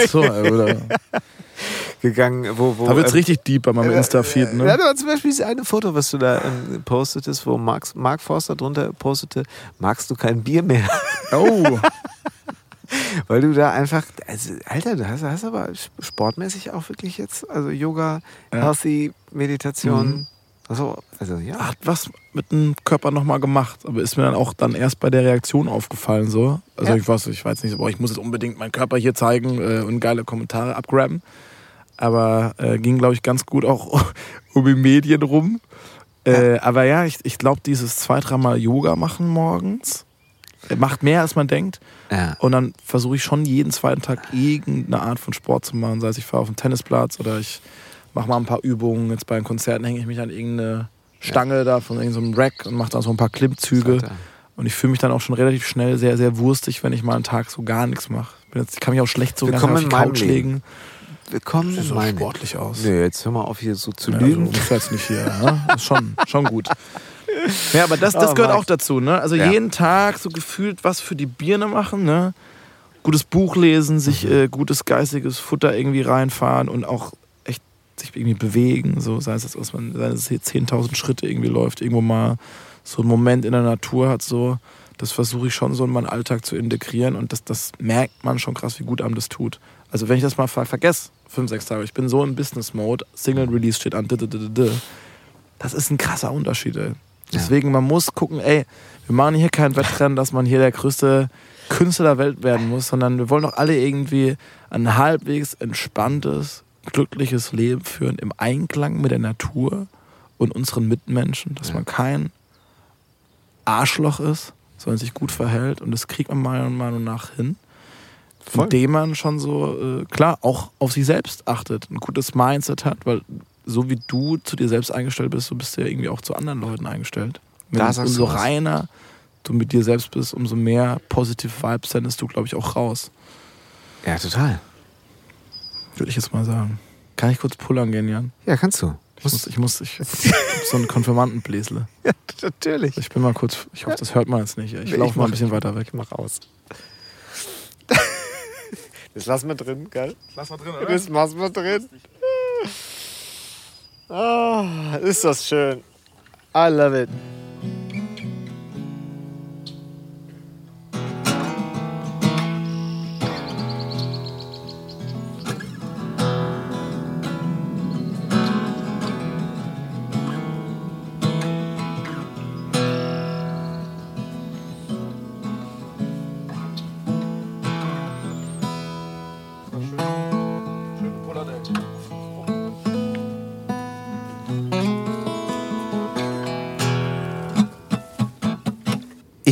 so, gegangen, wo, wo Da wird's ähm, richtig deep bei meinem Insta-Feed, Ja, ne? da war zum Beispiel dieses eine Foto, was du da ähm, postetest, wo Mark, Mark Forster drunter postete, magst du kein Bier mehr? Oh, Weil du da einfach, also, Alter, du hast, hast aber sportmäßig auch wirklich jetzt, also Yoga, Ja. Healthy, Meditation. Mhm. Also, also ja. hat was mit dem Körper nochmal gemacht, aber ist mir dann auch dann erst bei der Reaktion aufgefallen, so. Also Ja. ich weiß, ich weiß nicht, boah, ich muss jetzt unbedingt meinen Körper hier zeigen äh, und geile Kommentare abgraben. Aber äh, ging, glaube ich, ganz gut auch um die Medien rum. Äh, aber ja, ich, ich glaube, dieses zwei, dreimal Yoga machen morgens äh, macht mehr, als man denkt. Ja. Und dann versuche ich schon jeden zweiten Tag irgendeine Art von Sport zu machen. Sei es, ich fahre auf den Tennisplatz oder ich mache mal ein paar Übungen. Jetzt bei den Konzerten hänge ich mich an irgendeine Stange da von irgendeinem Rack und mache da so ein paar Klimmzüge. Und ich fühle mich dann auch schon relativ schnell sehr, sehr wurstig, wenn ich mal einen Tag so gar nichts mache. Ich, bin jetzt- ich kann mich auch schlecht so ganz Willkommen auf die Couch Leben. legen. Willkommen Sieht so sportlich aus. Nö, jetzt hör mal auf, hier so zu Ja, also, lügen. muss jetzt nicht hier. Ne? Ist schon, schon gut. Ja, aber das, das Oh, gehört Max. auch dazu. Ne? Also Ja. jeden Tag so gefühlt was für die Birne machen. Ne? Gutes Buch lesen, sich Mhm. äh, gutes geistiges Futter irgendwie reinfahren und auch echt sich irgendwie bewegen. So, sei es, jetzt, dass man seine 10.000 Schritte irgendwie läuft, irgendwo mal so einen Moment in der Natur hat. So. Das versuche ich schon so in meinen Alltag zu integrieren und das, das merkt man schon krass, wie gut einem das tut. Also wenn ich das mal ver vergesse, fünf, sechs Tage, ich bin so im Business-Mode, Single-Release steht an, das ist ein krasser Unterschied, ey. Deswegen, man muss gucken, ey, wir machen hier kein Wettrennen, dass man hier der größte Künstler der Welt werden muss, sondern wir wollen doch alle irgendwie ein halbwegs entspanntes, glückliches Leben führen, im Einklang mit der Natur und unseren Mitmenschen, dass man kein Arschloch ist, sondern sich gut verhält und das kriegt man meiner Meinung nach hin. Voll. Indem man schon so, äh, klar, auch auf sich selbst achtet, ein gutes Mindset hat, weil so wie du zu dir selbst eingestellt bist, so bist du ja irgendwie auch zu anderen Leuten eingestellt. Wenn Da sagst du umso was. reiner du mit dir selbst bist, umso mehr positive Vibes sendest du, glaube ich, auch raus. Ja, total. Würde ich jetzt mal sagen. Kann ich kurz pullern gehen, Jan? Ja, kannst du. Ich muss, ich muss, ich, so ein Konfirmandenbläsle. Ja, natürlich. Ich bin mal kurz, ich hoffe, das hört man jetzt nicht. Ich Nee, laufe mal ein bisschen weiter weg. Ich mach aus. Das lassen wir drin, gell? Lass mal drin, Das lassen wir drin. Ah, ist das schön. I love it.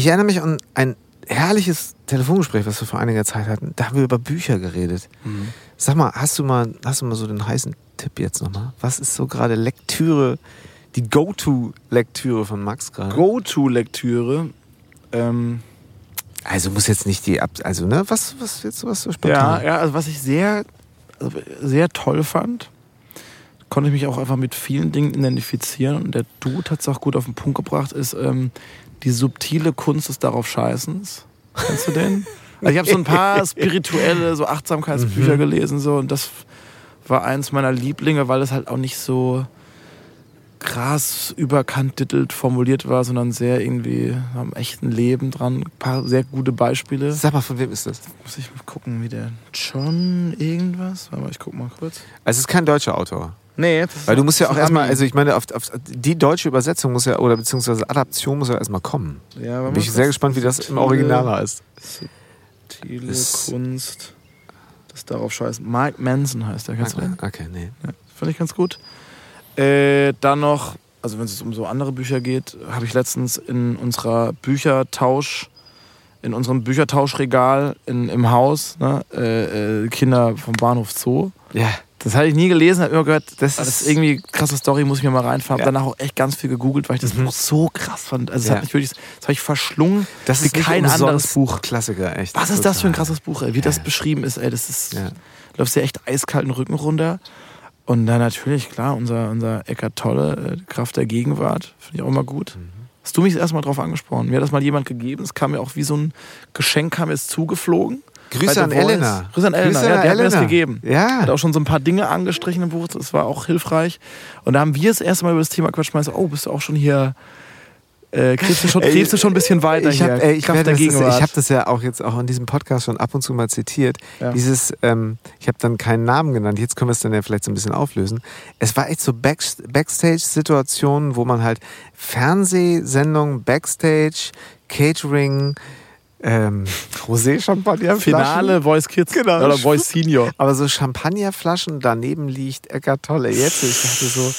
Ich erinnere mich an ein herrliches Telefongespräch, was wir vor einiger Zeit hatten. Da haben wir über Bücher geredet. Mhm. Sag mal, hast du mal, hast du mal so den heißen Tipp jetzt nochmal? Was ist so gerade Lektüre, die Go-To-Lektüre von Max gerade? Go-To-Lektüre. Ähm, Also muss jetzt nicht die, Ab also ne, was, was jetzt was so ja, spontan? ja, also was ich sehr, sehr toll fand, konnte ich mich auch einfach mit vielen Dingen identifizieren und der Dude hat es auch gut auf den Punkt gebracht, ist ähm, die subtile Kunst des darauf Scheißens. Kennst du den? Also ich habe so ein paar spirituelle, so Achtsamkeitsbücher Mhm. gelesen so und das war eins meiner Lieblinge, weil es halt auch nicht so krass überkantitelt formuliert war, sondern sehr irgendwie am echten Leben dran. Ein paar sehr gute Beispiele. Sag mal, von wem ist das? Muss ich mal gucken, wie der John irgendwas? Warte mal, ich guck mal kurz. Also es ist kein deutscher Autor. Nee, das ist Weil du musst ja auch erstmal, also ich meine, auf, auf, die deutsche Übersetzung muss ja, oder beziehungsweise Adaption muss ja erstmal kommen. ja, warte Bin ich sehr gespannt, wie das im Original heißt. Subtile Ist- Kunst. Das darauf scheißt. Mike Manson heißt der, kennst du den? Okay, nee. Ja, Finde ich ganz gut. Äh, dann noch, also wenn es um so andere Bücher geht, habe ich letztens in unserer Büchertausch, in unserem Büchertauschregal in, im Haus, ne, äh, äh, Kinder vom Bahnhof Zoo. Ja. Das hatte ich nie gelesen, habe immer gehört, Das das, das ist- irgendwie eine krasse Story, muss ich mir mal reinfahren. Ja. Hab danach auch echt ganz viel gegoogelt, weil ich das Mhm. Buch so krass fand. Also es Ja. hat mich wirklich, das habe ich verschlungen Das wie ist kein anderes Buch. Klassiker, echt. Was ist das für ein krasses Buch, ey? Wie Ja. das beschrieben ist, ey, das ist, Ja. läufst dir echt eiskalten Rücken runter. Und dann natürlich, klar, unser, unser Eckart Tolle, äh, Kraft der Gegenwart, finde ich auch immer gut. Mhm. Hast du mich erstmal drauf angesprochen? Mir hat das mal jemand gegeben, es kam mir auch wie so ein Geschenk, kam mir es zugeflogen. Grüße an. Elena. Grüße an Elena, Grüße ja, an der hat mir das Elena. gegeben. Ja. Hat auch schon so ein paar Dinge angestrichen im Buch, das war auch hilfreich. Und da haben wir das erste Mal über das Thema Quatsch meinte, oh, bist du auch schon hier, äh, krebst, du schon, Ey, krebst du schon ein bisschen weiter ich hier? habe ich Kraft werde das, ich hab das ja auch jetzt auch in diesem Podcast schon ab und zu mal zitiert. Ja. Dieses, ähm, ich habe dann keinen Namen genannt, jetzt können wir es dann ja vielleicht so ein bisschen auflösen. Es war echt so Back, Backstage-Situationen, wo man halt Fernsehsendungen, Backstage, Catering, ähm, Rosé-Champagner, Finale Voice Kids Genau. oder Voice Senior. Aber so Champagnerflaschen, daneben liegt Eckart Tolle. Jetzt, ich dachte so,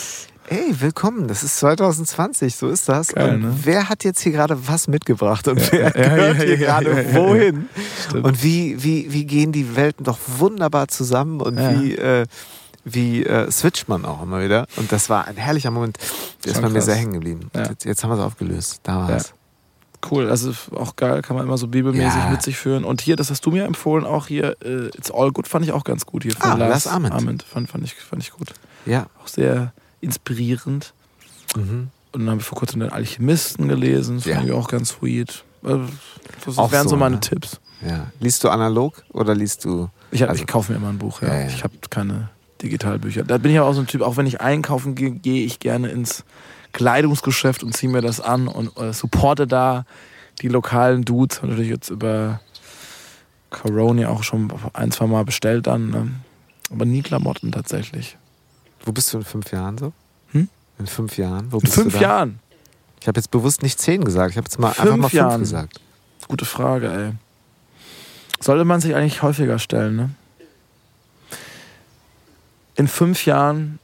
ey, willkommen, das ist 2020, so ist das. Geil, und ne? wer hat jetzt hier gerade was mitgebracht und wer ja, gehört ja, hier ja, gerade ja, ja, wohin? Und wie, wie, wie gehen die Welten doch wunderbar zusammen und Ja. wie, äh, wie äh, switcht man auch immer wieder. Und das war ein herrlicher Moment, der ist bei mir sehr hängen geblieben. Ja. Jetzt, jetzt haben wir es aufgelöst. Da war Ja. es. Cool, also auch geil, kann man immer so bibelmäßig Ja. mit sich führen. Und hier, das hast du mir empfohlen, auch hier, äh, It's All Good, fand ich auch ganz gut hier von Ah, Lars Lars Ament. Fand, fand, ich, fand ich gut. Ja. Auch sehr inspirierend. Mhm. Und dann habe ich vor kurzem den Alchemisten gelesen, das Ja. fand ich auch ganz sweet. Also, Das Auch wären so, so meine ne? Tipps. ja. Liest du analog oder liest du. Ich, hab- Also- ich kaufe mir immer ein Buch, ja. Ja, ja. Ich habe keine Digitalbücher. Da bin ich aber auch so ein Typ, auch wenn ich einkaufen gehe, gehe ich gerne ins Kleidungsgeschäft und ziehe mir das an und äh, supporte da die lokalen Dudes. Hab Natürlich jetzt über Corona auch schon ein, zwei Mal bestellt dann. Ne? Aber nie Klamotten tatsächlich. Wo bist du in fünf Jahren so? Hm? In fünf Jahren? Wo In fünf? Jahren. Ich habe jetzt bewusst nicht zehn gesagt. Ich habe jetzt mal einfach Fünf mal fünf Jahren. gesagt. Gute Frage, ey. Sollte man sich eigentlich häufiger stellen, ne? In fünf Jahren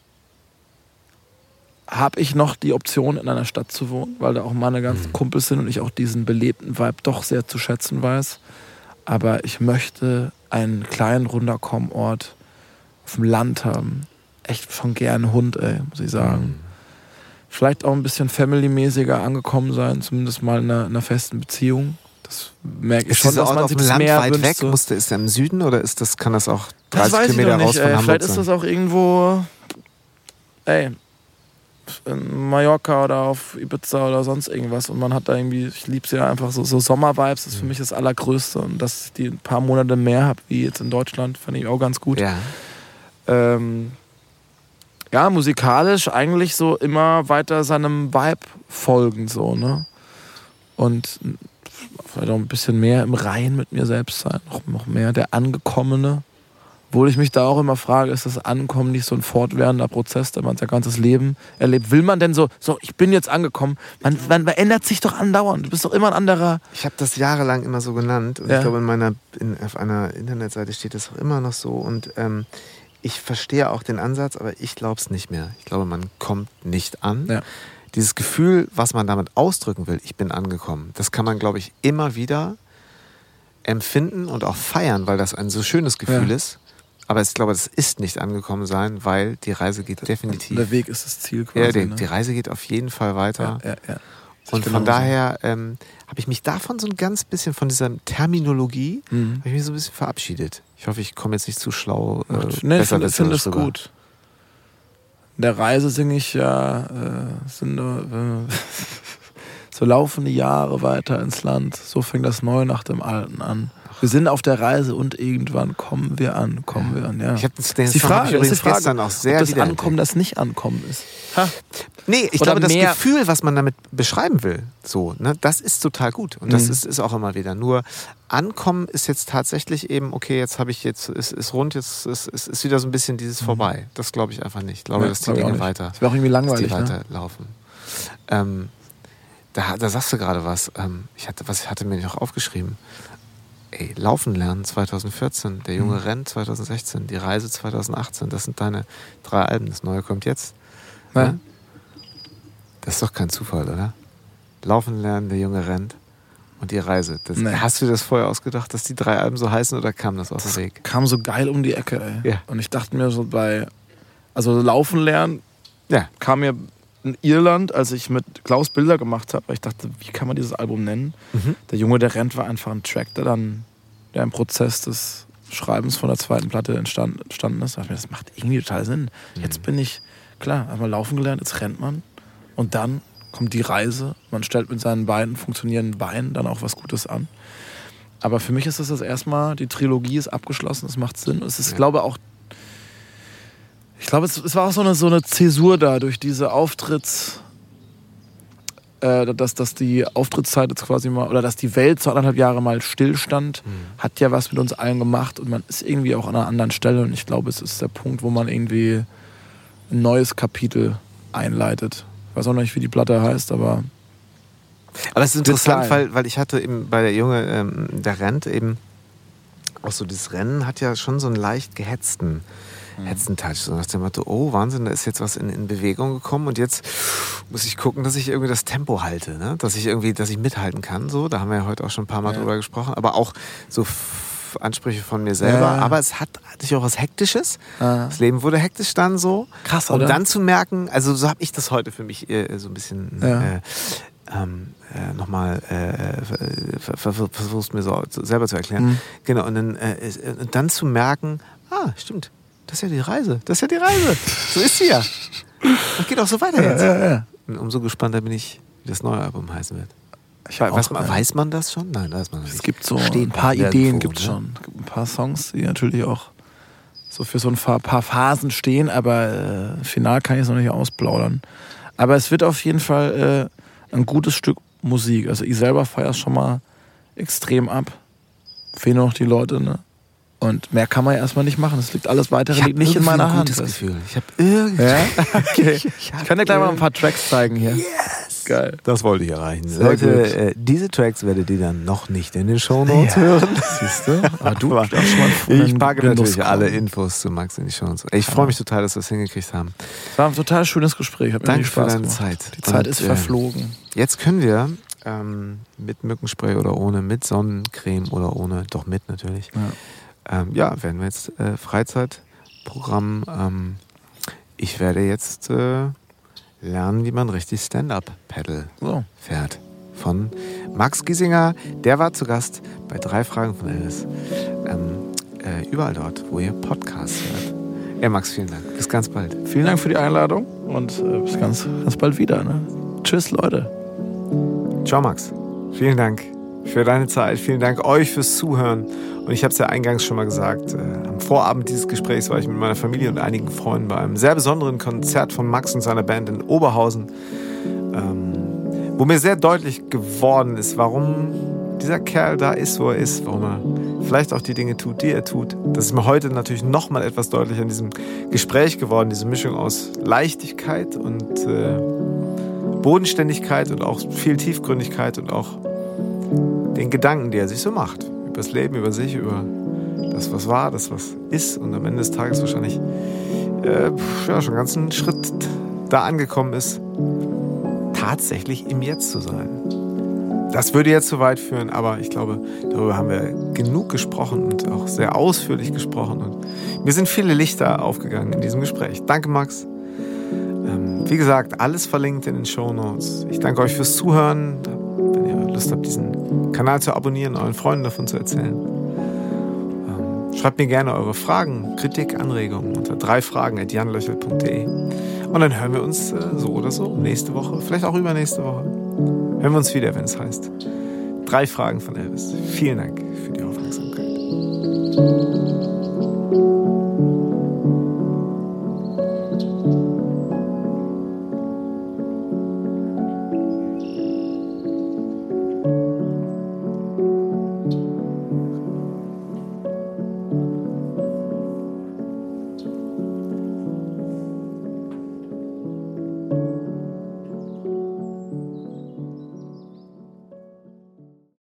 habe ich noch die Option, in einer Stadt zu wohnen, weil da auch meine ganzen Mhm. Kumpels sind und ich auch diesen belebten Vibe doch sehr zu schätzen weiß. Aber ich möchte einen kleinen Runterkommort auf dem Land haben. Echt schon gern einen Hund, ey, muss ich sagen. Vielleicht auch ein bisschen family-mäßiger angekommen sein, zumindest mal in einer, in einer festen Beziehung. Das merke ich Ist schon, dass Ort man auf sich dem das Land mehr weit wünscht. weg? so. Musste, ist er im Süden oder ist das, kann das auch 30 Das weiß ich Kilometer noch raus nicht, von ey. Hamburg Vielleicht ist sein? das auch irgendwo, ey, Mallorca oder auf Ibiza oder sonst irgendwas. Und man hat da irgendwie, ich liebe es ja einfach so, so Sommervibes, das ist für mich das Allergrößte. Und dass ich die ein paar Monate mehr habe, wie jetzt in Deutschland, fand ich auch ganz gut. Ja. Ähm, ja, musikalisch eigentlich so immer weiter seinem Vibe folgen, so, ne? Und vielleicht auch ein bisschen mehr im Rein mit mir selbst sein, noch, noch mehr der Angekommene. Obwohl ich mich da auch immer frage, ist das Ankommen nicht so ein fortwährender Prozess, der man sein ganzes Leben erlebt? Will man denn so, so, ich bin jetzt angekommen? Man, man ändert sich doch andauernd. Du bist doch immer ein anderer. Ich habe das jahrelang immer so genannt und Ja. ich glaube, in meiner, in, auf einer Internetseite steht das auch immer noch so und ähm, ich verstehe auch den Ansatz, aber ich glaube es nicht mehr. Ich glaube, man kommt nicht an. Ja. Dieses Gefühl, was man damit ausdrücken will, ich bin angekommen, das kann man, glaube ich, immer wieder empfinden und auch feiern, weil das ein so schönes Gefühl Ja. ist. Aber ich glaube, das ist nicht angekommen sein, weil die Reise geht definitiv. Der Weg ist das Ziel quasi. ja, die, ne? die Reise geht auf jeden Fall weiter. ja, ja, ja. Und von daher ähm, habe ich mich davon so ein ganz bisschen, von dieser Terminologie, Mhm. habe ich mich so ein bisschen verabschiedet. Ich hoffe, ich komme jetzt nicht zu schlau. Äh, nee, ich finde find es gut. In der Reise singe ich ja, äh, sind äh, so laufen die Jahre weiter ins Land. So fängt das Neue nach dem Alten an. Wir sind auf der Reise und irgendwann kommen wir an, kommen wir an. Ja. Ich habe Das ist die Frage, ich das ist übrigens die Frage gestern auch sehr ob das. Ankommen, das Nicht-Ankommen ist. Ha. Nee, ich Oder glaube, das Gefühl, was man damit beschreiben will, so, ne, das ist total gut. Und das Mhm. ist, ist auch immer wieder. Nur ankommen ist jetzt tatsächlich eben, okay, jetzt habe ich jetzt, ist, ist rund, jetzt ist, ist, ist wieder so ein bisschen dieses vorbei. Das glaube ich einfach nicht. Ich glaube, Ja, dass die Dinge nicht. weiter, Das wäre auch irgendwie dass langweilig. die Ne? weiterlaufen. Ähm, da, da sagst du gerade was. Ähm, ich hatte, was ich hatte mir noch aufgeschrieben. Ey, Laufen lernen 2014, der Junge Mhm. rennt 2016, die Reise 2018. Das sind deine drei Alben. Das neue kommt jetzt. Ja. Das ist doch kein Zufall, oder? Laufen lernen, der Junge rennt und die Reise. Das, Nee. Hast du dir das vorher ausgedacht, dass die drei Alben so heißen oder kam das aus dem Weg? Kam so geil um die Ecke, ey. Ja. Und ich dachte mir so bei, also Laufen lernen Ja. kam mir in Irland, als ich mit Klaus Bilder gemacht habe, weil ich dachte, wie kann man dieses Album nennen? Mhm. Der Junge, der rennt, war einfach ein Track, der dann der im Prozess des Schreibens von der zweiten Platte entstanden, entstanden ist. Da dachte ich mir, das macht irgendwie total Sinn. Jetzt Mhm. bin ich, klar, einmal laufen gelernt, jetzt rennt man. Und dann kommt die Reise. Man stellt mit seinen beiden funktionierenden Beinen dann auch was Gutes an. Aber für mich ist das das erstmal, die Trilogie ist abgeschlossen, es macht Sinn. Es ist, Ja. glaube auch, ich glaube, es, es war auch so eine, so eine Zäsur da durch diese Auftritts, äh, dass, dass die Auftrittszeit jetzt quasi mal, oder dass die Welt so anderthalb Jahre mal stillstand, hat ja was mit uns allen gemacht und man ist irgendwie auch an einer anderen Stelle und ich glaube, es ist der Punkt, wo man irgendwie ein neues Kapitel einleitet. Ich weiß auch noch nicht, wie die Platte heißt, aber Aber es ist interessant, weil, weil ich hatte eben bei der Junge, ähm, der rennt eben, auch so dieses Rennen hat ja schon so einen leicht gehetzten Mhm. hetzten Touch. So nach dem Motto, oh Wahnsinn, da ist jetzt was in, in Bewegung gekommen und jetzt muss ich gucken, dass ich irgendwie das Tempo halte, ne? dass ich irgendwie, dass ich mithalten kann. So, da haben wir ja heute auch schon ein paar Mal Ja. drüber gesprochen, aber auch so Ansprüche von mir selber. Ja. Aber es hat natürlich auch was Hektisches. Ah. Das Leben wurde hektisch dann so. Krass, Und oder? dann zu merken, also so habe ich das heute für mich äh, so ein bisschen Ja. äh, ähm, äh, nochmal äh, ver- ver- ver- versuchst mir so selber zu erklären. Mhm. Genau, und dann, äh, äh, und dann zu merken, ah, stimmt, das ist ja die Reise, das ist ja die Reise. So ist sie ja. Und geht auch so weiter jetzt. ja, ja. Und umso gespannter bin ich, wie das neue Album heißen wird. Weiß, auch, man, ja. weiß man das schon? Nein, weiß man nicht. Es gibt so Steht ein paar Ideen, gibt ne? schon. Es gibt ein paar Songs, die natürlich auch so für so ein paar, Phasen stehen, aber äh, final kann ich es noch nicht ausplaudern. Aber es wird auf jeden Fall äh, ein gutes Stück Musik. Also ich selber feiere es schon mal extrem ab. Fehlen noch die Leute, ne? Und mehr kann man ja erstmal nicht machen. Es liegt alles weitere Ich liegt nicht in meiner ein Hand. gutes Das- Gefühl. Ich habe irgendwie. Ja? Okay. Ich Ich kann dir gleich mal ein paar Tracks zeigen hier. Yes! Geil. Das wollte ich erreichen. Sehr Leute, gut. äh, diese Tracks werdet ihr dann noch nicht in den Shownotes Ja. hören. Siehst du? Aber du Aber schon mal ich packe natürlich kommen. alle Infos zu Max in die Shownotes. Ich freue mich total, dass wir es hingekriegt haben. Es war ein total schönes Gespräch. Hat mir Danke für deine gemacht. Zeit. Die Zeit Und, ist äh, verflogen. Jetzt können wir ähm, mit Mückenspray oder ohne, mit Sonnencreme oder ohne, doch mit natürlich. Ja. Ähm, ja, werden wir jetzt äh, Freizeitprogramm. Ähm, ich werde jetzt äh, lernen, wie man richtig Stand-up-Pedal So. fährt. Von Max Giesinger, der war zu Gast bei drei Fragen von Alice. Ähm, äh, überall dort, wo ihr Podcasts hört. Ja, Max, vielen Dank. Bis ganz bald. Vielen Dank für die Einladung und äh, bis ganz, ganz bald wieder. Ne? Tschüss, Leute. Ciao, Max. Vielen Dank für deine Zeit. Vielen Dank euch fürs Zuhören. Und ich habe es ja eingangs schon mal gesagt. Äh, am Vorabend dieses Gesprächs war ich mit meiner Familie und einigen Freunden bei einem sehr besonderen Konzert von Max und seiner Band in Oberhausen, ähm, wo mir sehr deutlich geworden ist, warum dieser Kerl da ist, wo er ist, warum er vielleicht auch die Dinge tut, die er tut. Das ist mir heute natürlich noch mal etwas deutlicher in diesem Gespräch geworden, diese Mischung aus Leichtigkeit und äh, Bodenständigkeit und auch viel Tiefgründigkeit und auch den Gedanken, die er sich so macht. Über das Leben, über sich, über das, was war, das, was ist und am Ende des Tages wahrscheinlich äh, ja, schon einen ganzen Schritt da angekommen ist, tatsächlich im Jetzt zu sein. Das würde jetzt zu weit führen, aber ich glaube, darüber haben wir genug gesprochen und auch sehr ausführlich gesprochen. Und mir sind viele Lichter aufgegangen in diesem Gespräch. Danke, Max. Ähm, wie gesagt, alles verlinkt in den Show Notes. Ich danke euch fürs Zuhören. Wenn ihr Lust habt, diesen Kanal zu abonnieren, euren Freunden davon zu erzählen. Ähm, schreibt mir gerne eure Fragen, Kritik, Anregungen unter dreifragen.janlöchel.de. Und dann hören wir uns äh, so oder so nächste Woche, vielleicht auch übernächste Woche. Hören wir uns wieder, wenn es heißt. Drei Fragen von Elvis. Vielen Dank für die Aufmerksamkeit.